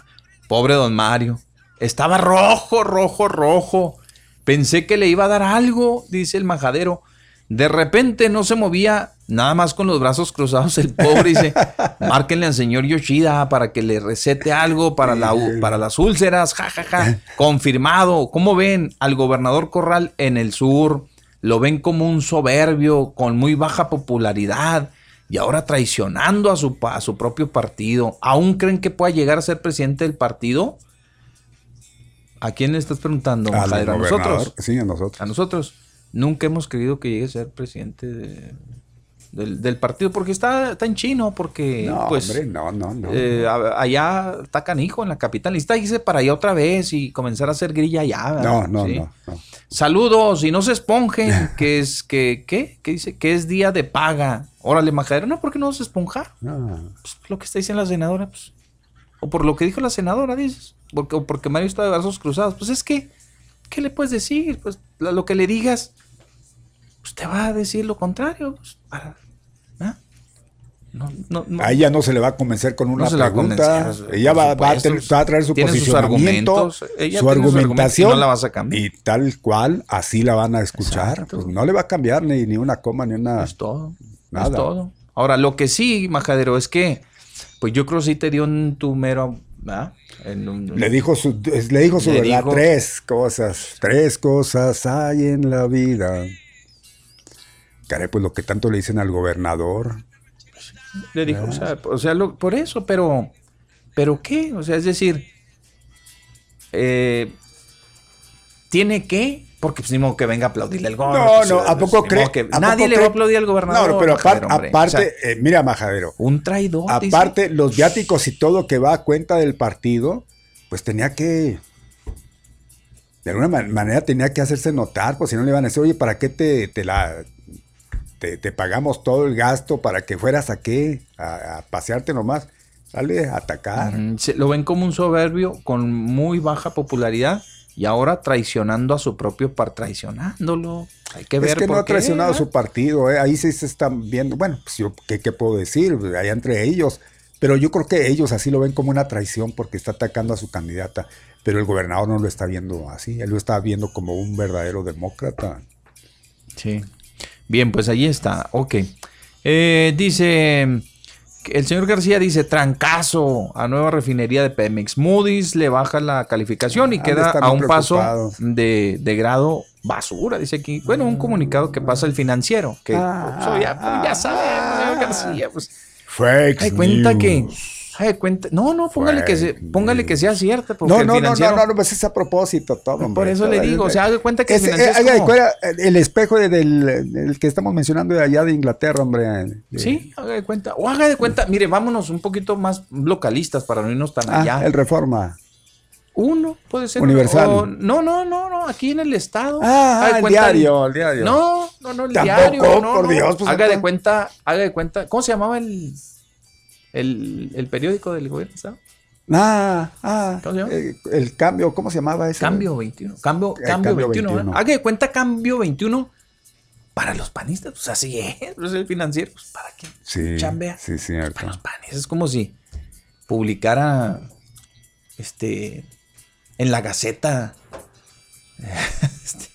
Pobre don Mario. Estaba rojo, rojo, rojo. Pensé que le iba a dar algo, dice el majadero. De repente no se movía, nada más con los brazos cruzados el pobre. Dice, márquenle al señor Yoshida para que le recete algo para, la, para las úlceras. Ja, ja, ja. Confirmado. ¿Cómo ven al gobernador Corral en el sur? Lo ven como un soberbio con muy baja popularidad y ahora traicionando a su, a su propio partido. ¿Aún creen que pueda llegar a ser presidente del partido? ¿A quién le estás preguntando? ¿A gobernador, nosotros? Sí, a nosotros. A nosotros. Nunca hemos creído que llegue a ser presidente de- del, del partido porque está, está en chino, porque No, pues hombre, no, no, no. eh, a- allá está canijo en la capital. Necesita irse para allá otra vez y comenzar a hacer grilla allá. ¿verdad? No, no, Sí. no, no. Saludos y no se esponjen, que es que, ¿qué? ¿Qué dice? Que es día de paga. Órale, majadero. No, ¿por qué no se esponjar? Ah. Pues lo que está diciendo la senadora, pues. O por lo que dijo la senadora, dices. Porque, o porque Mario está de brazos cruzados. Pues es que, ¿qué le puedes decir? Pues lo que le digas, te va a decir lo contrario. pues, para-. No, no, no. A ella no se le va a convencer con una va pregunta. ella va, va a supuesto. tener- va a traer su sus posicionamiento, argumentos. Ella su sus argumentación. y no la vas a cambiar. Y tal cual, así la van a escuchar. Pues no le va a cambiar ni, ni una coma ni una. Es todo. Nada. Es todo. Ahora, lo que sí, Majadero, es que, pues yo creo que sí te dio un tu mero. ¿verdad? En un- Le dijo su, le dijo su Le verdad. dijo- Tres cosas. Tres cosas hay en la vida. Caray, pues lo que tanto le dicen al gobernador. Le dijo, o sea, o sea, lo- por eso, pero, pero qué, o sea, es decir, eh, tiene que, porque pues ni modo que venga a aplaudirle al No, gobernador. no, ¿a poco cree? que ¿a nadie poco le va a aplaudir al gobernador. No, pero Majadero, aparte, O sea, eh, mira, Majadero. un traidor. dice. Aparte, los viáticos y todo que va a cuenta del partido, pues tenía que. De alguna man- manera tenía que hacerse notar, pues si no le iban a decir, oye, ¿para qué te, te la. Te, te pagamos todo el gasto para que fueras a qué? A, a pasearte nomás. Dale a atacar. Se- lo ven como un soberbio con muy baja popularidad y ahora traicionando a su propio par, traicionándolo. Hay que ver es que por no ha traicionado ¿eh? su partido, ¿eh? ahí sí se están viendo, bueno, pues yo, ¿qué, qué puedo decir? Allá entre ellos, pero yo creo que ellos así lo ven como una traición porque está atacando a su candidata, pero el gobernador no lo está viendo así, él lo está viendo como un verdadero demócrata. Sí. Bien, pues ahí está. Ok. Eh, dice. El señor García dice trancazo a nueva refinería de Pemex. Moody's le baja la calificación y Ah, queda a un paso de, de grado basura, dice aquí. Bueno, un comunicado que pasa el financiero. Que Ah, pues, ya, pues, ya sabemos, señor García. Pues, cuenta news. que. Ay, cuenta. No, no, póngale que, se, póngale que sea cierta. Porque No, el no, no, financiero- no, no, pues es a propósito todo. Por hombre. eso le digo, o sea, haga de cuenta que el eh, es haga de como- cuenta, el espejo de- del el que estamos mencionando de allá de Inglaterra, hombre. Sí, haga de cuenta. O haga de cuenta, mire, vámonos un poquito más localistas para no irnos tan ah, allá. el Reforma. Uno puede ser. Universal. o- no, no, no, no, aquí en el estado. Ah, de el cuenta diario, el diario. No, no, no, el Tampoco, diario. No, por no. Dios, pues, haga de cuenta, haga de cuenta. ¿Cómo se llamaba el, el, el periódico del gobierno? ¿sabe? Ah, ah, ¿Cómo se llama? eh, el cambio, ¿cómo se llamaba ese? Cambio 21. Cambio, Eh, cambio, Cambio 21. ¿eh? 21. Haga de cuenta Cambio 21 para los panistas. Pues así es. Pues el financiero. Pues para qué. Sí, Chambea. sí, cierto. panes. Es como si publicara este en la Gaceta. Este,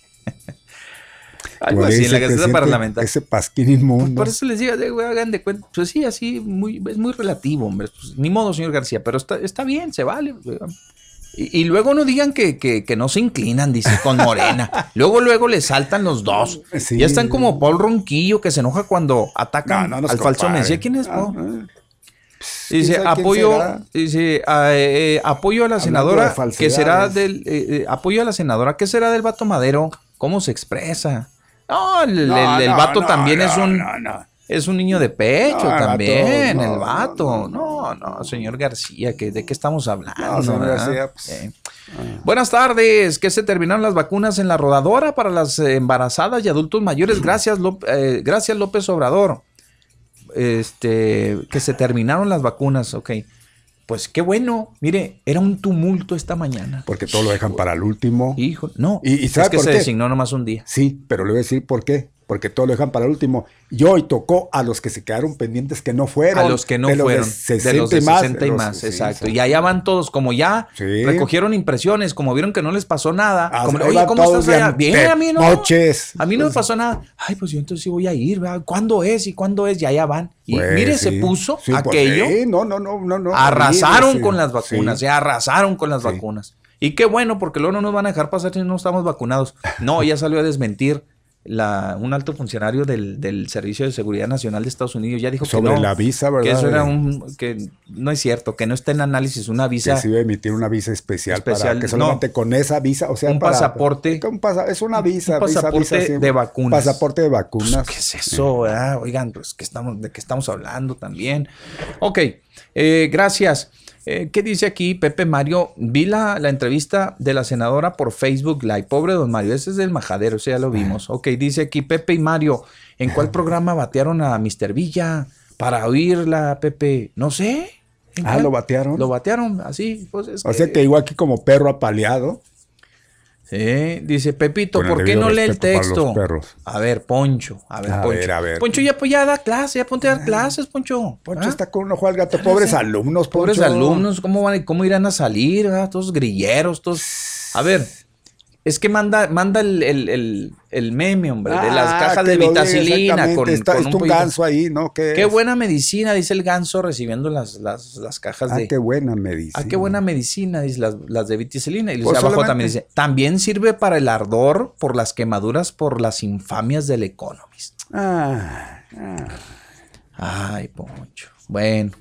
algo así, en la Gaceta Parlamentaria. Ese pasquín inmundo. Por eso les digo, hagan de cuenta. Pues sí, así muy, es muy relativo, hombre. Pues, ni modo, señor García, pero está, está bien, se vale. Y, y luego no digan que, que- que no se inclinan, dice, con Morena. luego, luego le saltan los dos. Sí. Ya están como Paul Ronquillo, que se enoja cuando atacan No, no al falso. Mesías. ¿Quién es Ah? ¿quién Dice, apoyo, dice, ah, eh, eh, apoyo a la senadora, que será del, eh, eh, apoyo a la senadora, ¿qué será del vato Madero? ¿Cómo se expresa? No, el, No, el- el no, vato no, también es un, es un niño de pecho también, el vato. No, no, señor García, que, ¿de qué estamos hablando? No, señor? García, pues, Eh. Buenas tardes, que se terminaron las vacunas en la rodadora para las embarazadas y adultos mayores. Gracias, Lop- eh, gracias López Obrador. Este, que se terminaron las vacunas, ok. Pues qué bueno. Mire, era un tumulto esta mañana. Porque todo lo dejan para el último. Hijo, no. ¿Y, y sabe es que por se qué? designó nomás un día. Sí, pero le voy a decir por qué. Porque todo lo dejan para el último. Y hoy tocó a los que se quedaron pendientes que no fueron. A los que no de los de fueron. 60 de los de y más, 60 y más, sí, exacto. sí. Y allá van todos, como ya Sí. recogieron impresiones, como vieron que no les pasó nada. Ah, como, Oye, ¿cómo estás allá? bien a mí no. noches. A mí no me pasó nada. Ay, pues yo entonces sí voy a ir, ¿verdad? ¿Cuándo es? ¿Y cuándo es? Y allá van. Y Pues, mire, se puso pues, aquello. sí, no, no, no, no, no. arrasaron con las vacunas, ya arrasaron con las vacunas. Y qué bueno, porque luego no nos van a dejar pasar si no estamos vacunados. No, ya salió a desmentir la, un alto funcionario del, del Servicio de Seguridad Nacional de Estados Unidos. Ya dijo Sobre que no. la visa, ¿verdad? Que eso era un. que no es cierto, que no está en análisis una visa. Que se iba a emitir una visa especial, Especial, para que solamente con esa visa, o sea, Un para- pasaporte. un pasa- es una visa, Un pasaporte visa, de vacunas. Pasaporte de vacunas. ¿Qué es eso? verdad? Oigan, pues que estamos, de qué estamos hablando también. Ok, eh, gracias. Eh, ¿Qué dice aquí Pepe Mario? Vi la, la entrevista de la senadora por Facebook Live. Pobre don Mario, ese es del majadero, ese ya lo vimos. Ok, dice aquí Pepe y Mario, ¿en cuál programa batearon a Mr. Villa para oírla, Pepe? No sé. ¿En Ah? ¿lo batearon? Lo batearon, así. Pues es O sea que igual aquí como perro apaleado. Sí, dice Pepito, ¿por qué no lee el respeto para los texto? perros. A ver, Poncho, a ver, A Poncho. ver, a ver. Poncho ya pues ya da clase, ya ponte a dar clases, Poncho. Poncho ¿Ah? está con un ojo al gato. Pobres alumnos, Pobres Poncho. alumnos, ¿cómo van, cómo irán a salir? ah? Todos grilleros, todos. A ver, es que manda, manda el, el, el, el meme, hombre, de las Ah, cajas de vitacilina con, Está, con está un un ganso ahí, ¿no? ¿Qué, Qué buena medicina, dice el ganso recibiendo las, las, las cajas Ah, de. qué buena medicina. Ah, qué buena medicina, dice las, las de viticilina. Y Pues abajo también dice, también sirve para el ardor por las quemaduras por las infamias del Economist. Ah, ah. Ay, Poncho. Bueno.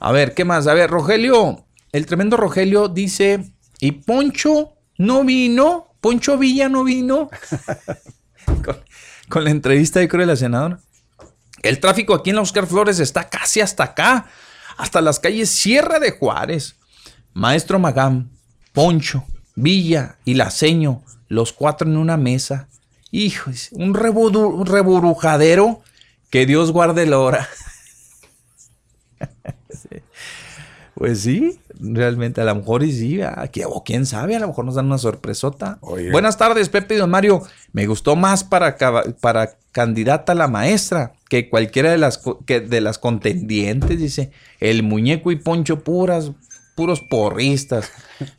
A ver, ¿qué más? A ver, Rogelio, el tremendo Rogelio dice, ¿y Poncho no vino? ¿Poncho Villa no vino? con, con la entrevista de creo de la senadora. El tráfico aquí en la Oscar Flores está casi hasta acá, hasta las calles Sierra de Juárez. Maestro Magam, Poncho, Villa y Laseño, los cuatro en una mesa. Hijos, un, reburujadero que Dios guarde la hora. Sí. Pues sí, realmente a lo mejor y sí, que- o quién sabe, a lo mejor nos dan una sorpresota. Oye. Buenas tardes, Pepe y Don Mario. Me gustó más para, para candidata a la maestra que cualquiera de las, que de las contendientes, dice. El muñeco y Poncho puras, puros porristas.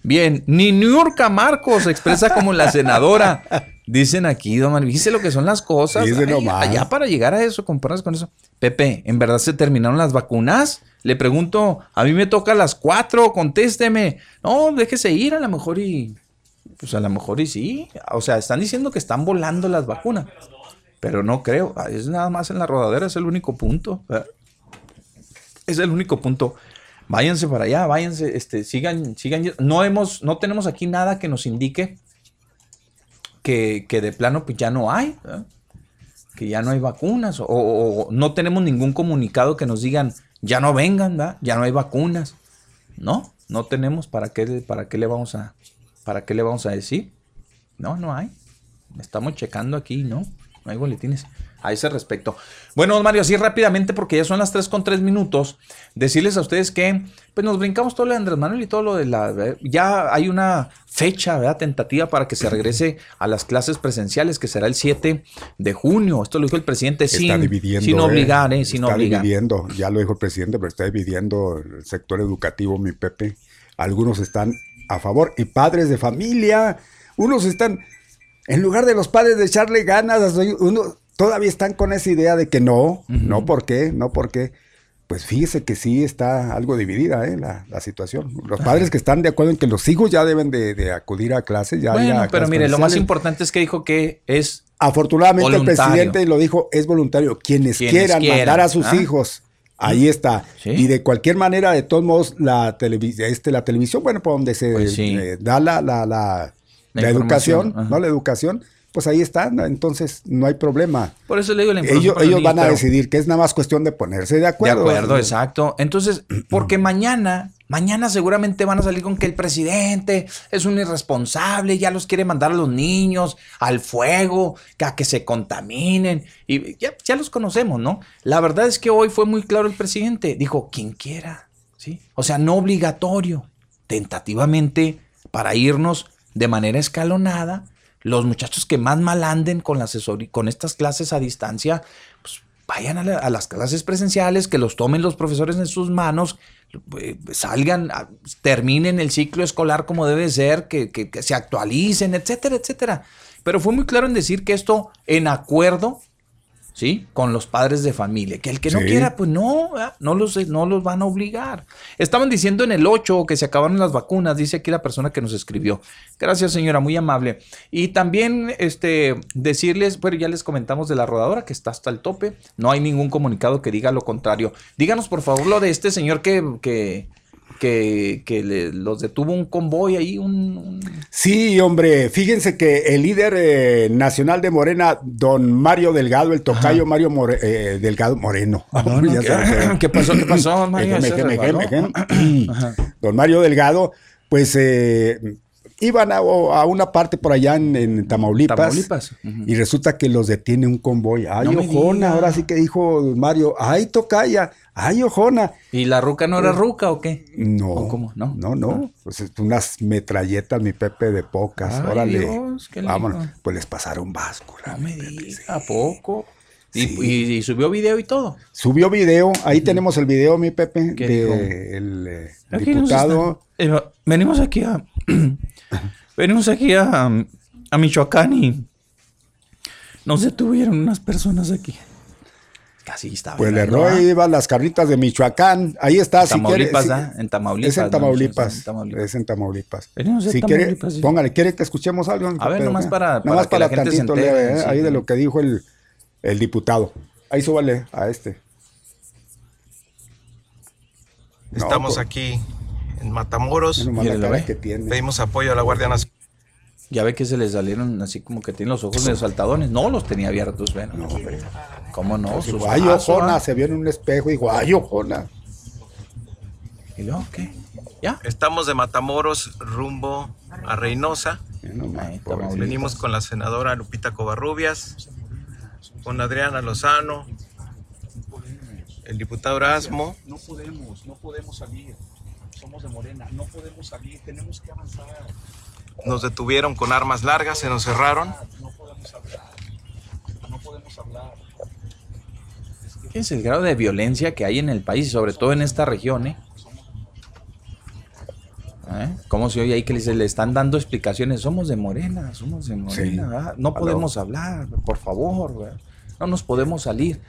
Bien, ni Niurka Marcos se expresa como la senadora. Dicen aquí, don Mario, fíjese lo que son las cosas. Dice Ay, nomás. allá para llegar a eso, compararse con eso. Pepe, ¿en verdad se terminaron las vacunas? Le pregunto, a mí me toca a las cuatro, contésteme. No, déjese ir, a lo mejor y. Pues a lo mejor y sí. O sea, están diciendo que están volando las vacunas. Pero no creo. Ah, Es nada más en la rodadera, es el único punto. Es el único punto. Váyanse para allá, váyanse, este, sigan, sigan. No hemos, no tenemos aquí nada que nos indique que, que de plano pues ya no hay. que ya no hay vacunas o no tenemos ningún comunicado que nos digan ya no vengan, ¿verdad? ya no hay vacunas. No, no tenemos para qué para qué le vamos a para qué le vamos a decir. No, no hay. Estamos checando aquí, ¿no? No hay boletines a ese respecto. Bueno, Mario, así rápidamente, porque ya son las 3 con 3 minutos, decirles a ustedes que pues nos brincamos todo lo de Andrés Manuel y todo lo de la... Ya hay una fecha, ¿verdad? Tentativa para que se regrese a las clases presenciales, que será el 7 de junio. Esto lo dijo el presidente sin, está dividiendo. sin eh. obligar, ¿eh? Sin está obligar. dividiendo, ya lo dijo el presidente, pero está dividiendo el sector educativo, mi Pepe. Algunos están a favor y padres de familia, unos están, en lugar de los padres de echarle ganas, uno todavía están con esa idea de que no, no, ¿por qué? No, ¿por qué? Pues fíjese que sí está algo dividida ¿eh? la, la situación. Los padres que están de acuerdo en que los hijos ya deben de, de acudir a clases, ya Bueno, pero clases mire, lo más importante es que dijo que es Afortunadamente el presidente lo dijo, es voluntario. Quienes, Quienes quieran, quieran, mandar a sus ¿ah? hijos, ahí está. Sí. Y de cualquier manera, de todos modos, la, televi- este, la televisión, bueno, por donde se Pues sí. eh, da la, la, la, educación, ajá. ¿no? La educación, pues ahí está, entonces no hay problema. Por eso le digo la Ellos, ellos van a pero- decidir que es nada más cuestión de ponerse de De acuerdo. acuerdo, exacto. Entonces, porque mañana, mañana seguramente van a salir con que el presidente es un irresponsable, ya los quiere mandar a los niños al fuego, que a que se contaminen. Y ya, ya los conocemos, ¿no? La verdad es que hoy fue muy claro el presidente. Dijo, quien quiera, ¿sí? O sea, no obligatorio, tentativamente, para irnos de manera escalonada. Los muchachos que más mal anden con, la con estas clases a distancia, pues vayan a, la- a las clases presenciales, que los tomen los profesores en sus manos, eh, salgan, a- terminen el ciclo escolar como debe ser, que, que- que se actualicen, etcétera, etcétera. Pero fue muy claro en decir que esto en acuerdo, ¿sí? Con los padres de familia. Que el que no Sí. quiera, pues no, no los, no los van a obligar. Estaban diciendo en el 8 que se acabaron las vacunas, dice aquí la persona que nos escribió. Gracias, señora, muy amable. Y también este, decirles, bueno, ya les comentamos de la rodadora que está hasta el tope. No hay ningún comunicado que diga lo contrario. Díganos, por favor, lo de este señor que, que, que, que le- los detuvo un convoy ahí, un- un Sí, hombre, fíjense que el líder eh, nacional de Morena, don Mario Delgado, el tocayo Mario More- eh, Delgado Moreno. Ya fue. ¿Qué pasó? ¿Qué pasó, Mario? Don Mario Delgado, pues eh, iban a, a una parte por allá en, en Tamaulipas, Tamaulipas, y resulta que los detiene un convoy. Ay, No Ojona, ahora sí que dijo Mario, ay, Tocaya, ay, Ojona. ¿Y la ruca no era ruca o qué? No, ¿O cómo? No. no, no, pues es unas metralletas, mi Pepe, de pocas, Ay, órale, Dios, qué lindo. vámonos, pues les pasaron báscula. No me diga, ¿a poco? ¿Y, y- y subió video y todo? Subió video, ahí tenemos el video, mi Pepe, de el eh, diputado. eh, venimos aquí a. venimos aquí a, a Michoacán y. Nos detuvieron unas personas aquí. Casi estaba. Pues error ¿ah? iba a las carnitas de Michoacán. Ahí está, si Tamaulipas, quiere. ¿ah? En Tamaulipas, Es en ¿no? Tamaulipas. Sí, en Tamaulipas. Es en Tamaulipas. Quiere, sí. póngale, ¿quiere que escuchemos algo? A ver, Pero, nomás para- Nada para más que la para gente se tantito entere, leve, ¿eh? sí. ahí de lo que dijo el, el diputado. Ahí súbale a este. Estamos pues, aquí en Matamoros. Nomás tiene. Pedimos apoyo a la Guardia Nacional. Ya ve que se les salieron así como que tienen los ojos medio saltadones. No los tenía abiertos, ven. No, hombre. ¿Cómo no? Pues Ojona, ¿ah? se vio en un espejo y Ojona. ¿Y luego qué? ¿Ya? Estamos de Matamoros rumbo a Reynosa. Venimos con la senadora Lupita Covarrubias, con Adriana Lozano, el diputado Erasmo. No podemos, no podemos salir. Somos de Morena, no podemos salir, tenemos que avanzar. Nos detuvieron con armas largas, se nos cerraron. No podemos hablar. No podemos hablar. Fíjense el grado de violencia que hay en el país, sobre todo en esta región, ¿eh? ¿Eh? Como si hoy ahí que se le están dando explicaciones, somos de Morena, somos de Morena, ¿verdad? no podemos hablar, por favor, ¿verdad? no nos podemos salir.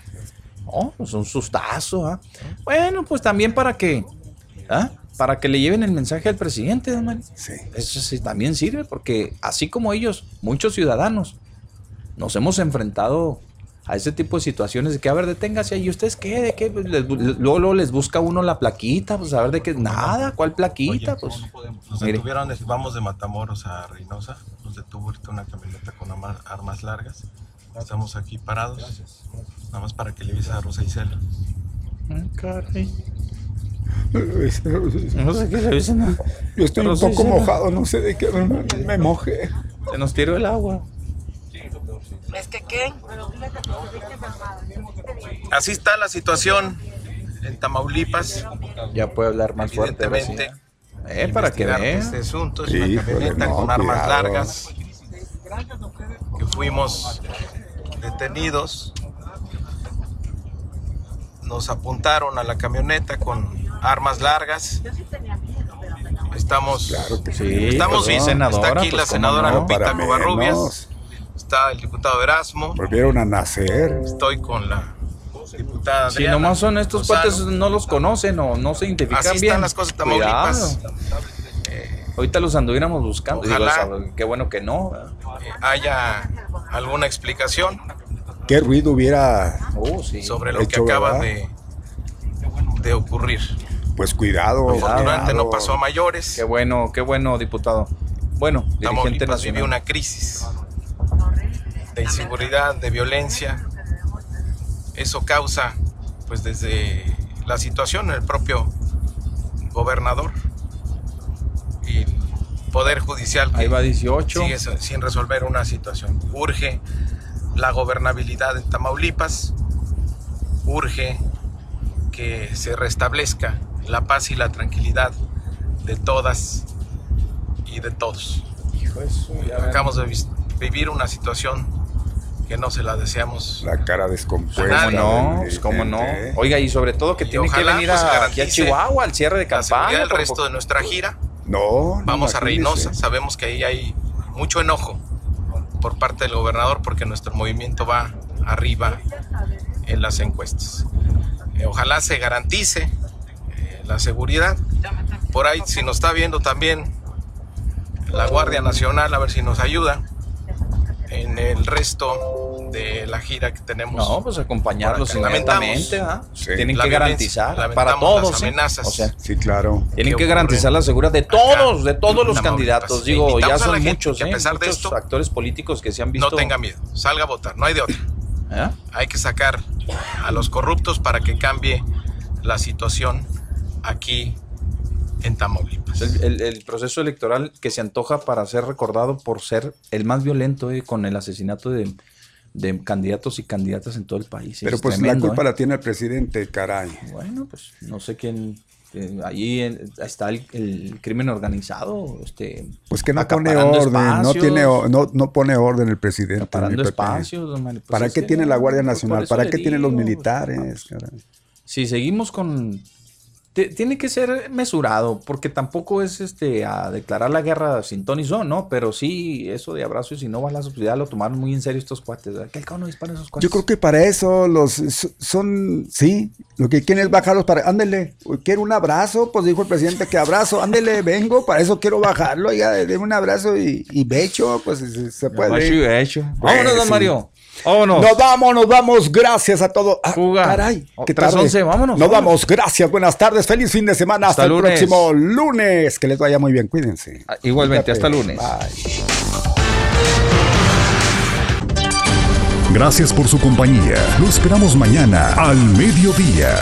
Oh, pues un sustazo, ¿ah? Bueno, pues también para que, ¿ah? Para que le lleven el mensaje al presidente, don Mario. Eso sí también sirve, porque así como ellos, muchos ciudadanos, nos hemos enfrentado a ese tipo de situaciones de que, a ver, deténgase ahí, ¿ustedes qué? ¿De qué? Pues les luego, luego les busca uno la plaquita, pues a ver de qué, nada, ¿cuál plaquita? Pues, Nos mire. detuvieron, vamos de Matamoros a Reynosa. Nos detuvo ahorita una camioneta con armas largas. Estamos aquí parados. Nada más para que le avises a Rosa Isela. Caray. No sé qué le dicen. a- Yo estoy un Rosa poco mojado, no sé de qué me, me mojé. Se nos tiró el agua. ¿Es que qué? Así está la situación en Tamaulipas. Ya puede hablar más fuerte. ahora sí, Evidentemente, ¿eh? Eh, para que vean. Este asunto es una camioneta no, con armas cuidado. largas que fuimos detenidos. Nos apuntaron a la camioneta con armas largas. Estamos, sí, estamos pues, bien. senadora, Está aquí pues, la cómo senadora no, Lupita Covarrubias. Está el diputado Erasmo. Volvieron a nacer. Estoy con la diputada Si nomás son estos cuates, no los conocen o no se identifican Así bien. están las cosas Tamaulipas. Cuidado. Ahorita los anduviéramos buscando. Digo, Ojalá. o sea, qué bueno que no. Eh, haya alguna explicación ¿Qué ruido hubiera Oh, sobre lo que acaba verdad? de, de ocurrir. Pues cuidado. Afortunadamente no pasó a mayores. Qué bueno, qué bueno, diputado. Bueno, dirigente Tamaulipas vive nacional. una crisis de inseguridad, de violencia. Eso causa, pues desde la situación, el propio gobernador y el Poder Judicial que Ahí va 18. sigue sin- sin resolver una situación. Urge la gobernabilidad en Tamaulipas, urge que se restablezca la paz y la tranquilidad de todas y de todos. Hijo. Acabamos de vis- vivir una situación que no se la deseamos. La cara descompuesta. ¿Cómo no? Pues, ¿Cómo no? Oiga, y sobre todo que Y tiene que ojalá, venir pues, a- aquí a Chihuahua al cierre de campaña. por- resto de nuestra gira. No, no, Vamos a. Reynosa. Sabemos que ahí hay mucho enojo por parte del gobernador porque nuestro movimiento va arriba en las encuestas. Eh, Ojalá se garantice la seguridad. Por ahí, si nos está viendo también la Guardia Nacional, a ver si nos ayuda en el resto de la gira que tenemos. No, pues acompañarlos inmediatamente. ¿ah? Sí. Tienen la que garantizar para todos. ¿eh? amenazas. O sea, Sí, claro. tienen que garantizar la seguridad de todos, de todos los candidatos. Digo, ya son muchos, que a ¿eh? pesar de muchos esto, actores políticos que se han visto. No tenga miedo, salga a votar, no hay de otra. ¿Eh? Hay que sacar a los corruptos para que cambie la situación aquí en Tamaulipas. El, el- el proceso electoral que se antoja para ser recordado por ser el más violento eh, con el asesinato de, de candidatos y candidatas en todo el país. Pero Es pues tremendo, la culpa ¿eh? la tiene el presidente, caray. Bueno, pues no sé quién. eh, allí eh, está el, el crimen organizado. Este, Pues que no pone orden, no, tiene, no, no pone orden el presidente. acaparando espacios. Pues ¿Para es qué que tiene la Guardia Nacional? ¿Para qué tienen los digo, militares? caray? si seguimos con tiene que ser mesurado porque tampoco es este a declarar la guerra sin ton y son, ¿no? Pero sí eso de abrazos y no balazos pues ya lo tomaron muy en serio estos cuates. Que el cabo no dispara esos cuates. Yo creo que para eso los son, sí, lo que quieren es bajarlos para, ándele, quiero un abrazo, pues dijo el presidente que abrazo, ándele, vengo, para eso quiero bajarlo, ya, déme un abrazo y, y becho, pues se, se puede. Abrazo y becho. Vámonos, don sí. Mario. Vámonos. Nos vamos, nos vamos, gracias a todos. Ah, caray, qué Tras tarde. 11, vámonos, Nos vámonos. vamos, gracias, buenas tardes, feliz fin de semana, hasta, Hasta el lunes. próximo lunes, que les vaya muy bien, cuídense. Igualmente, hasta Cuídate. lunes. Bye. Gracias por su compañía. Lo esperamos mañana al mediodía.